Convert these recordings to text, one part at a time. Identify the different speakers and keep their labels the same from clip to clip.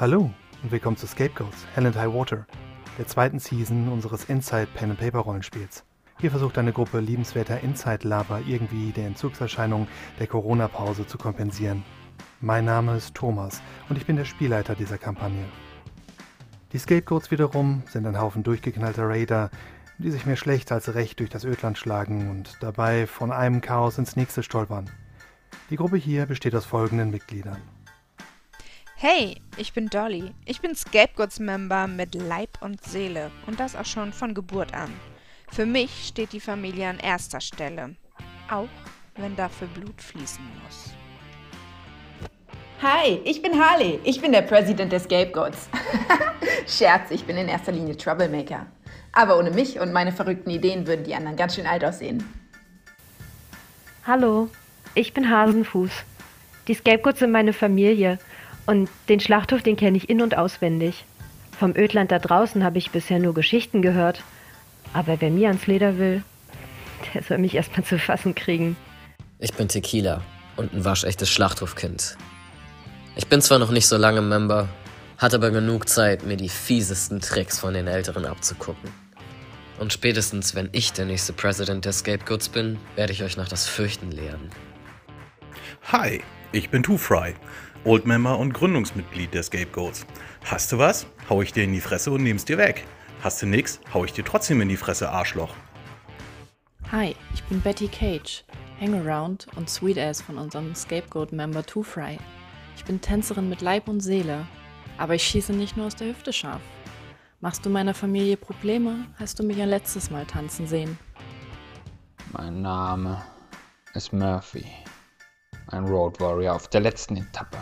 Speaker 1: Hallo und willkommen zu Scapegoats, Hell and High Water, der zweiten Season unseres Inside Pen and Paper Rollenspiels. Hier versucht eine Gruppe liebenswerter Inside-Laber irgendwie der Entzugserscheinungen der Corona-Pause zu kompensieren. Mein Name ist Thomas und ich bin der Spielleiter dieser Kampagne. Die Scapegoats wiederum sind ein Haufen durchgeknallter Raider, die sich mehr schlecht als recht durch das Ödland schlagen und dabei von einem Chaos ins nächste stolpern. Die Gruppe hier besteht aus folgenden Mitgliedern.
Speaker 2: Hey, ich bin Dolly. Ich bin Scapegoats-Member mit Leib und Seele und das auch schon von Geburt an. Für mich steht die Familie an erster Stelle, auch wenn dafür Blut fließen muss.
Speaker 3: Hi, ich bin Harley. Ich bin der Präsident der Scapegoats. Scherz, ich bin in erster Linie Troublemaker. Aber ohne mich und meine verrückten Ideen würden die anderen ganz schön alt aussehen.
Speaker 4: Hallo, ich bin Hasenfuß. Die Scapegoats sind meine Familie und den Schlachthof, den kenne ich in- und auswendig. Vom Ödland da draußen habe ich bisher nur Geschichten gehört. Aber wer mir ans Leder will, der soll mich erstmal zu fassen kriegen.
Speaker 5: Ich bin Tequila und ein waschechtes Schlachthofkind. Ich bin zwar noch nicht so lange Member, hat aber genug Zeit, mir die fiesesten Tricks von den Älteren abzugucken. Und spätestens, wenn ich der nächste President der Scapegoats bin, werde ich euch nach das Fürchten lehren.
Speaker 6: Hi, ich bin Two Fry, Old Member und Gründungsmitglied der Scapegoats. Hast du was? Hau ich dir in die Fresse und nehm's dir weg. Hast du nix? Hau ich dir trotzdem in die Fresse, Arschloch.
Speaker 7: Hi, ich bin Betty Cage, Hangaround und Sweet Ass von unserem Scapegoat-Member Two Fry. Ich bin Tänzerin mit Leib und Seele, aber ich schieße nicht nur aus der Hüfte scharf. Machst du meiner Familie Probleme, hast du mich ein letztes Mal tanzen sehen.
Speaker 8: Mein Name ist Murphy, ein Road Warrior auf der letzten Etappe.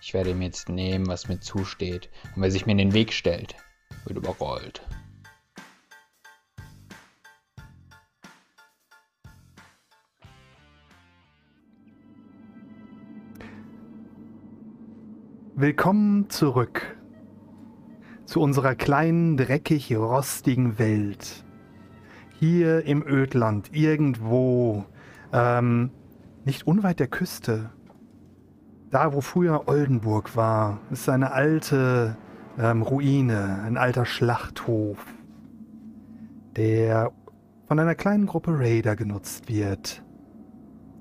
Speaker 8: Ich werde ihm jetzt nehmen, was mir zusteht, und wer sich mir in den Weg stellt, wird überrollt.
Speaker 1: Willkommen zurück zu unserer kleinen, dreckig rostigen Welt. Hier im Ödland, irgendwo, ähm, nicht unweit der Küste. Da, wo früher Oldenburg war, ist eine alte ähm, Ruine, ein alter Schlachthof, der von einer kleinen Gruppe Raider genutzt wird.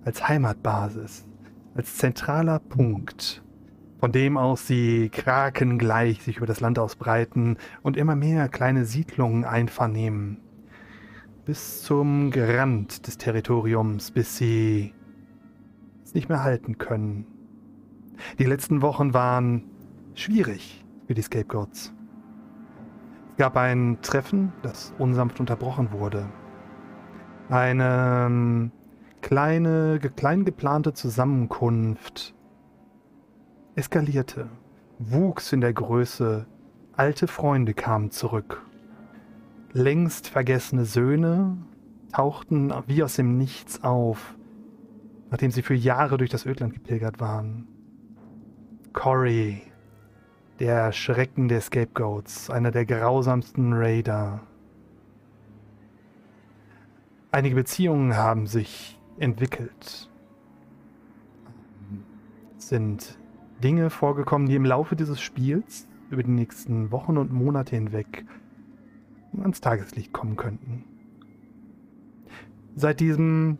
Speaker 1: Als Heimatbasis, als zentraler Punkt von dem aus sie krakengleich sich über das Land ausbreiten und immer mehr kleine Siedlungen einvernehmen. Bis zum Rand des Territoriums, bis sie nicht mehr halten können. Die letzten Wochen waren schwierig für die Scapegoats. Es gab ein Treffen, das unsanft unterbrochen wurde. Eine ähm, kleine, klein geplante Zusammenkunft eskalierte, wuchs in der Größe, alte Freunde kamen zurück. Längst vergessene Söhne tauchten wie aus dem Nichts auf, nachdem sie für Jahre durch das Ödland gepilgert waren. Cory, der Schrecken der Scapegoats, einer der grausamsten Raider. Einige Beziehungen haben sich entwickelt, sind Dinge vorgekommen, die im Laufe dieses Spiels über die nächsten Wochen und Monate hinweg ans Tageslicht kommen könnten. Seit diesem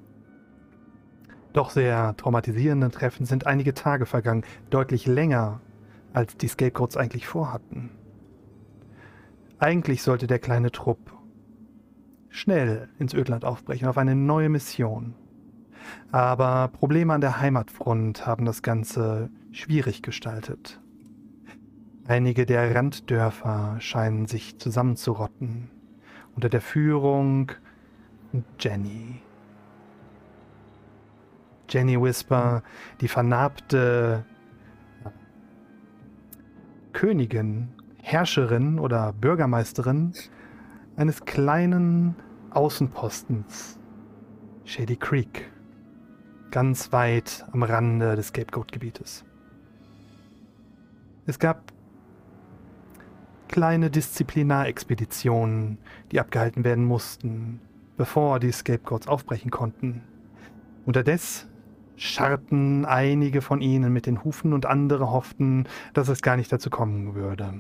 Speaker 1: doch sehr traumatisierenden Treffen sind einige Tage vergangen, deutlich länger, als die Scapegoats eigentlich vorhatten. Eigentlich sollte der kleine Trupp schnell ins Ödland aufbrechen auf eine neue Mission. Aber Probleme an der Heimatfront haben das Ganze schwierig gestaltet. Einige der Randdörfer scheinen sich zusammenzurotten unter der Führung Jenny. Jenny Whisper, die vernarbte Königin, Herrscherin oder Bürgermeisterin eines kleinen Außenpostens, Shady Creek, ganz weit am Rande des Scapegoat-Gebietes. Es gab kleine Disziplinarexpeditionen, die abgehalten werden mussten, bevor die Scapegoats aufbrechen konnten. Unterdessen scharrten einige von ihnen mit den Hufen und andere hofften, dass es gar nicht dazu kommen würde.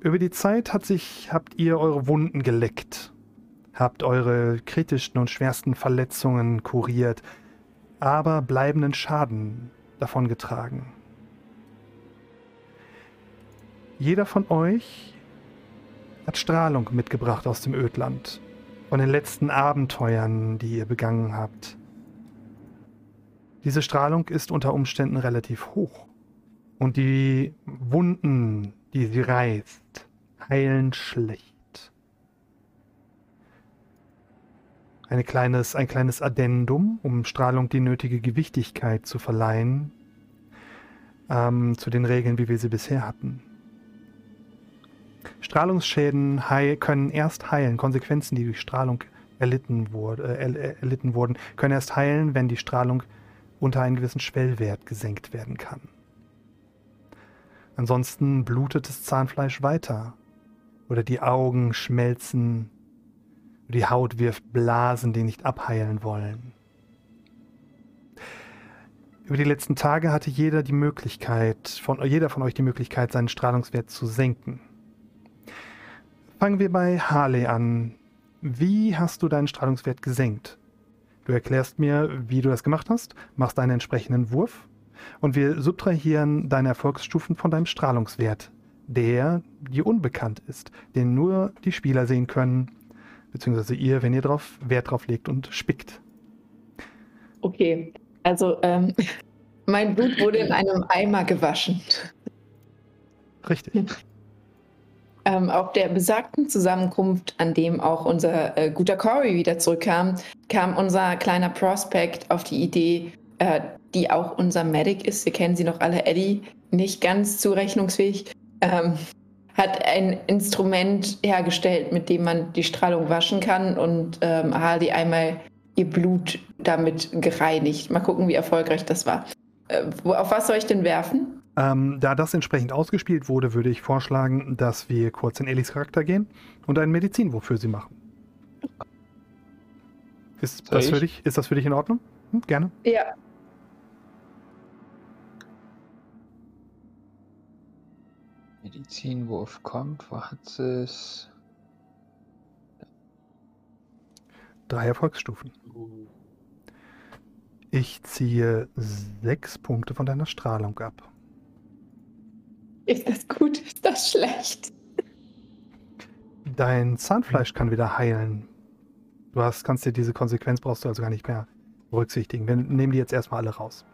Speaker 1: Über die Zeit hat sich, habt ihr eure Wunden geleckt, habt eure kritischsten und schwersten Verletzungen kuriert, aber bleibenden Schaden davongetragen. Jeder von euch hat Strahlung mitgebracht aus dem Ödland, von den letzten Abenteuern, die ihr begangen habt. Diese Strahlung ist unter Umständen relativ hoch und die Wunden, die sie reißt, heilen schlecht. Ein kleines, ein kleines Addendum, um Strahlung die nötige Gewichtigkeit zu verleihen, ähm, zu den Regeln, wie wir sie bisher hatten. Strahlungsschäden heil, können erst heilen, Konsequenzen, die durch Strahlung erlitten, wurde, äh, erlitten wurden, können erst heilen, wenn die Strahlung unter einen gewissen Schwellwert gesenkt werden kann. Ansonsten blutet das Zahnfleisch weiter oder die Augen schmelzen, die Haut wirft Blasen, die nicht abheilen wollen. Über die letzten Tage hatte jeder die Möglichkeit, von, jeder von euch die Möglichkeit, seinen Strahlungswert zu senken. Fangen wir bei Harley an. Wie hast du deinen Strahlungswert gesenkt? Du erklärst mir, wie du das gemacht hast, machst einen entsprechenden Wurf und wir subtrahieren deine Erfolgsstufen von deinem Strahlungswert, der dir unbekannt ist, den nur die Spieler sehen können, beziehungsweise ihr, wenn ihr drauf Wert drauf legt und spickt.
Speaker 3: Okay, also ähm, mein Blut wurde in einem Eimer gewaschen.
Speaker 1: Richtig.
Speaker 3: Ähm, auf der besagten Zusammenkunft, an dem auch unser äh, guter Corey wieder zurückkam, kam unser kleiner Prospect auf die Idee, äh, die auch unser Medic ist. Wir kennen sie noch alle, Eddie, nicht ganz zurechnungsfähig, ähm, hat ein Instrument hergestellt, mit dem man die Strahlung waschen kann und ähm, Harley einmal ihr Blut damit gereinigt. Mal gucken, wie erfolgreich das war. Äh, auf was soll ich denn werfen?
Speaker 1: Ähm, da das entsprechend ausgespielt wurde, würde ich vorschlagen, dass wir kurz in Ellis Charakter gehen und einen Medizinwurf für sie machen. Ist das, für dich, ist das für dich in Ordnung? Hm, gerne.
Speaker 3: Ja.
Speaker 8: Medizinwurf kommt. Wo hat es?
Speaker 1: Drei Erfolgsstufen. Ich ziehe sechs Punkte von deiner Strahlung ab.
Speaker 3: Ist das gut? Ist das schlecht?
Speaker 1: Dein Zahnfleisch kann wieder heilen. Du hast, kannst dir diese Konsequenz brauchst du also gar nicht mehr berücksichtigen. Wir nehmen die jetzt erstmal alle raus.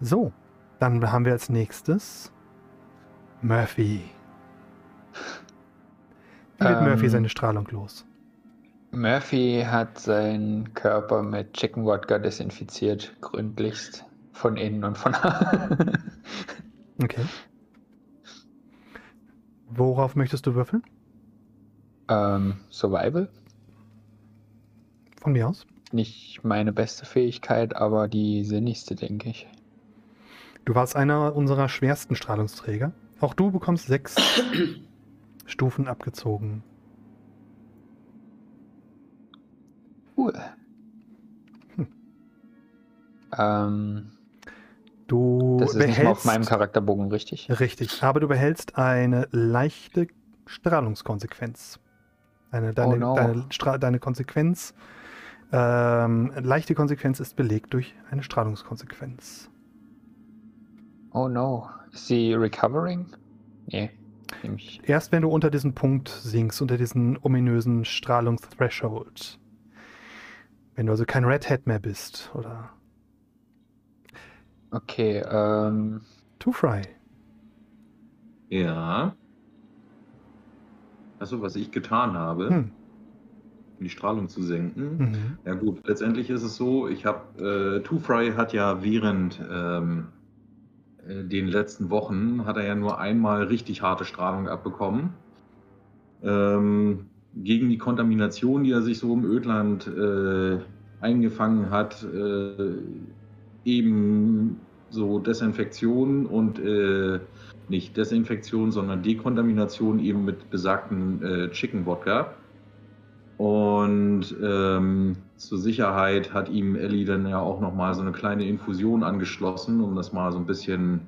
Speaker 1: So, dann haben wir als nächstes Murphy. Wie wird
Speaker 8: Ähm.
Speaker 1: Murphy seine Strahlung los?
Speaker 8: Murphy hat seinen Körper mit Chicken Wodka desinfiziert, gründlichst. Von innen und von
Speaker 1: Okay. Worauf möchtest du würfeln?
Speaker 8: ähm, Survival.
Speaker 1: Von mir aus.
Speaker 8: Nicht meine beste Fähigkeit, aber die sinnigste, denke ich.
Speaker 1: Du warst einer unserer schwersten Strahlungsträger. Auch du bekommst sechs Stufen abgezogen.
Speaker 8: Cool.
Speaker 1: Hm.
Speaker 8: Ähm,
Speaker 1: Du
Speaker 8: das ist nicht mal
Speaker 1: behältst
Speaker 8: auf meinem Charakterbogen richtig.
Speaker 1: richtig, aber du behältst eine leichte Strahlungskonsequenz. Eine, deine,
Speaker 8: Oh no.
Speaker 1: deine, Stra deine Konsequenz, ähm, leichte Konsequenz ist belegt durch eine Strahlungskonsequenz.
Speaker 8: Oh no. Ist sie recovering? Nee. Nehm ich.
Speaker 1: Erst wenn du unter diesen Punkt sinkst, unter diesen ominösen Strahlungsthreshold. Wenn du also kein Red Hat mehr bist, oder
Speaker 8: Okay, ähm,
Speaker 1: Too Fry.
Speaker 9: Ja. Achso, was ich getan habe,
Speaker 1: Hm.
Speaker 9: um die Strahlung zu senken.
Speaker 1: Mhm.
Speaker 9: Ja gut, letztendlich ist es so, ich habe, äh, Two Fry hat ja während ähm, äh, den letzten Wochen, hat er ja nur einmal richtig harte Strahlung abbekommen. Ähm, gegen die Kontamination, die er sich so im Ödland äh, eingefangen hat, äh, eben so Desinfektion und äh, nicht Desinfektion, sondern Dekontamination eben mit besagten äh, Chicken Wodka. Und ähm, zur Sicherheit hat ihm Ellie dann ja auch nochmal so eine kleine Infusion angeschlossen, um das mal so ein bisschen,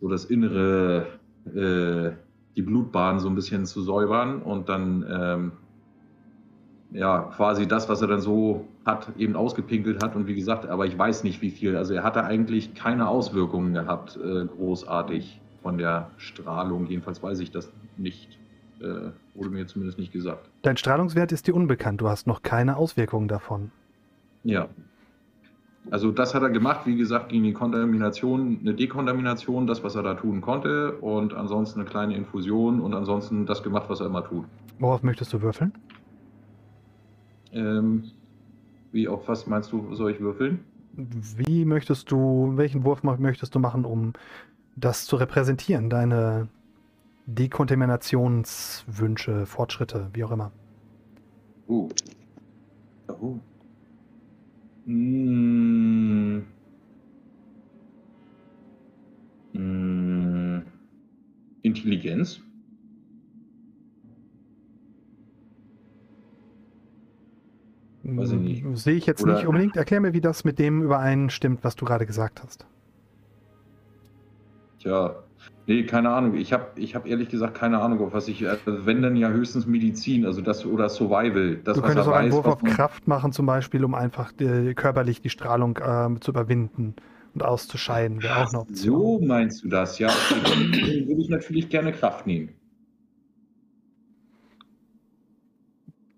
Speaker 9: so das Innere, äh, die Blutbahn so ein bisschen zu säubern und dann, ähm, ja, quasi das, was er dann so hat, eben ausgepinkelt hat. Und wie gesagt, aber ich weiß nicht wie viel. Also er hatte eigentlich keine Auswirkungen gehabt, äh, großartig von der Strahlung. Jedenfalls weiß ich das nicht. Äh, wurde mir zumindest nicht gesagt.
Speaker 1: Dein Strahlungswert ist dir unbekannt. Du hast noch keine Auswirkungen davon.
Speaker 9: Ja. Also das hat er gemacht, wie gesagt, gegen die Kontamination, eine Dekontamination, das, was er da tun konnte, und ansonsten eine kleine Infusion und ansonsten das gemacht, was er immer tut.
Speaker 1: Worauf möchtest du würfeln?
Speaker 9: Ähm, wie auf was meinst du, soll ich würfeln?
Speaker 1: Wie möchtest du, welchen Wurf möchtest du machen, um das zu repräsentieren? Deine Dekontaminationswünsche, Fortschritte, wie auch immer.
Speaker 9: Oh. Oh. Mm. Mm. Intelligenz? Weiß ich nicht.
Speaker 1: Sehe ich jetzt
Speaker 9: Oder-
Speaker 1: nicht unbedingt. Erklär mir, wie das mit dem übereinstimmt, was du gerade gesagt hast.
Speaker 9: Tja, nee, keine Ahnung. Ich habe ich hab ehrlich gesagt keine Ahnung, auf was ich. Also wenn dann ja höchstens Medizin, also das oder Survival. Das,
Speaker 1: du könntest auch einen
Speaker 9: weiß,
Speaker 1: Wurf auf Kraft machen, zum Beispiel, um einfach äh, körperlich die Strahlung ähm, zu überwinden und auszuscheiden. Wäre auch eine Option.
Speaker 9: So meinst du das, ja. Okay, dann würde ich natürlich gerne Kraft nehmen.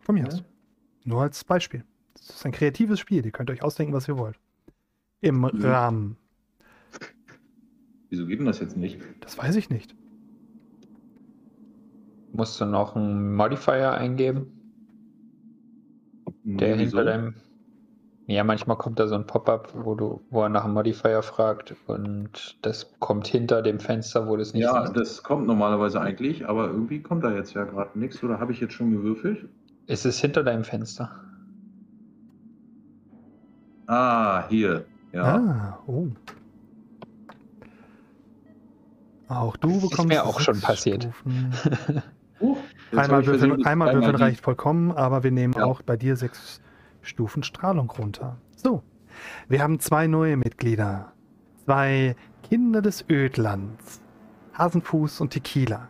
Speaker 1: Von mir aus. Nur als Beispiel. Das ist ein kreatives Spiel. Ihr könnt euch ausdenken, was ihr wollt. Im
Speaker 9: Mhm.
Speaker 1: Rahmen.
Speaker 9: Wieso geht denn das jetzt nicht?
Speaker 1: Das weiß ich nicht.
Speaker 8: Musst du noch einen Modifier eingeben, der
Speaker 9: Wieso?
Speaker 8: hinter deinem. Ja, manchmal kommt da so ein Pop-up, wo du, wo er nach einem Modifier fragt und das kommt hinter dem Fenster, wo du es nicht
Speaker 9: Ja,
Speaker 8: siehst.
Speaker 9: das kommt normalerweise eigentlich, aber irgendwie kommt da jetzt ja gerade nichts. Oder habe ich jetzt schon gewürfelt?
Speaker 8: Ist es hinter deinem Fenster?
Speaker 9: Ah, hier. Ja.
Speaker 1: Ah, oh. Auch du
Speaker 8: Ist
Speaker 1: bekommst.
Speaker 8: mir auch schon passiert.
Speaker 9: Hab
Speaker 1: Einmal würfeln, einmal würfeln reicht vollkommen, aber wir nehmen
Speaker 9: Ja.
Speaker 1: auch bei dir sechs Stufen Strahlung runter. So, wir haben zwei neue Mitglieder. Zwei Kinder des Ödlands. Hasenfuß und Tequila.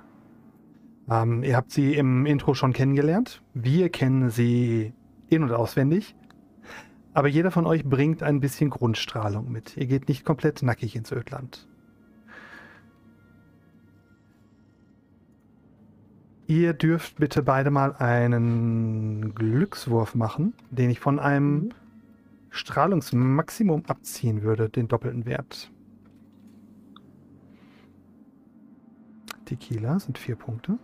Speaker 1: Ähm, ihr habt sie im Intro schon kennengelernt. Wir kennen sie in- und auswendig. Aber jeder von euch bringt ein bisschen Grundstrahlung mit. Ihr geht nicht komplett nackig ins Ödland. Ihr dürft bitte beide mal einen Glückswurf machen, den ich von einem Strahlungsmaximum abziehen würde, den doppelten Wert. Tequila sind vier Punkte.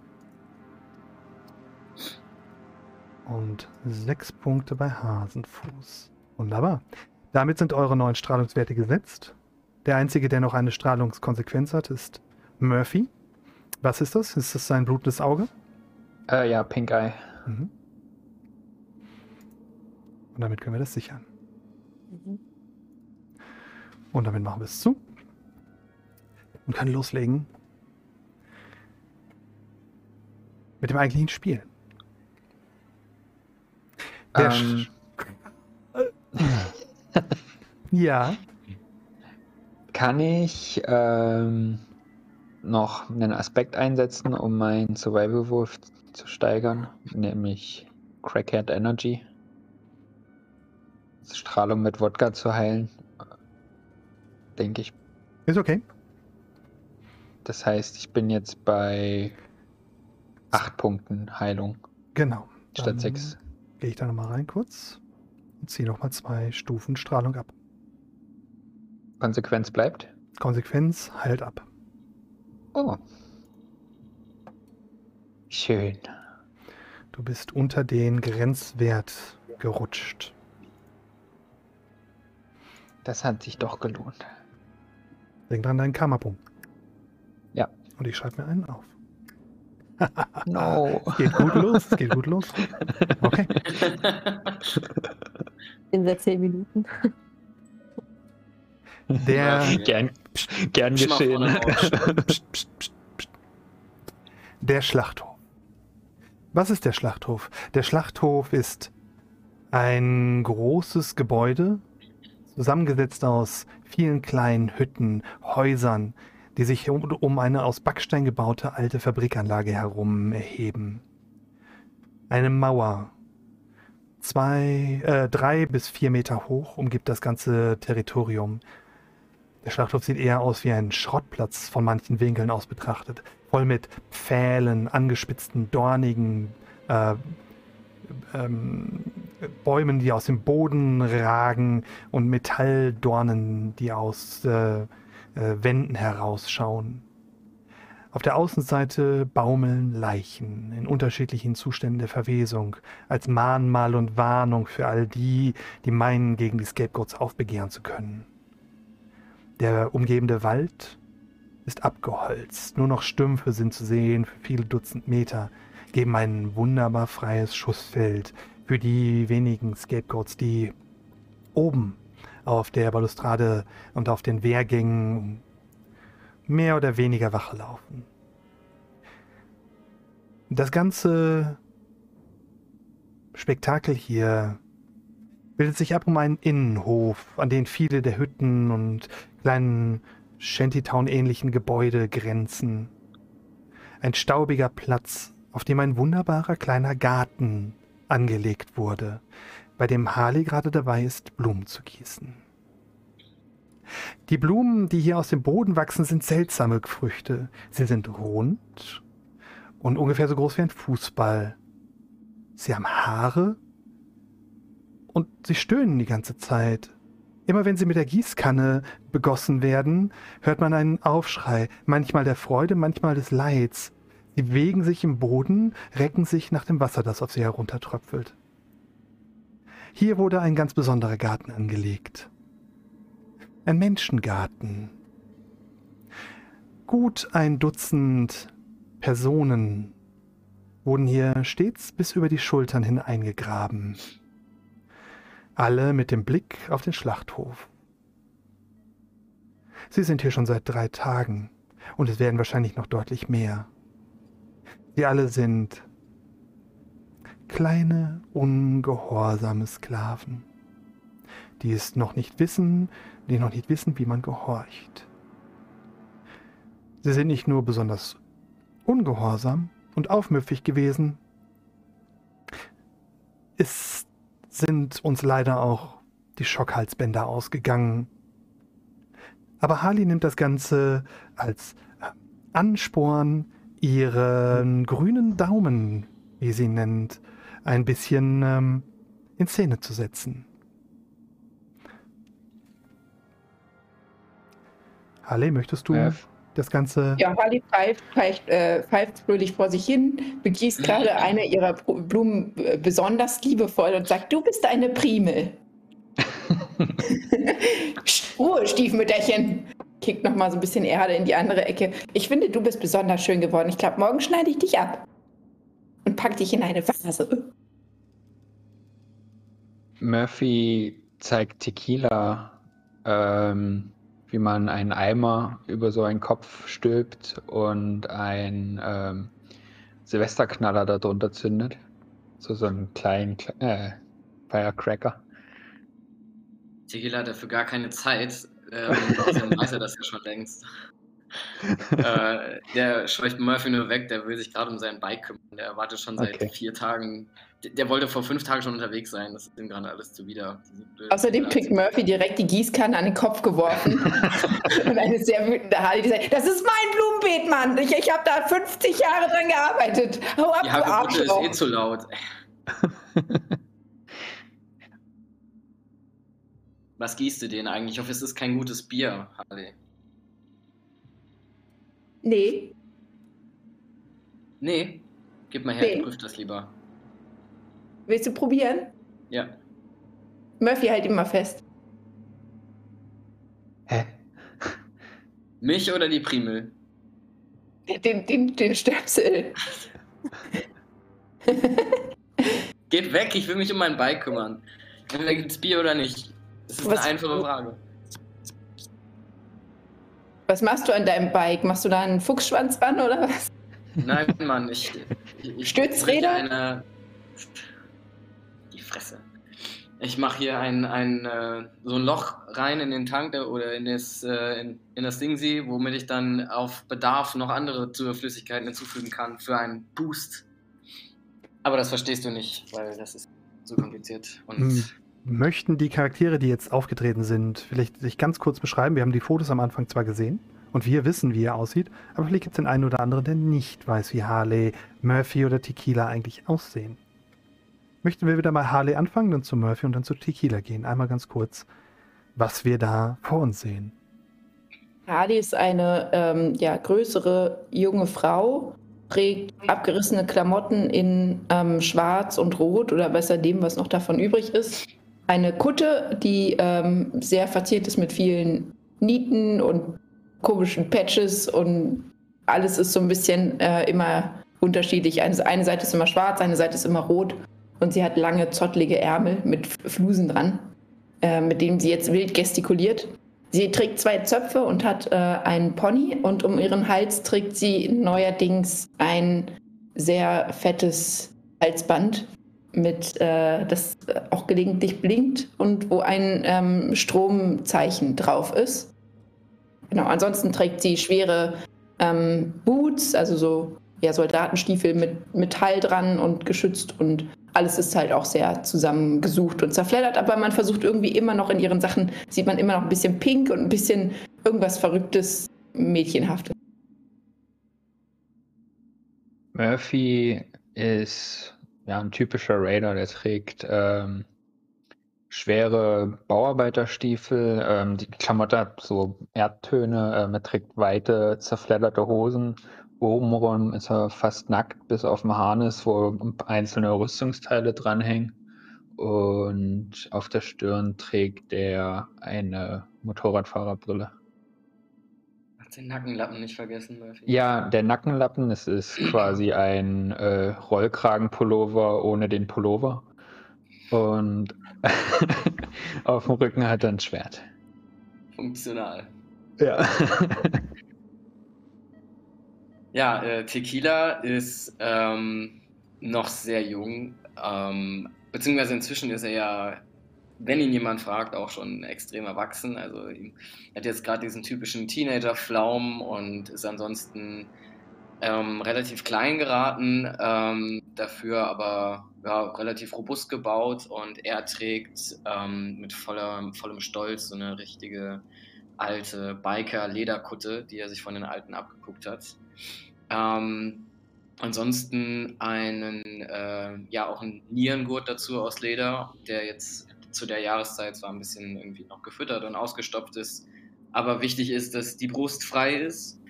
Speaker 1: Und sechs Punkte bei Hasenfuß. Wunderbar. Damit sind eure neuen Strahlungswerte gesetzt. Der einzige, der noch eine Strahlungskonsequenz hat, ist Murphy. Was ist das? Ist das sein blutendes Auge?
Speaker 8: Äh, ja, Pink Eye.
Speaker 1: Mhm. Und damit können wir das sichern. Und damit machen wir es zu. Und können loslegen. Mit dem eigentlichen Spiel.
Speaker 8: Ähm,
Speaker 1: ja,
Speaker 8: Kann ich ähm, noch einen Aspekt einsetzen, um meinen Survival-Wurf zu steigern, nämlich Crackhead Energy? Strahlung mit Wodka zu heilen. Denke ich.
Speaker 1: ist okay.
Speaker 8: Das heißt, ich bin jetzt bei 8 Punkten Heilung
Speaker 1: Genau.
Speaker 8: statt
Speaker 1: Dann
Speaker 8: 6.
Speaker 1: Gehe ich da nochmal rein kurz und ziehe nochmal zwei Stufen Strahlung ab.
Speaker 8: Konsequenz bleibt.
Speaker 1: Konsequenz heilt ab.
Speaker 8: Oh. Schön.
Speaker 1: Du bist unter den Grenzwert gerutscht.
Speaker 8: Das hat sich doch gelohnt.
Speaker 1: Denk dran deinen Karma-Punkt.
Speaker 8: Ja.
Speaker 1: Und ich schreibe mir einen auf.
Speaker 8: No.
Speaker 1: Es geht gut los, es geht gut los. Okay.
Speaker 10: In der 10 Minuten.
Speaker 1: Der,
Speaker 8: gern, gern geschehen.
Speaker 1: psst, psst, psst. Der Schlachthof. Was ist der Schlachthof? Der Schlachthof ist ein großes Gebäude, zusammengesetzt aus vielen kleinen Hütten, Häusern, die sich um, eine aus Backstein gebaute alte Fabrikanlage herum erheben. Eine Mauer, zwei, äh, drei bis vier Meter hoch, umgibt das ganze Territorium. Der Schlachthof sieht eher aus wie ein Schrottplatz von manchen Winkeln aus betrachtet, voll mit Pfählen, angespitzten, dornigen äh, ähm, Bäumen, die aus dem Boden ragen und Metalldornen, die aus äh, äh, Wänden herausschauen. Auf der Außenseite baumeln Leichen in unterschiedlichen Zuständen der Verwesung, als Mahnmal und Warnung für all die, die meinen, gegen die Scapegoats aufbegehren zu können. Der umgebende Wald ist abgeholzt, nur noch Stümpfe sind zu sehen für viele Dutzend Meter, geben ein wunderbar freies Schussfeld für die wenigen Scapegoats, die oben auf der Balustrade und auf den Wehrgängen mehr oder weniger Wache laufen. Das ganze Spektakel hier bildet sich ab um einen Innenhof, an den viele der Hütten und kleinen Shantytown-ähnlichen Gebäude grenzen. Ein staubiger Platz, auf dem ein wunderbarer kleiner Garten angelegt wurde, bei dem Harley gerade dabei ist, Blumen zu gießen. Die Blumen, die hier aus dem Boden wachsen, sind seltsame Früchte. Sie sind rund und ungefähr so groß wie ein Fußball. Sie haben Haare und sie stöhnen die ganze Zeit. Immer wenn sie mit der Gießkanne begossen werden, hört man einen Aufschrei, manchmal der Freude, manchmal des Leids. Sie bewegen sich im Boden, recken sich nach dem Wasser, das auf sie heruntertröpfelt. Hier wurde ein ganz besonderer Garten angelegt ein Menschengarten. Gut ein Dutzend Personen wurden hier stets bis über die Schultern hin eingegraben. Alle mit dem Blick auf den Schlachthof. Sie sind hier schon seit drei Tagen und es werden wahrscheinlich noch deutlich mehr. Sie alle sind kleine, ungehorsame Sklaven, die es noch nicht wissen, die noch nicht wissen, wie man gehorcht. Sie sind nicht nur besonders ungehorsam und aufmüpfig gewesen, es sind uns leider auch die Schockhalsbänder ausgegangen. Aber Harley nimmt das Ganze als Ansporn, ihren grünen Daumen, wie sie nennt, ein bisschen ähm, in Szene zu setzen. Harley, möchtest du ja. das Ganze.
Speaker 3: Ja, Harley pfeift, pfeift, äh, pfeift fröhlich vor sich hin, begießt gerade eine ihrer Blumen äh, besonders liebevoll und sagt: Du bist eine Primel. Ruhe, Stiefmütterchen. Kickt nochmal so ein bisschen Erde in die andere Ecke. Ich finde, du bist besonders schön geworden. Ich glaube, morgen schneide ich dich ab. Und pack dich in eine Vase.
Speaker 8: Murphy zeigt Tequila ähm, wie man einen Eimer über so einen Kopf stülpt und ein ähm, Silvesterknaller darunter zündet. So, so einen kleinen äh, Firecracker.
Speaker 5: Tequila hat dafür gar keine Zeit. Ähm, weiß er das ja schon längst. äh, der scheucht Murphy nur weg, der will sich gerade um sein Bike kümmern. Der wartet schon seit okay. vier Tagen der wollte vor fünf Tagen schon unterwegs sein. Das ist ihm gerade alles zuwider.
Speaker 3: Außerdem kriegt Murphy direkt die Gießkanne an den Kopf geworfen. und eine sehr wütende Harley, die sagt: Das ist mein Blumenbeet, Mann. Ich, ich habe da 50 Jahre dran gearbeitet.
Speaker 5: Hau ab, du Arschloch. ist eh zu laut. Was gießt du denn eigentlich? Ich hoffe, es ist kein gutes Bier, Harley.
Speaker 3: Nee.
Speaker 5: Nee? Gib mal her, nee. ich prüfe das lieber.
Speaker 3: Willst du probieren?
Speaker 5: Ja.
Speaker 3: Murphy halt immer fest.
Speaker 8: Hä?
Speaker 5: Mich oder die Primel?
Speaker 3: Den, den, den Stöpsel.
Speaker 5: Geht weg, ich will mich um mein Bike kümmern. Entweder gibt's Bier oder nicht. Das ist Was, eine einfache Frage.
Speaker 3: Was machst du an deinem Bike? Machst du da einen Fuchsschwanz ran oder was?
Speaker 11: Nein, Mann, ich. ich
Speaker 3: Stützräder?
Speaker 11: Fresse. Ich mache hier ein, ein, äh, so ein Loch rein in den Tank oder in das, äh, in, in das Dingsy, womit ich dann auf Bedarf noch andere Flüssigkeiten hinzufügen kann für einen Boost. Aber das verstehst du nicht, weil das ist so kompliziert. Und
Speaker 1: Hm. Möchten die Charaktere, die jetzt aufgetreten sind, vielleicht sich ganz kurz beschreiben? Wir haben die Fotos am Anfang zwar gesehen und wir wissen, wie er aussieht, aber vielleicht gibt es den einen oder anderen, der nicht weiß, wie Harley, Murphy oder Tequila eigentlich aussehen. Möchten wir wieder mal Harley anfangen, dann zu Murphy und dann zu Tequila gehen? Einmal ganz kurz, was wir da vor uns sehen.
Speaker 3: Harley ist eine ähm, ja, größere junge Frau, trägt abgerissene Klamotten in ähm, Schwarz und Rot oder besser dem, was noch davon übrig ist. Eine Kutte, die ähm, sehr verziert ist mit vielen Nieten und komischen Patches und alles ist so ein bisschen äh, immer unterschiedlich. Eine, eine Seite ist immer schwarz, eine Seite ist immer rot und sie hat lange, zottlige Ärmel mit Flusen dran, äh, mit denen sie jetzt wild gestikuliert. Sie trägt zwei Zöpfe und hat äh, einen Pony und um ihren Hals trägt sie neuerdings ein sehr fettes Halsband, mit äh, das auch gelegentlich blinkt und wo ein ähm, Stromzeichen drauf ist. Genau, ansonsten trägt sie schwere ähm, Boots, also so ja, Soldatenstiefel mit Metall dran und geschützt und alles ist halt auch sehr zusammengesucht und zerfleddert, aber man versucht irgendwie immer noch in ihren Sachen, sieht man immer noch ein bisschen pink und ein bisschen irgendwas Verrücktes, Mädchenhaftes.
Speaker 8: Murphy ist ja ein typischer Raider, der trägt ähm, schwere Bauarbeiterstiefel, ähm, die Klamotte hat so Erdtöne, ähm, er trägt weite, zerfledderte Hosen. Obenrum ist er fast nackt bis auf den Harnis, wo einzelne Rüstungsteile dranhängen. Und auf der Stirn trägt er eine Motorradfahrerbrille.
Speaker 11: Hat den Nackenlappen nicht vergessen, Murphy.
Speaker 8: Ja, der Nackenlappen, es ist quasi ein äh, Rollkragenpullover ohne den Pullover. Und auf dem Rücken hat er ein Schwert.
Speaker 11: Funktional.
Speaker 8: Ja.
Speaker 11: Ja, äh, Tequila ist ähm, noch sehr jung, ähm, beziehungsweise inzwischen ist er ja, wenn ihn jemand fragt, auch schon extrem erwachsen. Also er hat jetzt gerade diesen typischen Teenager-Flaum und ist ansonsten ähm, relativ klein geraten, ähm, dafür aber ja, relativ robust gebaut und er trägt ähm, mit voller, vollem Stolz so eine richtige alte Biker-Lederkutte, die er sich von den Alten abgeguckt hat. Ähm, ansonsten einen, äh, ja, auch ein Nierengurt dazu aus Leder, der jetzt zu der Jahreszeit zwar ein bisschen irgendwie noch gefüttert und ausgestopft ist, aber wichtig ist, dass die Brust frei ist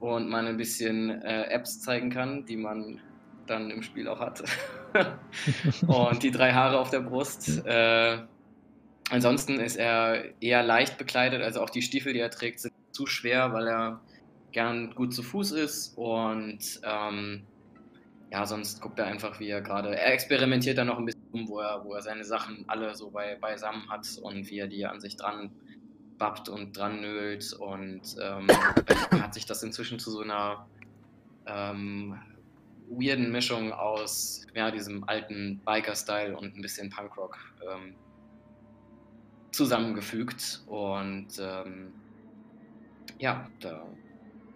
Speaker 11: und man ein bisschen äh, Apps zeigen kann, die man dann im Spiel auch hat. und die drei Haare auf der Brust. Äh, ansonsten ist er eher leicht bekleidet, also auch die Stiefel, die er trägt, sind zu schwer, weil er gern gut zu Fuß ist und ähm, ja, sonst guckt er einfach, wie er gerade, er experimentiert dann noch ein bisschen um, wo er, wo er seine Sachen alle so bei, beisammen hat und wie er die an sich dran bappt und dran nölt und ähm, hat sich das inzwischen zu so einer ähm, weirden Mischung aus ja, diesem alten Biker-Style und ein bisschen Punkrock ähm, zusammengefügt und ähm, ja, da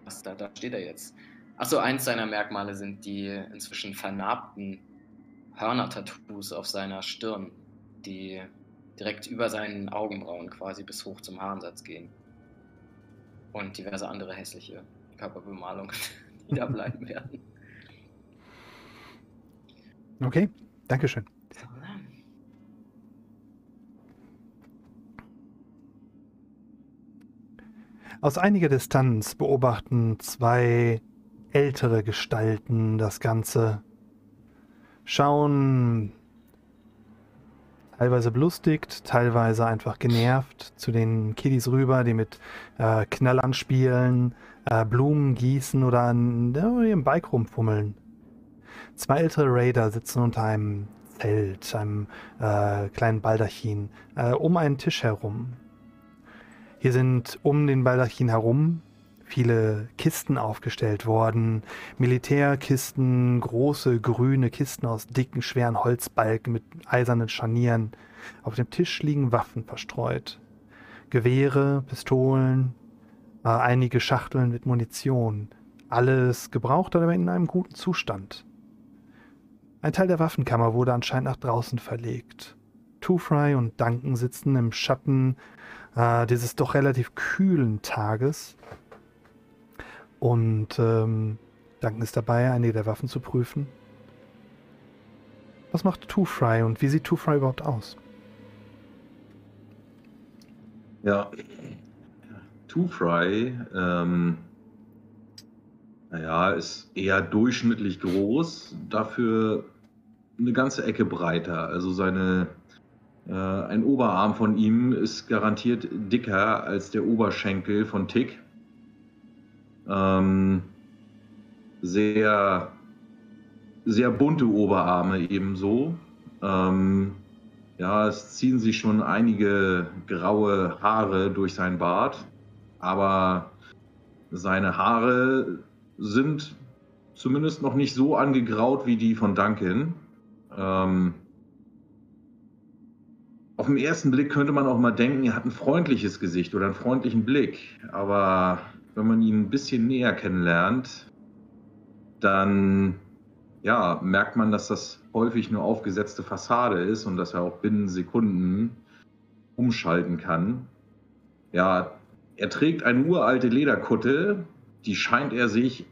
Speaker 11: was da, da steht er jetzt. Achso, eins seiner Merkmale sind die inzwischen vernarbten Hörner-Tattoos auf seiner Stirn, die direkt über seinen Augenbrauen quasi bis hoch zum Haaransatz gehen. Und diverse andere hässliche Körperbemalungen, die da bleiben werden.
Speaker 1: Okay, Dankeschön. Aus einiger Distanz beobachten zwei ältere Gestalten das Ganze, schauen teilweise belustigt, teilweise einfach genervt zu den Kiddies rüber, die mit äh, Knallern spielen, äh, Blumen gießen oder an ihrem Bike rumfummeln. Zwei ältere Raider sitzen unter einem Zelt, einem äh, kleinen Baldachin, äh, um einen Tisch herum. Hier sind um den Baldachin herum viele Kisten aufgestellt worden. Militärkisten, große grüne Kisten aus dicken, schweren Holzbalken mit eisernen Scharnieren. Auf dem Tisch liegen Waffen verstreut. Gewehre, Pistolen, äh, einige Schachteln mit Munition. Alles gebraucht, aber in einem guten Zustand. Ein Teil der Waffenkammer wurde anscheinend nach draußen verlegt. Two Fry und Duncan sitzen im Schatten äh, dieses doch relativ kühlen Tages. Und ähm, Duncan ist dabei, einige der Waffen zu prüfen. Was macht Two Fry und wie sieht Two Fry überhaupt aus?
Speaker 9: Ja, Two Fry, ähm, naja, ist eher durchschnittlich groß, dafür eine ganze Ecke breiter. Also seine, ein Oberarm von ihm ist garantiert dicker als der Oberschenkel von Tick. Ähm, sehr, sehr bunte Oberarme ebenso. Ähm, ja, es ziehen sich schon einige graue Haare durch sein Bart, aber seine Haare sind zumindest noch nicht so angegraut wie die von Duncan. Ähm, auf den ersten Blick könnte man auch mal denken, er hat ein freundliches Gesicht oder einen freundlichen Blick, aber wenn man ihn ein bisschen näher kennenlernt, dann ja, merkt man, dass das häufig nur aufgesetzte Fassade ist und dass er auch binnen Sekunden umschalten kann. Ja, er trägt eine uralte Lederkutte, die scheint er sich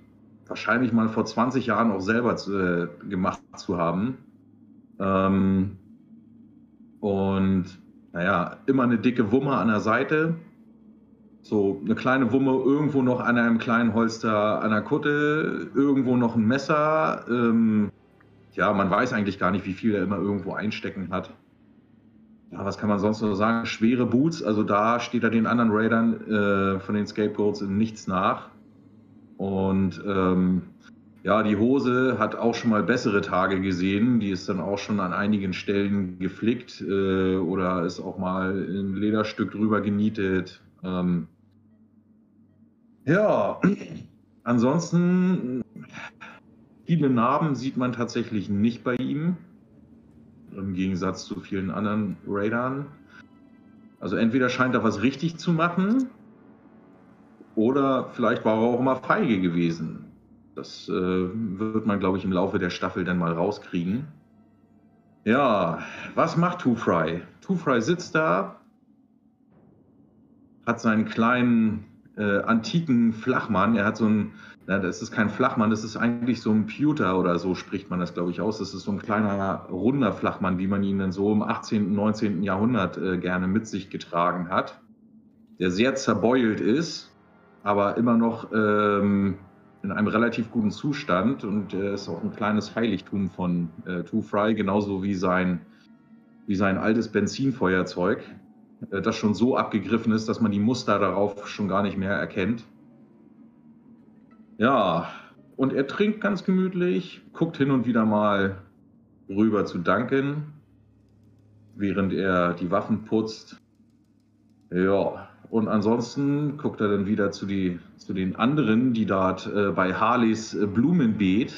Speaker 9: wahrscheinlich mal vor 20 Jahren auch selber zu, äh, gemacht zu haben. Ähm, und naja, immer eine dicke Wumme an der Seite, so eine kleine Wumme irgendwo noch an einem kleinen Holster an der Kutte, irgendwo noch ein Messer. Ähm, ja, man weiß eigentlich gar nicht, wie viel er immer irgendwo einstecken hat. Ja, was kann man sonst noch sagen? Schwere Boots, also da steht er den anderen Raidern äh, von den Scapegoats in nichts nach. Und ähm, ja, die Hose hat auch schon mal bessere Tage gesehen. Die ist dann auch schon an einigen Stellen geflickt äh, oder ist auch mal ein Lederstück drüber genietet. Ähm, ja, ansonsten viele Narben sieht man tatsächlich nicht bei ihm, im Gegensatz zu vielen anderen Raidern. Also entweder scheint er was richtig zu machen oder vielleicht war er auch immer feige gewesen. Das äh, wird man, glaube ich, im Laufe der Staffel dann mal rauskriegen. Ja, was macht Two Fry? Two Fry sitzt da, hat seinen kleinen äh, antiken Flachmann. Er hat so ein, na, das ist kein Flachmann, das ist eigentlich so ein Pewter oder so spricht man das, glaube ich, aus. Das ist so ein kleiner, runder Flachmann, wie man ihn dann so im 18., und 19. Jahrhundert äh, gerne mit sich getragen hat. Der sehr zerbeult ist, aber immer noch ähm, in einem relativ guten Zustand und er ist auch ein kleines Heiligtum von äh, Two Fry, genauso wie sein, wie sein altes Benzinfeuerzeug. Äh, das schon so abgegriffen ist, dass man die Muster darauf schon gar nicht mehr erkennt. Ja, und er trinkt ganz gemütlich, guckt hin und wieder mal rüber zu Duncan, während er die Waffen putzt. Ja, und ansonsten guckt er dann wieder zu, die, zu den anderen, die dort äh, bei Harleys äh, Blumenbeet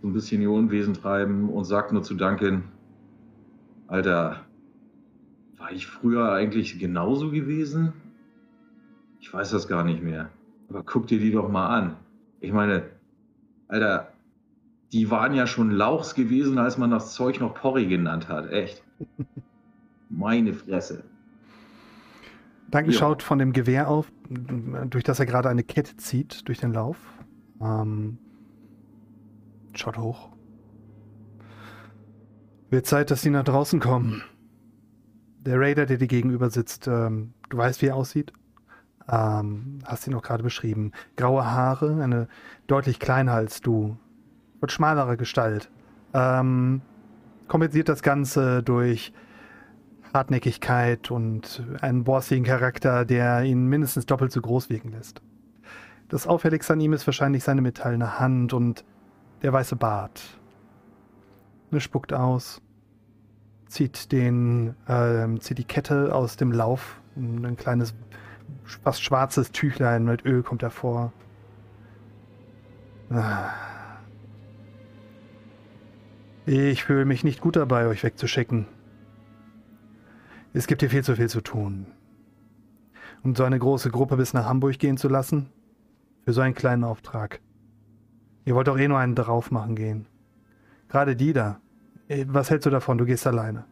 Speaker 9: so ein bisschen ihr Unwesen treiben und sagt nur zu Duncan, Alter, war ich früher eigentlich genauso gewesen? Ich weiß das gar nicht mehr. Aber guck dir die doch mal an. Ich meine, Alter, die waren ja schon Lauchs gewesen, als man das Zeug noch Porri genannt hat. Echt. Meine Fresse.
Speaker 1: Duncan ja. schaut von dem Gewehr auf, durch das er gerade eine Kette zieht, durch den Lauf. Ähm, schaut hoch. Wird Zeit, dass sie nach draußen kommen. Der Raider, der dir gegenüber sitzt, ähm, du weißt, wie er aussieht. Ähm, hast ihn noch gerade beschrieben. Graue Haare, eine deutlich kleiner als du. Mit schmalerer Gestalt. Ähm, kompensiert das Ganze durch Hartnäckigkeit und einen bossigen Charakter, der ihn mindestens doppelt so groß wirken lässt. Das Auffälligste an ihm ist wahrscheinlich seine metallene Hand und der weiße Bart. Er spuckt aus zieht, den, äh, zieht die Kette aus dem Lauf, ein kleines fast schwarzes Tüchlein mit Öl kommt hervor. Ah. Ich fühle mich nicht gut dabei, euch wegzuschicken. Es gibt hier viel zu viel zu tun. Um so eine große Gruppe bis nach Hamburg gehen zu lassen? Für so einen kleinen Auftrag. Ihr wollt doch eh nur einen drauf machen gehen. Gerade die da. Äh, was hältst du davon? Du gehst alleine.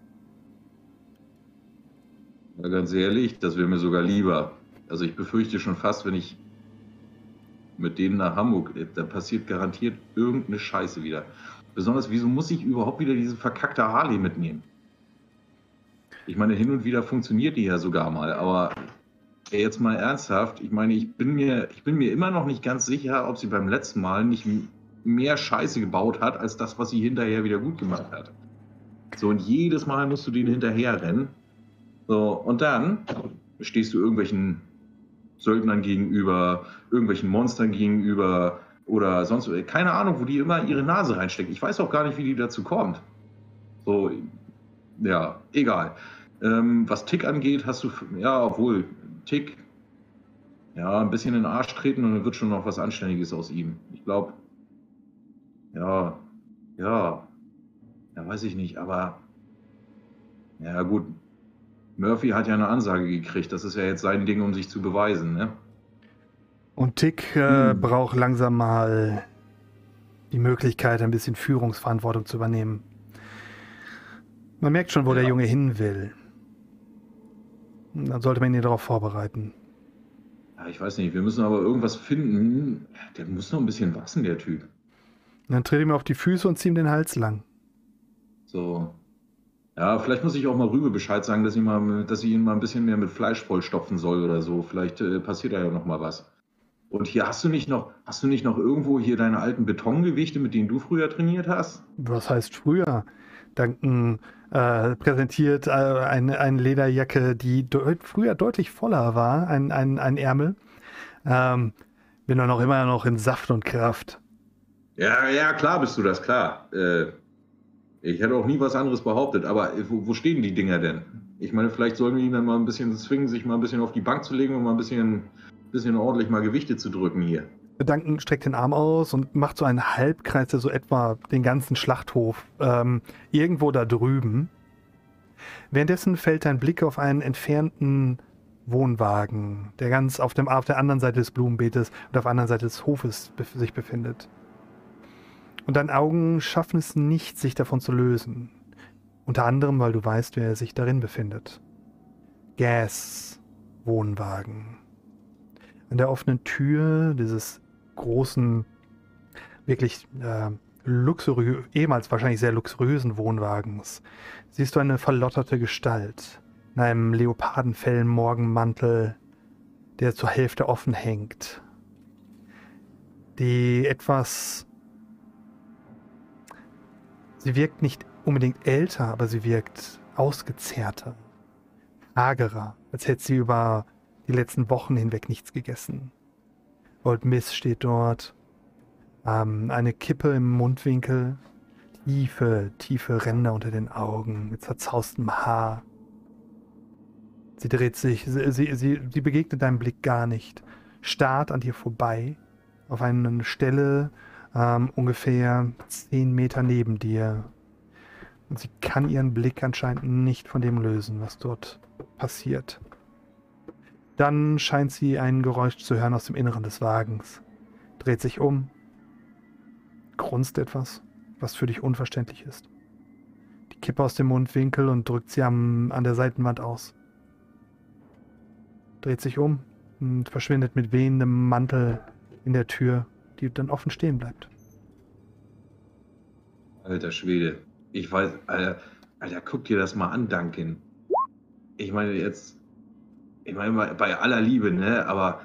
Speaker 9: Ja, ganz ehrlich, das wäre mir sogar lieber. Also ich befürchte schon fast, wenn ich mit denen nach Hamburg, da passiert garantiert irgendeine Scheiße wieder. Besonders, wieso muss ich überhaupt wieder diese verkackte Harley mitnehmen? Ich meine, hin und wieder funktioniert die ja sogar mal, aber jetzt mal ernsthaft, ich meine, ich bin mir, ich bin mir immer noch nicht ganz sicher, ob sie beim letzten Mal nicht mehr Scheiße gebaut hat, als das, was sie hinterher wieder gut gemacht hat. So, und jedes Mal musst du den hinterher rennen. So, und dann stehst du irgendwelchen Söldnern gegenüber, irgendwelchen Monstern gegenüber oder sonst, keine Ahnung, wo die immer ihre Nase reinstecken. Ich weiß auch gar nicht, wie die dazu kommt. So, ja, egal. Ähm, was Tick angeht, hast du, ja, obwohl, Tick, ja, ein bisschen in den Arsch treten und dann wird schon noch was Anständiges aus ihm. Ich glaube, ja, ja, ja, weiß ich nicht, aber, ja, gut. Murphy hat ja eine Ansage gekriegt. Das ist ja jetzt sein Ding, um sich zu beweisen, ne?
Speaker 1: Und Tick äh, hm. braucht langsam mal die Möglichkeit, ein bisschen Führungsverantwortung zu übernehmen. Man merkt schon, wo ja. der Junge hin will. Dann sollte man ihn darauf vorbereiten.
Speaker 9: Ja, ich weiß nicht, wir müssen aber irgendwas finden. Der muss noch ein bisschen wachsen, der Typ.
Speaker 1: dann trete ihm auf die Füße und zieh ihm den Hals lang.
Speaker 9: So. Ja, vielleicht muss ich auch mal Rübe Bescheid sagen, dass ich, mal, dass ich ihn mal ein bisschen mehr mit Fleisch vollstopfen soll oder so. Vielleicht äh, passiert da ja noch mal was. Und hier hast du nicht noch, hast du nicht noch irgendwo hier deine alten Betongewichte, mit denen du früher trainiert hast?
Speaker 1: Was heißt früher? Duncan äh, präsentiert äh, eine, eine Lederjacke, die deut früher deutlich voller war, ein, ein, ein Ärmel. Ähm, bin doch noch immer noch in Saft und Kraft.
Speaker 9: Ja, ja, klar bist du das, klar. Äh, ich hätte auch nie was anderes behauptet, aber wo, wo, stehen die Dinger denn? Ich meine, vielleicht sollen wir ihn dann mal ein bisschen zwingen, sich mal ein bisschen auf die Bank zu legen und mal ein bisschen bisschen ordentlich mal Gewichte zu drücken hier.
Speaker 1: Duncan streckt den Arm aus und macht so einen Halbkreis, der so etwa den ganzen Schlachthof ähm, irgendwo da drüben. Währenddessen fällt dein Blick auf einen entfernten Wohnwagen, der ganz auf, dem, auf der anderen Seite des Blumenbeetes und auf der anderen Seite des Hofes sich befindet. Und deine Augen schaffen es nicht, sich davon zu lösen. Unter anderem, weil du weißt, wer sich darin befindet. Gas Wohnwagen an der offenen Tür dieses großen, wirklich äh, ehemals wahrscheinlich sehr luxuriösen Wohnwagens siehst du eine verlotterte Gestalt in einem leopardenfellen Morgenmantel, der zur Hälfte offen hängt. Die etwas... Sie wirkt nicht unbedingt älter, aber sie wirkt ausgezehrter, hagerer, als hätte sie über die letzten Wochen hinweg nichts gegessen. Old Miss steht dort, ähm, eine Kippe im Mundwinkel, tiefe, tiefe Ränder unter den Augen, mit zerzaustem Haar. Sie dreht sich, sie, sie, sie, sie begegnet deinem Blick gar nicht, starrt an dir vorbei, auf eine Stelle ähm, ungefähr zehn Meter neben dir. Und sie kann ihren Blick anscheinend nicht von dem lösen, was dort passiert. Dann scheint sie ein Geräusch zu hören aus dem Inneren des Wagens, dreht sich um, grunzt etwas, was für dich unverständlich ist. Die Kippe aus dem Mundwinkel und drückt sie am, an der Seitenwand aus. Dreht sich um und verschwindet mit wehendem Mantel in der Tür, die dann offen stehen bleibt.
Speaker 9: Alter Schwede, ich weiß, Alter, Alter, guck dir das mal an, Duncan. Ich meine, jetzt ich meine, bei aller Liebe, ne, aber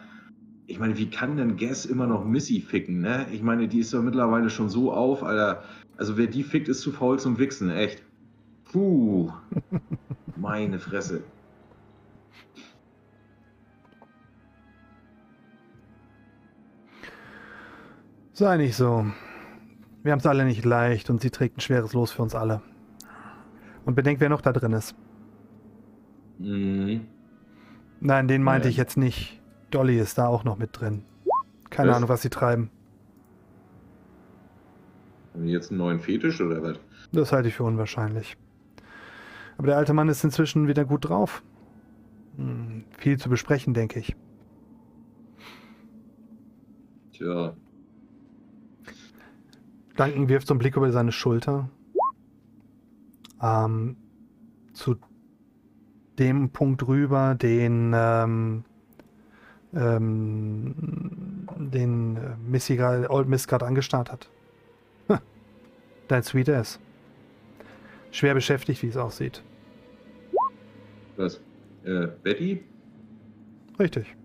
Speaker 9: ich meine, wie kann denn Guess immer noch Missy ficken, ne? Ich meine, die ist ja mittlerweile schon so auf, Alter. Also wer die fickt, ist zu faul zum Wichsen, echt. Puh. Meine Fresse.
Speaker 1: Sei nicht so. Wir haben es alle nicht leicht und sie trägt ein schweres Los für uns alle. Und bedenkt, wer noch da drin ist. Mhm. Nein, den meinte
Speaker 9: Ja.
Speaker 1: ich jetzt nicht. Dolly ist da auch noch mit drin. Keine
Speaker 9: Was?
Speaker 1: Ahnung, was sie treiben.
Speaker 9: Haben die jetzt einen neuen Fetisch oder was?
Speaker 1: Das halte ich für unwahrscheinlich. Aber der alte Mann ist inzwischen wieder gut drauf. Hm, viel zu besprechen, denke ich.
Speaker 9: Tja,
Speaker 1: Duncan wirft so einen Blick über seine Schulter. Ähm, zu dem Punkt rüber, den, ähm, ähm, den äh, Missy grad, Old Miss gerade angestarrt hat. Hm. Dein Sweet Ass. Schwer beschäftigt, wie es aussieht.
Speaker 9: was? Äh, Betty?
Speaker 1: Richtig.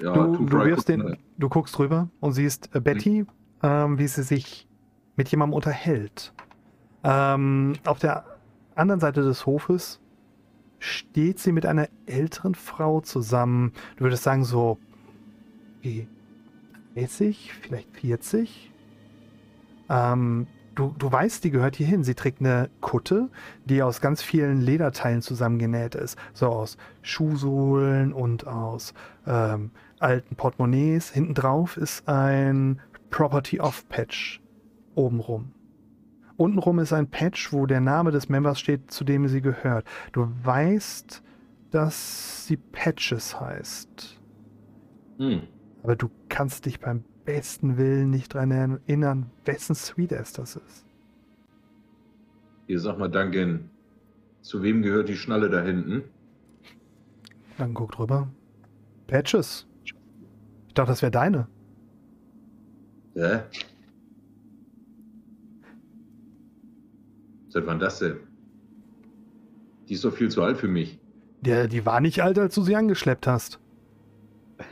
Speaker 9: Ja,
Speaker 1: Du, du, wirfst den,
Speaker 9: mal.
Speaker 1: du guckst rüber und siehst äh, Betty, ähm, wie sie sich mit jemandem unterhält. Ähm, auf der anderen Seite des Hofes steht sie mit einer älteren Frau zusammen. Du würdest sagen, so wie 30, vielleicht 40. Ähm, du, du weißt, die gehört hier hin. Sie trägt eine Kutte, die aus ganz vielen Lederteilen zusammengenäht ist. So aus Schuhsohlen und aus ähm, alten Portemonnaies. Hinten drauf ist ein Property Off Patch obenrum. Untenrum ist ein Patch, wo der Name des Members steht, zu dem sie gehört. Du weißt, dass sie Patches heißt.
Speaker 9: Hm.
Speaker 1: Aber du kannst dich beim besten Willen nicht daran erinnern, wessen Sweet Ass das ist.
Speaker 9: Hier, sag mal, Duncan, zu wem gehört die Schnalle da hinten?
Speaker 1: Dann guck drüber. Patches. Ich dachte, das wäre deine.
Speaker 9: Hä? Seit wann das denn? Die ist doch viel zu alt für mich.
Speaker 1: Der, die war nicht alt, als du sie angeschleppt hast.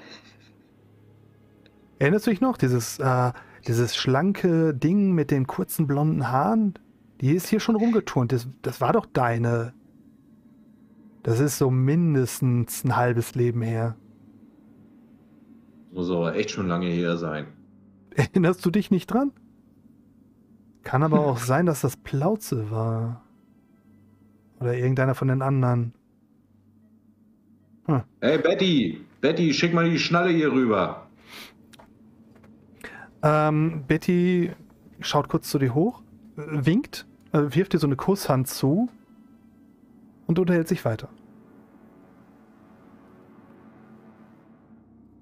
Speaker 1: Erinnerst du dich noch? Dieses, äh, dieses schlanke Ding mit den kurzen blonden Haaren? Die ist hier schon rumgeturnt. Das, das war doch deine. Das ist so mindestens ein halbes Leben her.
Speaker 9: Muss aber echt schon lange her sein.
Speaker 1: Erinnerst du dich nicht dran? Kann aber auch sein, dass das Plauze war. Oder irgendeiner von den anderen.
Speaker 9: Hey, Betty! Betty, schick mal die Schnalle hier rüber.
Speaker 1: Ähm, Betty schaut kurz zu dir hoch, winkt, äh, wirft dir so eine Kusshand zu und unterhält sich weiter.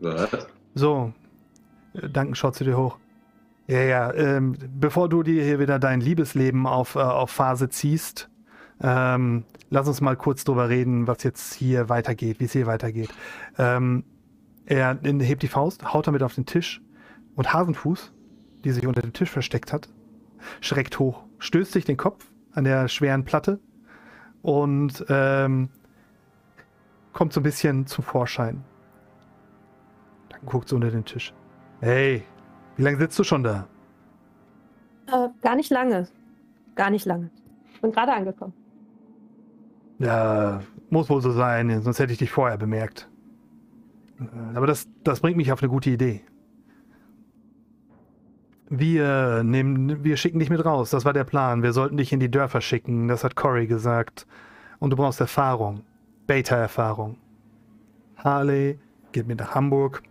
Speaker 9: Was?
Speaker 1: So, äh, Duncan schaut zu dir hoch. Ja, ja, ähm, bevor du dir hier wieder dein Liebesleben auf, äh, auf Phase ziehst, ähm, lass uns mal kurz drüber reden, was jetzt hier weitergeht, wie es hier weitergeht. Ähm, er hebt die Faust, haut damit auf den Tisch und Hasenfuß, die sich unter dem Tisch versteckt hat, schreckt hoch, stößt sich den Kopf an der schweren Platte und ähm, kommt so ein bisschen zum Vorschein. Dann guckt sie unter den Tisch. Hey, wie lange sitzt du schon da?
Speaker 10: Äh, gar nicht lange. Gar nicht lange. Bin gerade angekommen.
Speaker 1: Ja, muss wohl so sein, sonst hätte ich dich vorher bemerkt. Äh, Aber das, das bringt mich auf eine gute Idee. Wir, nehmen, wir schicken dich mit raus, das war der Plan. Wir sollten dich in die Dörfer schicken, das hat Cory gesagt. Und du brauchst Erfahrung, Beta-Erfahrung. Harley geht mit nach Hamburg,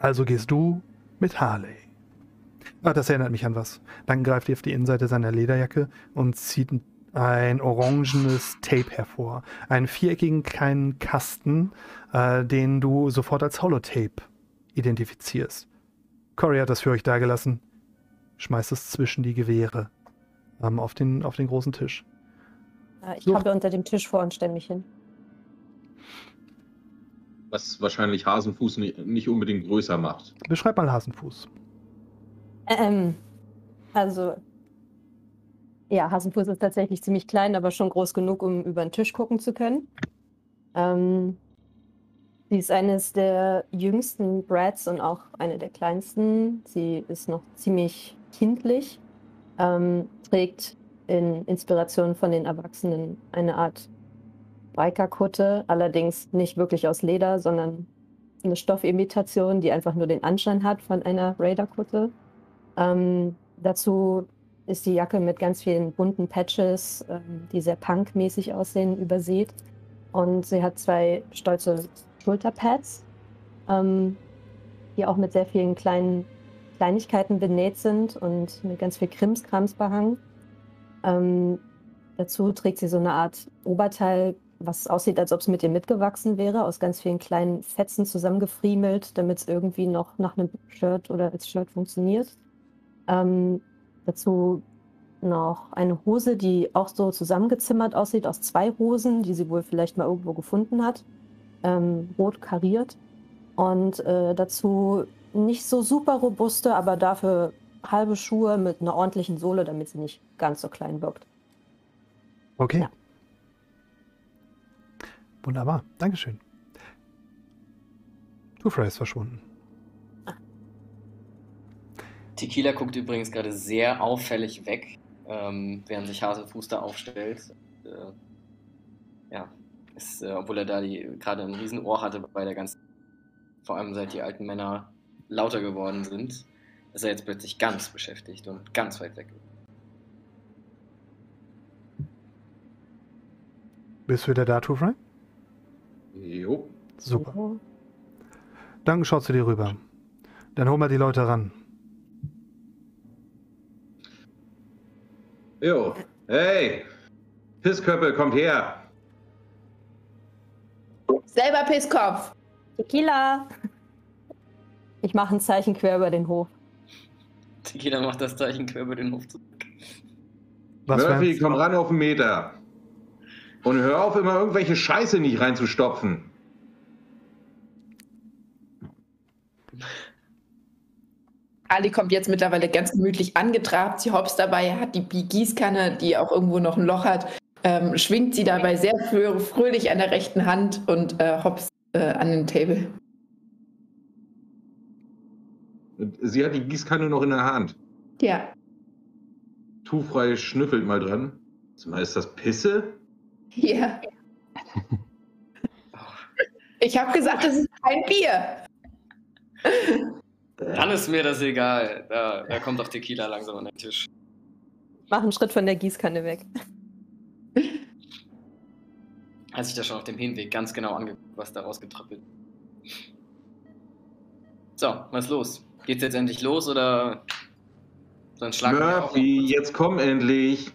Speaker 1: also gehst du mit Harley. Ah, das erinnert mich an was. Dann greift er auf die Innenseite seiner Lederjacke und zieht ein orangenes Tape hervor. Einen viereckigen kleinen Kasten, äh, den du sofort als Holotape identifizierst. Cory hat das für euch dagelassen. Schmeißt es zwischen die Gewehre ähm, auf, den, auf den großen Tisch.
Speaker 10: Äh, ich
Speaker 1: So.
Speaker 10: habe unter dem Tisch vor und stelle mich hin.
Speaker 9: Was wahrscheinlich Hasenfuß nicht, unbedingt größer macht.
Speaker 1: Beschreib mal Hasenfuß.
Speaker 10: Ähm, also, ja, Hasenfuß ist tatsächlich ziemlich klein, aber schon groß genug, um über den Tisch gucken zu können. Ähm, sie ist eines der jüngsten Brads und auch eine der kleinsten. Sie ist noch ziemlich kindlich, ähm, trägt in Inspiration von den Erwachsenen eine Art Bikerkutte, allerdings nicht wirklich aus Leder, sondern eine Stoffimitation, die einfach nur den Anschein hat von einer Raiderkutte. Ähm, dazu ist die Jacke mit ganz vielen bunten Patches, ähm, die sehr punkmäßig aussehen, übersät. Und sie hat zwei stolze Schulterpads, ähm, die auch mit sehr vielen kleinen Kleinigkeiten benäht sind und mit ganz viel Krimskrams behangen. Ähm, dazu trägt sie so eine Art Oberteil, was aussieht, als ob es mit ihr mitgewachsen wäre, aus ganz vielen kleinen Fetzen zusammengefriemelt, damit es irgendwie noch nach einem Shirt oder als Shirt funktioniert. Ähm, dazu noch eine Hose, die auch so zusammengezimmert aussieht aus zwei Hosen, die sie wohl vielleicht mal irgendwo gefunden hat. Ähm, rot kariert. Und äh, dazu nicht so super robuste, aber dafür halbe Schuhe mit einer ordentlichen Sohle, damit sie nicht ganz so klein wirkt.
Speaker 1: Okay.
Speaker 10: Ja.
Speaker 1: Wunderbar. Dankeschön. Two-Fry ist verschwunden.
Speaker 11: Tequila guckt übrigens gerade sehr auffällig weg, ähm, während sich Haselfuß da aufstellt. Äh, ja, ist, äh, obwohl er da gerade ein Riesenohr hatte bei der ganzen, vor allem seit die alten Männer lauter geworden sind, ist er jetzt plötzlich ganz beschäftigt und ganz weit weg.
Speaker 1: Bist du wieder da, Two-Fry?
Speaker 9: Jo.
Speaker 1: Super. Dann schaust du dir rüber. Dann hol mal die Leute ran.
Speaker 9: Jo. Hey! Pissköppel, kommt her!
Speaker 3: Selber Pisskopf.
Speaker 10: Tequila! Ich mache ein Zeichen quer über den Hof.
Speaker 11: Tequila macht das Zeichen quer über den Hof zurück.
Speaker 1: Was
Speaker 9: Murphy, komm ran auf den Meter. Und hör auf, immer irgendwelche Scheiße nicht reinzustopfen.
Speaker 3: Ali kommt jetzt mittlerweile ganz gemütlich angetrabt. Sie hops dabei, hat die Gießkanne, die auch irgendwo noch ein Loch hat, ähm, schwingt sie dabei sehr frö fröhlich an der rechten Hand und äh, hops äh, an den Table.
Speaker 9: Sie hat die Gießkanne noch in der Hand.
Speaker 3: Ja.
Speaker 9: Tufrei schnüffelt mal dran. Ist das Pisse?
Speaker 3: Ja. Ich habe gesagt, das ist kein Bier.
Speaker 11: Dann ist mir das egal. Da, da kommt doch Tequila langsam an den Tisch.
Speaker 10: Mach einen Schritt von der Gießkanne weg.
Speaker 11: Hat sich da schon auf dem Hinweg ganz genau angeguckt, was da rausgetröppelt. So, was ist los? Geht's jetzt endlich los oder sonst schlagen?
Speaker 9: Murphy, jetzt komm endlich.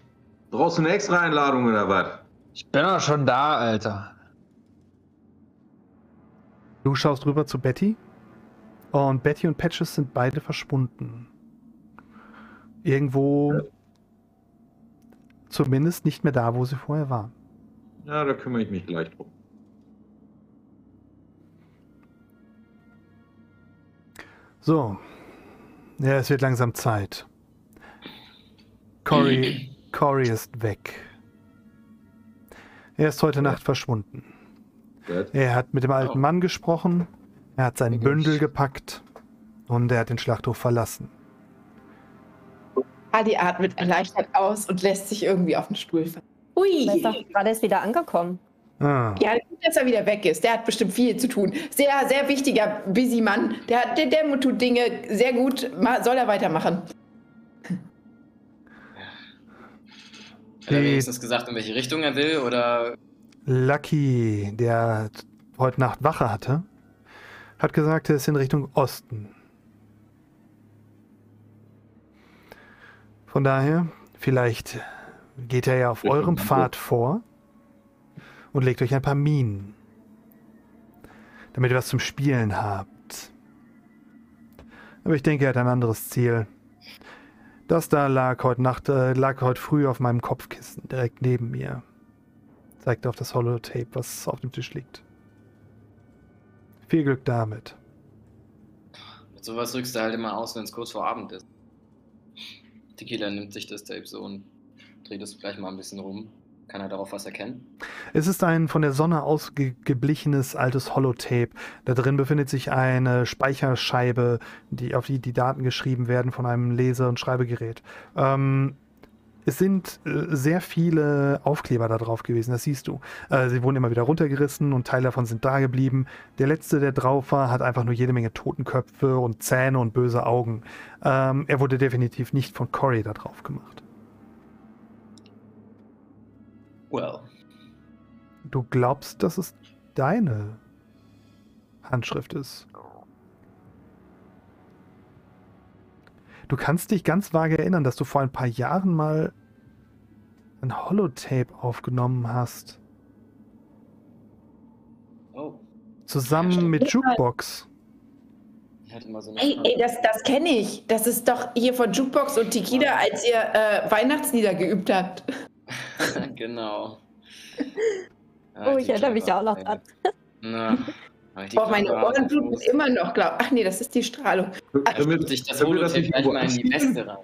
Speaker 9: Brauchst du eine extra Einladung oder was?
Speaker 8: Ich bin doch schon da, Alter.
Speaker 1: Du schaust rüber zu Betty. Und Betty und Patches sind beide verschwunden. Irgendwo. Zumindest nicht mehr da, wo sie vorher waren.
Speaker 9: Ja, da kümmere ich mich gleich drum.
Speaker 1: So. Ja, es wird langsam Zeit. Cory, Cory ist weg. Er ist heute Nacht verschwunden. Er hat mit dem alten
Speaker 11: Oh.
Speaker 1: Mann gesprochen, er hat sein? Bündel gepackt und er hat den Schlachthof verlassen.
Speaker 3: Ali atmet erleichtert aus und lässt sich irgendwie auf den Stuhl fallen. Hui!
Speaker 10: Er ist doch gerade erst wieder angekommen.
Speaker 1: Ah,
Speaker 3: Ja, gut, dass er wieder weg ist. Der hat bestimmt viel zu tun. Sehr, sehr wichtiger, busy Mann. Der, hat- der, der tut Dinge sehr gut. Soll er weitermachen?
Speaker 11: Hat er wenigstens gesagt, in welche Richtung er will oder
Speaker 1: Lucky, der heute Nacht Wache hatte, hat gesagt, er ist in Richtung Osten. Von daher, vielleicht geht er ja auf
Speaker 9: Richtung
Speaker 1: eurem. Pfad vor und legt euch ein paar Minen, damit ihr was zum Spielen habt. Aber ich denke, er hat ein anderes Ziel. Das da lag heute Nacht, äh, lag heute früh auf meinem Kopfkissen, direkt neben mir. Zeigt auf das Holotape, was auf dem Tisch liegt. Viel Glück damit.
Speaker 11: mit sowas rückst du halt immer aus, wenn es kurz vor Abend ist. Tequila nimmt sich das Tape so und dreht es gleich mal ein bisschen rum. Kann er darauf was erkennen?
Speaker 1: Es ist ein von der Sonne ausgeblichenes altes Holotape. Da drin befindet sich eine Speicherscheibe, die, auf die die Daten geschrieben werden von einem Lese- und Schreibegerät. Ähm, es sind äh, sehr viele Aufkleber da drauf gewesen, das siehst du. Äh, sie wurden immer wieder runtergerissen und Teile davon sind da geblieben. Der letzte, der drauf war, hat einfach nur jede Menge Totenköpfe und Zähne und böse Augen. Ähm, er wurde definitiv nicht von Cory da drauf gemacht.
Speaker 11: Well.
Speaker 1: Du glaubst, dass es deine Handschrift ist. Du kannst dich ganz vage erinnern, dass du vor ein paar Jahren mal ein Holotape aufgenommen hast.
Speaker 11: Oh.
Speaker 1: Zusammen
Speaker 11: Ja,
Speaker 1: mit. Jukebox.
Speaker 11: So
Speaker 3: Ey, ey das, das kenne ich. Das ist doch hier von Jukebox und Tequila, als ihr äh, Weihnachtslieder geübt habt.
Speaker 11: genau.
Speaker 10: Oh, ich erinnere mich auch noch dran.
Speaker 11: Na,
Speaker 3: Boah, meine Ohren bluten immer noch, glaub. Ach nee, das ist die Strahlung.
Speaker 11: Ich
Speaker 9: Können
Speaker 11: sich das Holotape
Speaker 9: nicht
Speaker 11: gleich mal in die? Weste rein.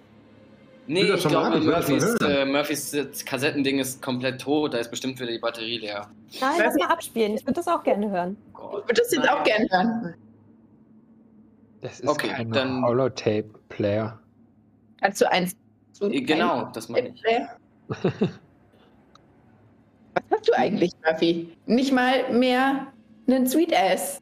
Speaker 11: Nee, ich glaube,
Speaker 9: mal
Speaker 11: Murphys, äh, Murphys äh, Kassettending ist komplett tot, da ist bestimmt wieder die Batterie leer.
Speaker 10: Nein, lass mal abspielen. Ich würde das auch gerne hören.
Speaker 11: Gott.
Speaker 3: Ich würde das jetzt auch gerne hören.
Speaker 8: Das ist
Speaker 11: Okay,
Speaker 8: kein
Speaker 11: dann-
Speaker 8: Holotape-Player.
Speaker 3: Kannst du eins zu
Speaker 11: Äh, Genau, das meine ich.
Speaker 3: Hast du eigentlich, Murphy? Nicht mal mehr einen Sweet Ass.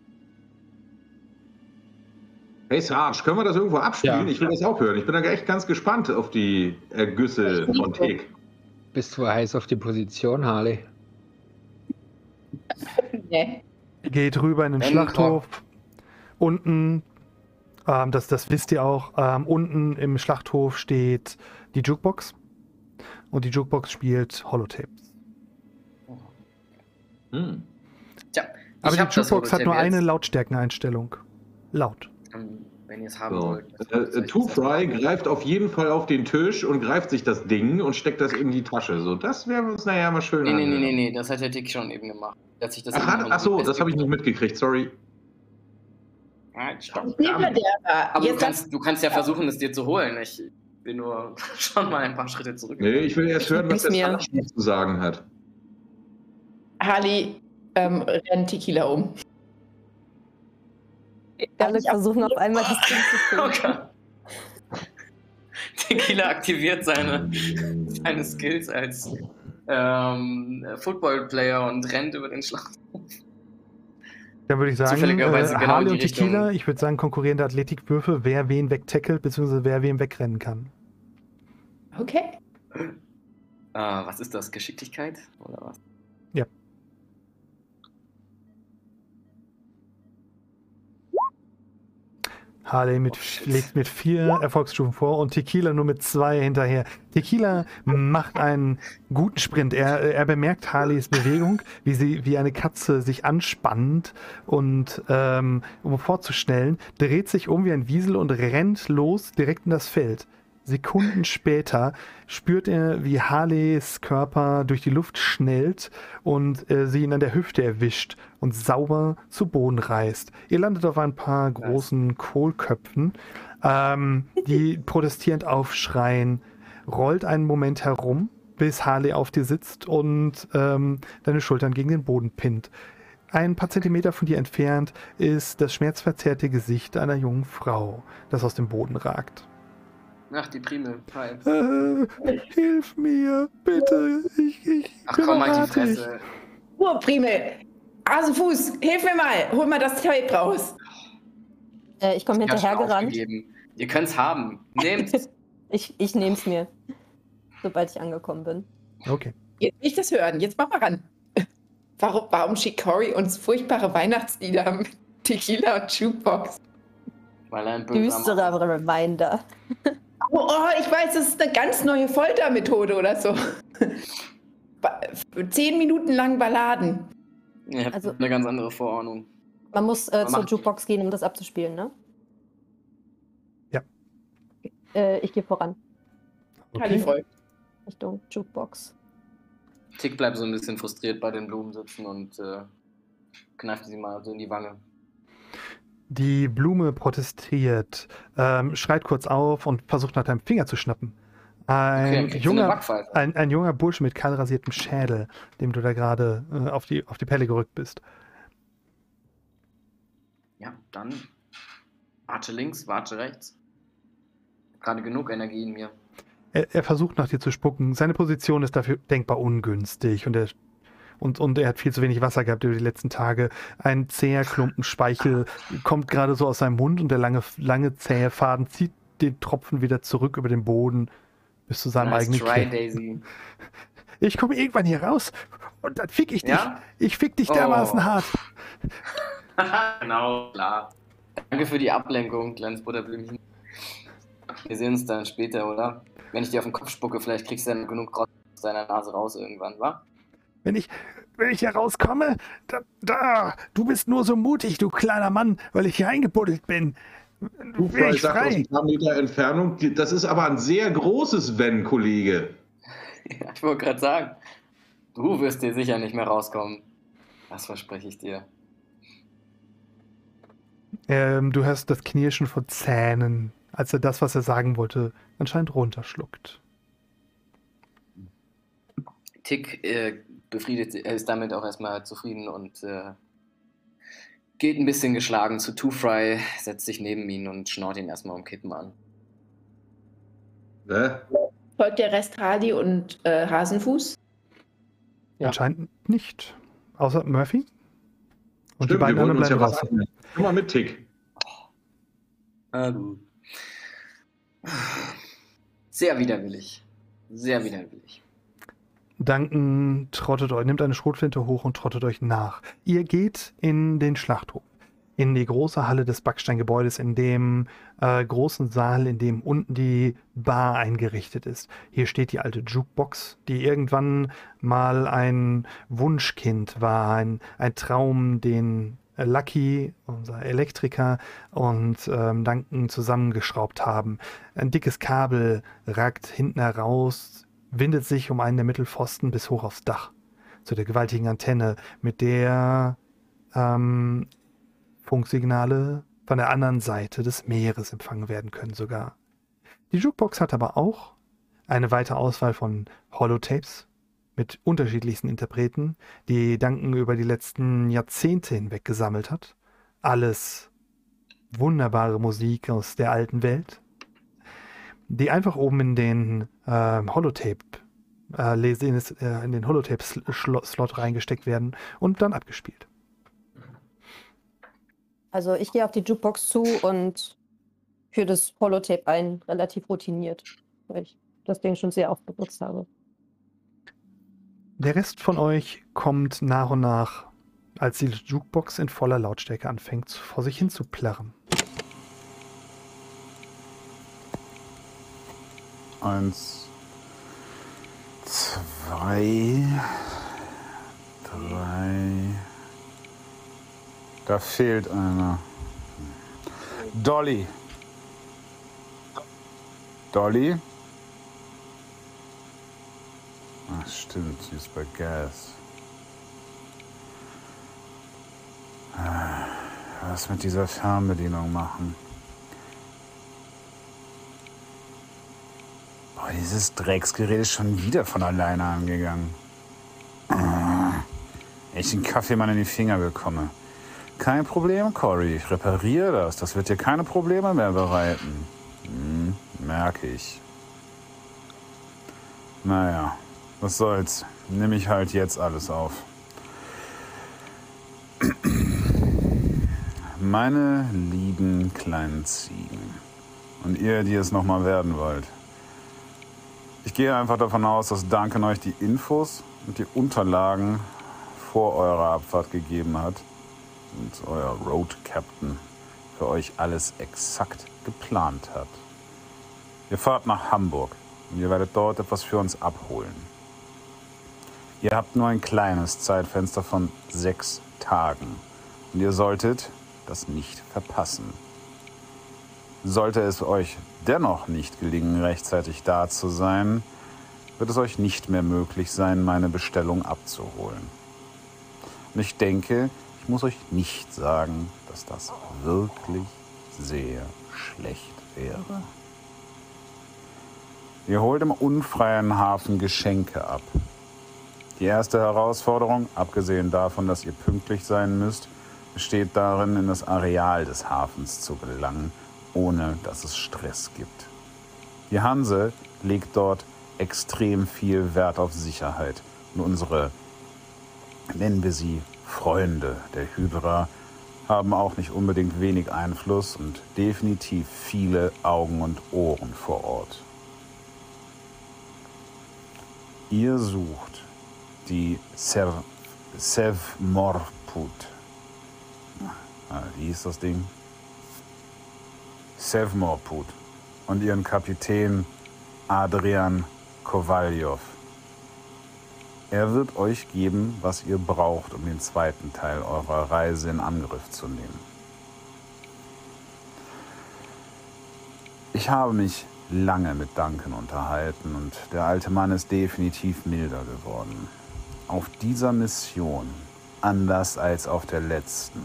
Speaker 9: Hey Sarge, können wir das irgendwo abspielen?
Speaker 8: Ja.
Speaker 9: Ich will das auch hören. Ich bin da echt ganz gespannt auf die Ergüsse von Tek.
Speaker 8: Bist du heiß auf die Position, Harley?
Speaker 3: Nee.
Speaker 1: Geht rüber in den
Speaker 11: Wenn
Speaker 1: Schlachthof. Unten, ähm, das, das wisst ihr auch, ähm, unten im Schlachthof steht die Jukebox. Und die Jukebox spielt Holotapes.
Speaker 9: Hm.
Speaker 11: Tja,
Speaker 1: Aber
Speaker 11: ich
Speaker 1: die Jukebox hat nur eine. Lautstärkeneinstellung. Laut.
Speaker 11: Ähm, Wenn ihr es haben
Speaker 9: So.
Speaker 11: wollt.
Speaker 9: Äh, äh, Two Fry greift auf jeden Fall auf den Tisch und greift sich das Ding und steckt das in die Tasche. So, das wir uns nachher mal schön
Speaker 11: Nee, nee, nee, nee, nee, das hat der Dick schon eben gemacht. Der hat sich das
Speaker 9: Ach, hat, ach so, das habe ich nicht mitgekriegt, sorry.
Speaker 3: Nebenverderber.
Speaker 11: Aber du kannst, du kannst ja versuchen, es dir zu holen. Ich bin nur schon mal ein paar Schritte zurück.
Speaker 9: Nee, ich will erst hören, was der
Speaker 3: mir.
Speaker 9: Sarge zu sagen hat.
Speaker 3: Harley ähm, rennt Tequila um.
Speaker 10: Alle versuchen auf einmal das Ding zu
Speaker 11: Oh
Speaker 10: finden.
Speaker 11: Gott. Tequila aktiviert seine, seine Skills als ähm, Football-Player und rennt über den Schlacht.
Speaker 1: Dann würde ich sagen, äh,
Speaker 11: genau
Speaker 1: Harley und Tequila,
Speaker 11: Richtung.
Speaker 1: ich würde sagen, konkurrierende Athletikwürfe, wer wen wegtackelt, beziehungsweise wer wem wegrennen kann.
Speaker 3: Okay.
Speaker 11: Ah, was ist das? Geschicklichkeit? Oder was?
Speaker 1: Harley mit,
Speaker 11: Oh,
Speaker 1: legt mit vier Erfolgsstufen vor und Tequila nur mit zwei hinterher. Tequila macht einen guten Sprint. Er, er bemerkt Harleys Bewegung, wie sie wie eine Katze sich anspannt und ähm, um vorzustellen, dreht sich um wie ein Wiesel und rennt los direkt in das Feld. Sekunden später spürt er, wie Harleys Körper durch die Luft schnellt und äh, sie ihn an der Hüfte erwischt und sauber zu Boden reißt. Ihr landet auf ein paar großen Kohlköpfen, ähm, die protestierend aufschreien, rollt einen Moment herum, bis Harley auf dir sitzt und ähm, deine Schultern gegen den Boden pinnt. Ein paar Zentimeter von dir entfernt ist das schmerzverzerrte Gesicht einer jungen Frau, das aus dem Boden ragt.
Speaker 11: Ach, die Primel. Hi.
Speaker 1: Äh, hilf mir, bitte. Ich, ich
Speaker 11: Ach komm, halt die. Fresse.
Speaker 3: Oh, Primel. Hasenfuß, hilf mir mal. Hol mal das Tape raus.
Speaker 10: Äh, ich komme hinterhergerannt.
Speaker 11: Ihr könnt's haben. Nehmt's.
Speaker 10: Ich, ich nehme es mir, sobald ich angekommen bin.
Speaker 1: Okay.
Speaker 3: Jetzt will ich das hören. Jetzt mach mal ran. Warum, warum schickt Cory uns furchtbare Weihnachtslieder mit Tequila und Jukebox?
Speaker 11: Weil er ein
Speaker 10: Düsterer Reminder.
Speaker 3: Oh, oh, ich weiß, das ist eine ganz neue Foltermethode oder so. Zehn Minuten lang Balladen.
Speaker 11: Ihr habt
Speaker 10: Also-
Speaker 11: eine ganz andere Vorahnung.
Speaker 10: Man muss äh,
Speaker 11: Man
Speaker 10: zur
Speaker 11: macht-
Speaker 10: Jukebox gehen, um das abzuspielen, ne?
Speaker 1: Ja.
Speaker 10: Äh, ich gehe voran,
Speaker 1: okay.
Speaker 3: freut.
Speaker 10: Richtung Jukebox.
Speaker 11: Tick bleibt so ein bisschen frustriert bei den Blumen sitzen und äh, kneift sie mal so in die Wange.
Speaker 1: Die Blume protestiert, ähm, schreit kurz auf und versucht nach deinem Finger zu schnappen.
Speaker 11: Okay,
Speaker 1: Ein,
Speaker 11: eine
Speaker 1: junger, ein, ein junger Bursche mit kahl rasiertem Schädel, dem du da gerade äh, auf, die, auf die Pelle gerückt bist.
Speaker 11: Ja, dann warte links, warte rechts. Gerade genug Energie in mir.
Speaker 1: Er, er versucht nach dir zu spucken. Seine Position ist dafür denkbar ungünstig und er, und, und er hat viel zu wenig Wasser gehabt über die letzten Tage. Ein zäher Klumpen Speichel kommt gerade so aus seinem Mund und der lange, lange zähe Faden zieht den Tropfen wieder zurück über den Boden bis zu seinem eigenen Kinn. Ich komme irgendwann hier raus und dann fick ich dich.
Speaker 11: Ja?
Speaker 1: Ich fick dich dermaßen
Speaker 11: Oh.
Speaker 1: hart.
Speaker 11: genau, klar. Danke für die Ablenkung, kleines Butterblümchen. Wir sehen uns dann später, oder? Wenn ich dir auf den Kopf spucke, vielleicht kriegst du dann genug Rotz aus deiner Nase raus irgendwann, wa?
Speaker 1: Wenn ich, wenn ich hier rauskomme, da, da, du bist nur so mutig, du kleiner Mann, weil ich hier eingebuddelt bin.
Speaker 9: Du Fry
Speaker 1: ich
Speaker 9: sagt aus
Speaker 1: frei.
Speaker 9: ein paar Meter Entfernung, das ist aber ein sehr großes Wenn, Kollege.
Speaker 11: Ja, ich wollte gerade sagen, du wirst dir sicher nicht mehr rauskommen. Das verspreche ich dir.
Speaker 1: Ähm, du hörst das Knirschen von Zähnen, als er das, was er sagen wollte, anscheinend runterschluckt.
Speaker 11: Tick äh, befriedet, er ist damit auch erstmal zufrieden und äh, geht ein bisschen geschlagen zu Two Fry, setzt sich neben ihn und schnaut ihn erstmal um Kippen an.
Speaker 9: Ne?
Speaker 3: Folgt der Rest Hardy und äh, Hasenfuß?
Speaker 10: Ja.
Speaker 1: Anscheinend nicht. Außer Murphy. Und die
Speaker 9: Stimmt, wir
Speaker 1: beiden
Speaker 9: wollen
Speaker 1: anderen
Speaker 9: uns ja
Speaker 1: bleiben
Speaker 9: was
Speaker 1: raus.
Speaker 9: Komm mal mit, Tick.
Speaker 11: Ah. Sehr widerwillig. Sehr widerwillig.
Speaker 1: Duncan trottet euch, nimmt eine Schrotflinte hoch und trottet euch nach. Ihr geht in den Schlachthof, in die große Halle des Backsteingebäudes, in dem äh, großen Saal, in dem unten die Bar eingerichtet ist. Hier steht die alte Jukebox, die irgendwann mal ein Wunschkind war, ein, ein Traum, den Lucky, unser Elektriker, und ähm, Duncan zusammengeschraubt haben. Ein dickes Kabel ragt hinten heraus, windet sich um einen der Mittelpfosten bis hoch aufs Dach, zu der gewaltigen Antenne, mit der ähm, Funksignale von der anderen Seite des Meeres empfangen werden können sogar. Die Jukebox hat aber auch eine weite Auswahl von Holotapes mit unterschiedlichsten Interpreten, die Duncan über die letzten Jahrzehnte hinweg gesammelt hat. Alles wunderbare Musik aus der alten Welt, die einfach oben in den Holotape äh, äh, in den Holotape-Slot reingesteckt werden und dann abgespielt.
Speaker 10: Also ich gehe auf die Jukebox zu und führe das Holotape ein, relativ routiniert, weil ich das Ding schon sehr oft benutzt habe.
Speaker 1: Der Rest von euch kommt nach und nach, als die Jukebox in voller Lautstärke anfängt, vor sich hin zu plärren.
Speaker 12: Eins, zwei, drei. Da fehlt einer. Dolly. Dolly? Ach, stimmt, sie ist bei Gas. Ah, Was mit dieser Fernbedienung machen? Boah, dieses Drecksgerät ist schon wieder von alleine angegangen. Ah, Ich den Kaffeemann in die Finger bekomme. Kein Problem, Cory. Ich repariere das. Das wird dir keine Probleme mehr bereiten. Hm, merke ich. Naja, was soll's. Nimm ich halt jetzt alles auf. Meine lieben kleinen Ziegen. Und ihr, die es nochmal werden wollt. Ich gehe einfach davon aus, dass Duncan euch die Infos und die Unterlagen vor eurer Abfahrt gegeben hat und euer Road Captain für euch alles exakt geplant hat. Ihr fahrt nach Hamburg und ihr werdet dort etwas für uns abholen. Ihr habt nur ein kleines Zeitfenster von sechs Tagen und ihr solltet das nicht verpassen. Sollte es euch dennoch nicht gelingen, rechtzeitig da zu sein, wird es euch nicht mehr möglich sein, meine Bestellung abzuholen. Und ich denke, ich muss euch nicht sagen, dass das wirklich sehr schlecht wäre. Ihr holt im unfreien Hafen Geschenke ab. Die erste Herausforderung, abgesehen davon, dass ihr pünktlich sein müsst, besteht darin, in das Areal des Hafens zu gelangen, ohne dass es Stress gibt. Die Hanse legt dort extrem viel Wert auf Sicherheit. Und unsere, nennen wir sie Freunde der Hydra, haben auch nicht unbedingt wenig Einfluss und definitiv viele Augen und Ohren vor Ort. Ihr sucht die Sev Sevmorput. Ah, wie hieß das Ding? Sevmorput und ihren Kapitän Adrian Kovaljov. Er wird euch geben, was ihr braucht, um den zweiten Teil eurer Reise in Angriff zu nehmen. Ich habe mich lange mit Duncan unterhalten und der alte Mann ist definitiv milder geworden. Auf dieser Mission, anders als auf der letzten,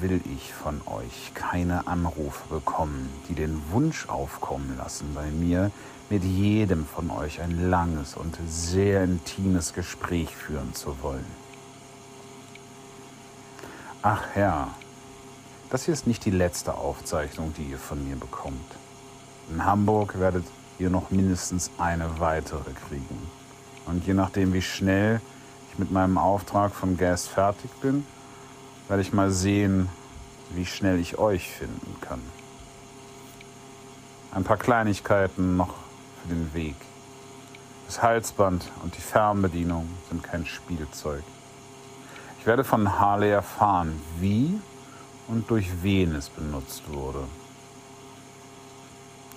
Speaker 12: will ich von euch keine Anrufe bekommen, die den Wunsch aufkommen lassen, bei mir mit jedem von euch ein langes und sehr intimes Gespräch führen zu wollen. Ach Herr, das hier ist nicht die letzte Aufzeichnung, die ihr von mir bekommt. In Hamburg werdet ihr noch mindestens eine weitere kriegen. Und je nachdem, wie schnell ich mit meinem Auftrag von Gas fertig bin, werde ich mal sehen, wie schnell ich euch finden kann. Ein paar Kleinigkeiten noch für den Weg. Das Halsband und die Fernbedienung sind kein Spielzeug. Ich werde von Harley erfahren, wie und durch wen es benutzt wurde.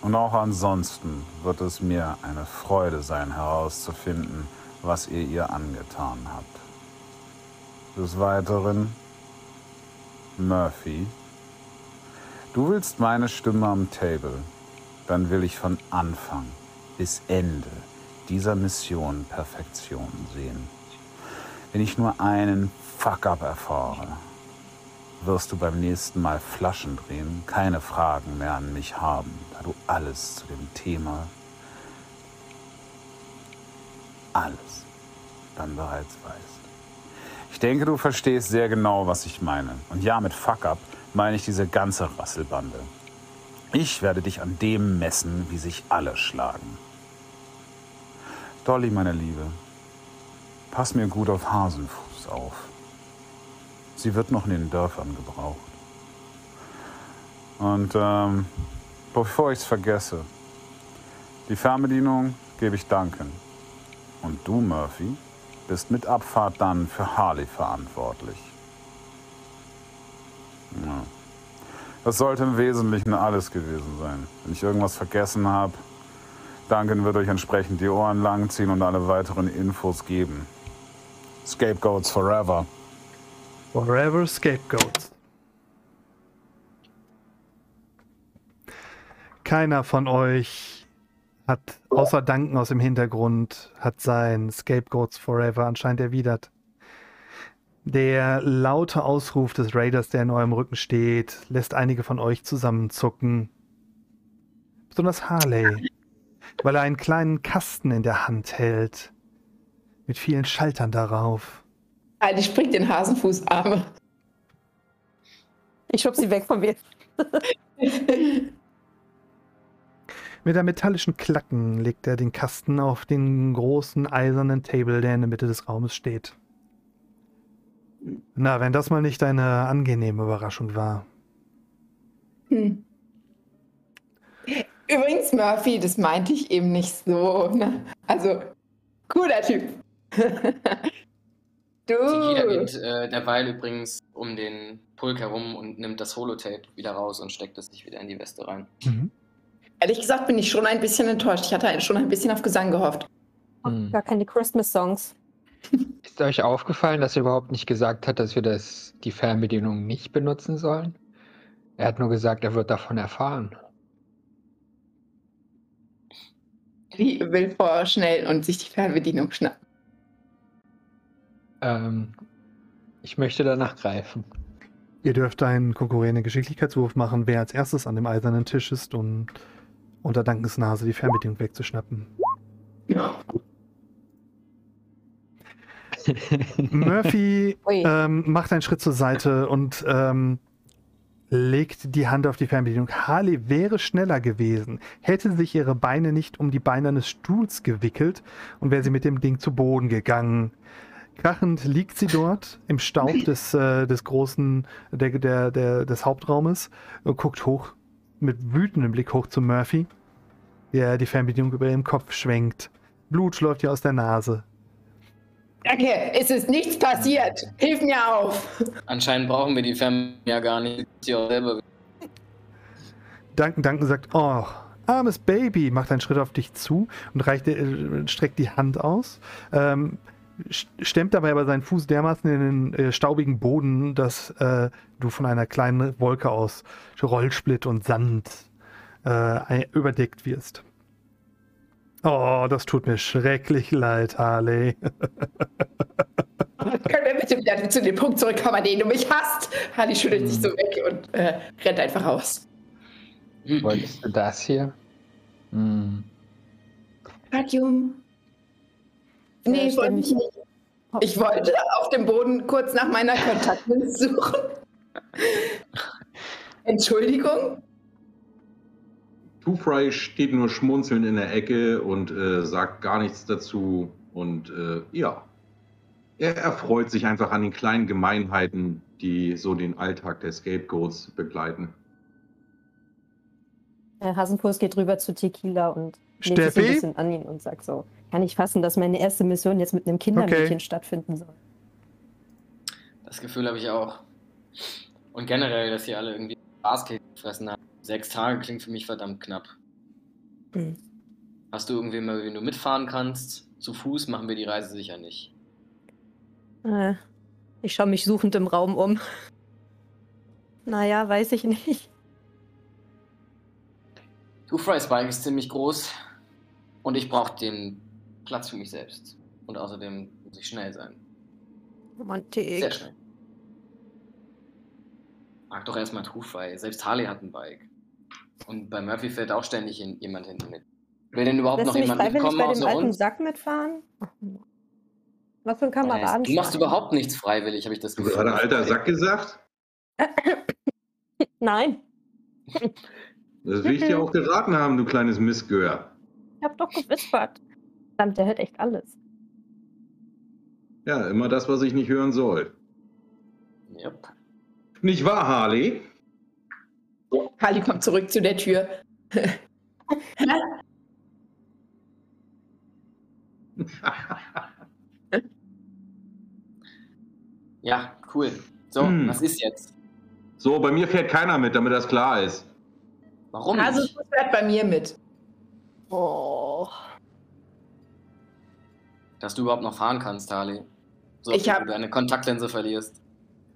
Speaker 12: Und auch ansonsten wird es mir eine Freude sein, herauszufinden, was ihr ihr angetan habt. Des Weiteren, Murphy, du willst meine Stimme am Table, dann will ich von Anfang bis Ende dieser Mission Perfektion sehen. Wenn ich nur einen Fuck-up erfahre, wirst du beim nächsten Mal Flaschen drehen, keine Fragen mehr an mich haben, da du alles zu dem Thema, alles dann bereits weißt. Ich denke, du verstehst sehr genau, was ich meine. Und ja, mit Fuck-up meine ich diese ganze Rasselbande. Ich werde dich an dem messen, wie sich alle schlagen. Dolly, meine Liebe, pass mir gut auf Hasenfuß auf. Sie wird noch in den Dörfern gebraucht. Und ähm, bevor ich es vergesse, die Fernbedienung gebe ich Duncan. Und du, Murphy, bist mit Abfahrt dann für Harley verantwortlich. Ja. Das sollte im Wesentlichen alles gewesen sein. Wenn ich irgendwas vergessen habe, Duncan wird euch entsprechend die Ohren langziehen und alle weiteren Infos geben. Scapegoats forever.
Speaker 1: Forever Scapegoats. Keiner von euch hat, außer Danken aus dem Hintergrund, hat sein Scapegoats Forever anscheinend erwidert. Der laute Ausruf des Raiders, der in eurem Rücken steht, lässt einige von euch zusammenzucken. Besonders Harley, weil er einen kleinen Kasten in der Hand hält. Mit vielen Schaltern darauf.
Speaker 3: Heidi springt den Hasenfußarme.
Speaker 10: Ich schub sie weg von mir.
Speaker 1: Mit einem metallischen Klacken legt er den Kasten auf den großen eisernen Table, der in der Mitte des Raumes steht. Na, wenn das mal nicht eine angenehme Überraschung war.
Speaker 3: Hm. Übrigens, Murphy, das meinte ich eben nicht so. Ne? Also, cooler Typ. Du.
Speaker 11: geht äh, derweil übrigens um den Pulk herum und nimmt das Holotape wieder raus und steckt es sich wieder in die Weste rein.
Speaker 1: Mhm.
Speaker 3: Ehrlich gesagt bin ich schon ein bisschen enttäuscht. Ich hatte schon ein bisschen auf Gesang gehofft.
Speaker 8: Hm.
Speaker 10: Gar keine Christmas-Songs.
Speaker 8: Ist euch aufgefallen, dass er überhaupt nicht gesagt hat, dass wir das, die Fernbedienung nicht benutzen sollen? Er hat nur gesagt, er wird davon erfahren.
Speaker 3: Die will vor schnell und sich die Fernbedienung schnappen.
Speaker 8: Ähm, ich möchte danach greifen.
Speaker 1: Ihr dürft einen konkurrierenden Geschicklichkeitswurf machen, wer als erstes an dem eisernen Tisch ist und unter Dankens Nase die Fernbedienung wegzuschnappen. Murphy ähm, macht einen Schritt zur Seite und ähm, legt die Hand auf die Fernbedienung. Harley wäre schneller gewesen, hätte sich ihre Beine nicht um die Beine eines Stuhls gewickelt und wäre sie mit dem Ding zu Boden gegangen. Krachend liegt sie dort im Staub des, äh, des großen, der, der, der, des Hauptraumes und guckt hoch, mit wütendem Blick hoch zu Murphy, der die Fernbedienung über ihrem Kopf schwenkt. Blut läuft ihr aus der Nase.
Speaker 3: Danke, es ist nichts passiert. Hilf mir auf.
Speaker 11: Anscheinend brauchen wir die Fernbedienung ja gar nicht. Sie auch selber.
Speaker 1: Duncan, Duncan sagt, oh, armes Baby, macht einen Schritt auf dich zu und reicht, äh, streckt die Hand aus. Ähm, stemmt dabei aber seinen Fuß dermaßen in den äh, staubigen Boden, dass äh, du von einer kleinen Wolke aus Rollsplit und Sand äh, überdeckt wirst. Oh, das tut mir schrecklich leid, Harley.
Speaker 3: Können wir bitte wieder zu dem Punkt zurückkommen, an den du mich hast? Harley schüttelt hm. sich so weg und äh, rennt einfach raus.
Speaker 8: Wolltest du das hier? Hm.
Speaker 3: Vakuum. Nee, ich wollte nicht. Ich wollte auf dem Boden kurz nach meiner Kontaktlinse suchen. Entschuldigung?
Speaker 9: Two-Fry steht nur schmunzelnd in der Ecke und äh, sagt gar nichts dazu. Und äh, ja, er erfreut sich einfach an den kleinen Gemeinheiten, die so den Alltag der Scapegoats begleiten.
Speaker 10: Herr Hasenfuß geht rüber zu Tequila und legt sich ein bisschen an ihn und sagt so, kann ich fassen, dass meine erste Mission jetzt mit einem Kindermädchen okay. stattfinden soll.
Speaker 11: Das Gefühl habe ich auch. Und generell, dass sie alle irgendwie Basket gefressen haben. Sechs Tage klingt für mich verdammt knapp. Mhm. Hast du irgendwie mal, wenn du mitfahren kannst? Zu Fuß machen wir die Reise sicher nicht.
Speaker 10: Äh, ich schaue mich suchend im Raum um. Naja, weiß ich nicht.
Speaker 11: Two Fry's Bike ist ziemlich groß und ich brauche den Platz für mich selbst. Und außerdem muss ich schnell sein.
Speaker 10: Romantik. Sehr schnell.
Speaker 11: Mag doch erstmal Two Fry. Selbst Harley hat ein Bike. Und bei Murphy fährt auch ständig jemand hinten mit. Will denn überhaupt
Speaker 10: Lässt
Speaker 11: noch jemand mitkommen
Speaker 10: bei dem alten uns? Sack mitfahren? Was für ein Kameraden?
Speaker 11: Du machst überhaupt nichts freiwillig, habe ich das
Speaker 9: Gefühl. Hat der alter Sack gesagt?
Speaker 10: Nein.
Speaker 9: Das will ich dir auch geraten haben, du kleines Missgehör.
Speaker 10: Ich hab doch gewispert. Verdammt, der hört echt alles.
Speaker 9: Ja, immer das, was ich nicht hören soll.
Speaker 11: Yep.
Speaker 9: Nicht wahr, Harley?
Speaker 3: Harley kommt zurück zu der Tür.
Speaker 11: ja, cool. So, hm. was ist jetzt?
Speaker 9: So, bei mir fährt keiner mit, damit das klar ist.
Speaker 11: Warum
Speaker 3: also,
Speaker 11: nicht?
Speaker 3: Also fährt bei mir mit.
Speaker 10: Oh.
Speaker 11: Dass du überhaupt noch fahren kannst, Harley. So,
Speaker 3: ich hab...
Speaker 11: du deine Kontaktlinse verlierst.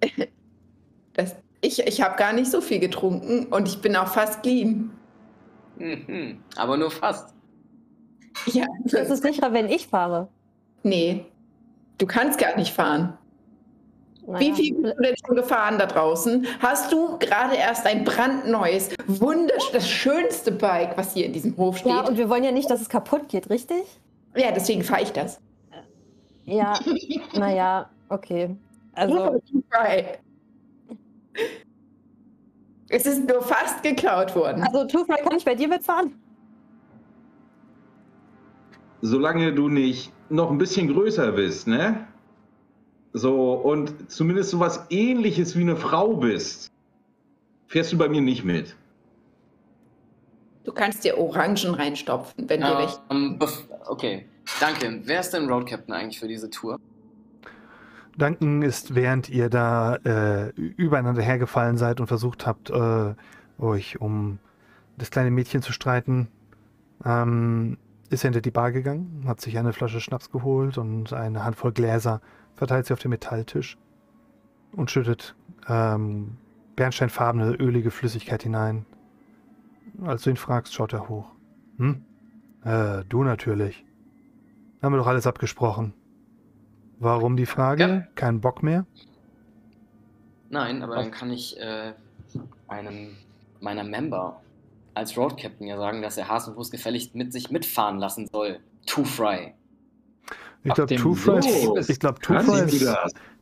Speaker 3: das, ich ich habe gar nicht so viel getrunken und ich bin auch fast clean.
Speaker 11: Mhm, aber nur fast.
Speaker 3: Ja.
Speaker 10: Das ist sicherer, wenn ich fahre.
Speaker 3: Nee, du kannst gar nicht fahren. Naja. Wie viel bist du denn schon gefahren da draußen? Hast du gerade erst ein brandneues, wunderschönes, das schönste Bike, was hier in diesem Hof steht?
Speaker 10: Ja, und wir wollen ja nicht, dass es kaputt geht, richtig?
Speaker 3: Ja, deswegen fahre ich das.
Speaker 10: Ja, naja, okay. Also.
Speaker 3: Es ist nur fast geklaut worden.
Speaker 10: Also, Tufra, kann ich bei dir mitfahren?
Speaker 9: Solange du nicht noch ein bisschen größer bist, ne? So, und zumindest so was ähnliches wie eine Frau bist, fährst du bei mir nicht mit.
Speaker 3: Du kannst dir Orangen reinstopfen, wenn
Speaker 11: ja,
Speaker 3: dir recht.
Speaker 11: Um, okay, danke. Wer ist denn Road Captain eigentlich für diese Tour?
Speaker 1: Duncan ist, während ihr da äh, übereinander hergefallen seid und versucht habt, äh, euch um das kleine Mädchen zu streiten, ähm, ist er hinter die Bar gegangen, hat sich eine Flasche Schnaps geholt und eine Handvoll Gläser verteilt sie auf den Metalltisch und schüttet ähm, bernsteinfarbene, ölige Flüssigkeit hinein. Als du ihn fragst, schaut er hoch. Hm? Äh, du natürlich. Haben wir doch alles abgesprochen. Warum die Frage? Ja. Kein Bock mehr?
Speaker 11: Nein, aber dann kann ich äh, einem meiner Member als Road Captain ja sagen, dass er Hasenfuß gefälligst mit sich mitfahren lassen soll. Too Fry.
Speaker 1: Ich glaube, Two Fries, ich glaube, Two Fries,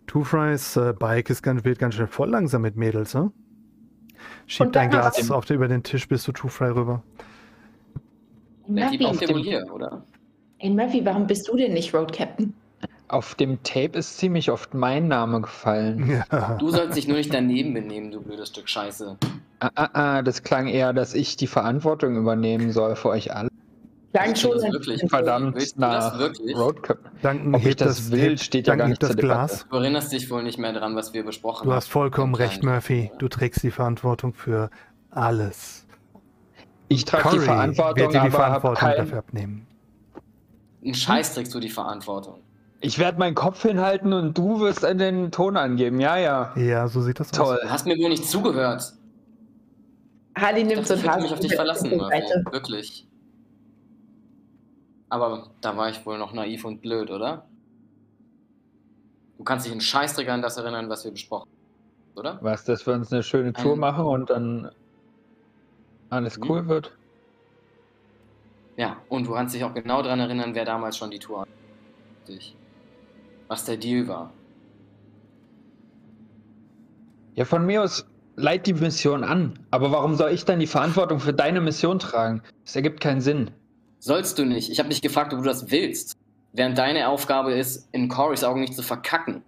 Speaker 1: Two Fries äh, Bike ist ganz, wird ganz schön voll langsam mit Mädels, ne? Schieb
Speaker 3: Und
Speaker 1: dein
Speaker 3: dann
Speaker 1: Glas auf der, über den Tisch bis zu Too Fry rüber.
Speaker 11: Der
Speaker 3: Murphy,
Speaker 11: auf dem wohl
Speaker 3: stimmt.
Speaker 11: hier, oder?
Speaker 3: Ey, Murphy, warum bist du denn nicht Road Captain?
Speaker 8: Auf dem Tape ist ziemlich oft mein Name gefallen.
Speaker 1: Ja.
Speaker 11: Du sollst dich nur nicht daneben benehmen, du blödes Stück Scheiße.
Speaker 8: Ah, ah, ah, das klang eher, dass ich die Verantwortung übernehmen soll für euch alle.
Speaker 11: Du
Speaker 3: schon
Speaker 11: das wirklich?
Speaker 8: Verdammt
Speaker 11: Willst du das
Speaker 8: nach
Speaker 11: wirklich?
Speaker 8: Roadcap.
Speaker 1: Duncan
Speaker 8: Ob ich das
Speaker 1: das,
Speaker 8: will, steht ja gar nicht
Speaker 1: das
Speaker 8: zur Debatte.
Speaker 1: Glas.
Speaker 11: Du erinnerst dich wohl nicht mehr dran, was wir besprochen
Speaker 1: Du
Speaker 11: haben.
Speaker 1: hast vollkommen
Speaker 11: Im
Speaker 1: recht, Murphy. Du trägst die Verantwortung für alles.
Speaker 8: Ich trage die
Speaker 1: Corey
Speaker 8: Verantwortung,
Speaker 1: wird dir die
Speaker 8: aber
Speaker 1: Verantwortung
Speaker 8: kein,
Speaker 1: dafür abnehmen.
Speaker 11: Ein Scheiß trägst du die Verantwortung.
Speaker 8: Ich werde meinen Kopf hinhalten und du wirst den Ton angeben. Ja, ja.
Speaker 1: Ja, so sieht das
Speaker 8: Toll.
Speaker 1: aus.
Speaker 11: Du hast mir wohl nicht zugehört.
Speaker 3: Harley
Speaker 11: Ich
Speaker 3: nimmt so
Speaker 11: dachte,
Speaker 3: ein
Speaker 11: ich könnte mich auf dich verlassen.
Speaker 3: Seite.
Speaker 11: Wirklich. Aber da war ich wohl noch naiv und blöd, oder? Du kannst dich in Scheißdreck an das erinnern, was wir besprochen haben, oder?
Speaker 8: Was, dass wir uns eine schöne Tour
Speaker 11: Ähm.
Speaker 8: machen und dann alles
Speaker 11: Mhm.
Speaker 8: cool wird?
Speaker 11: Ja, und du kannst dich auch genau daran erinnern, wer damals schon die Tour hatte. Dich. Was der Deal war.
Speaker 8: Ja, von mir aus leit die Mission an. Aber warum soll ich dann die Verantwortung für deine Mission tragen? Das ergibt keinen Sinn.
Speaker 11: Sollst du nicht. Ich habe dich gefragt, ob du das willst. Während deine Aufgabe ist, in Corys Augen nicht zu verkacken.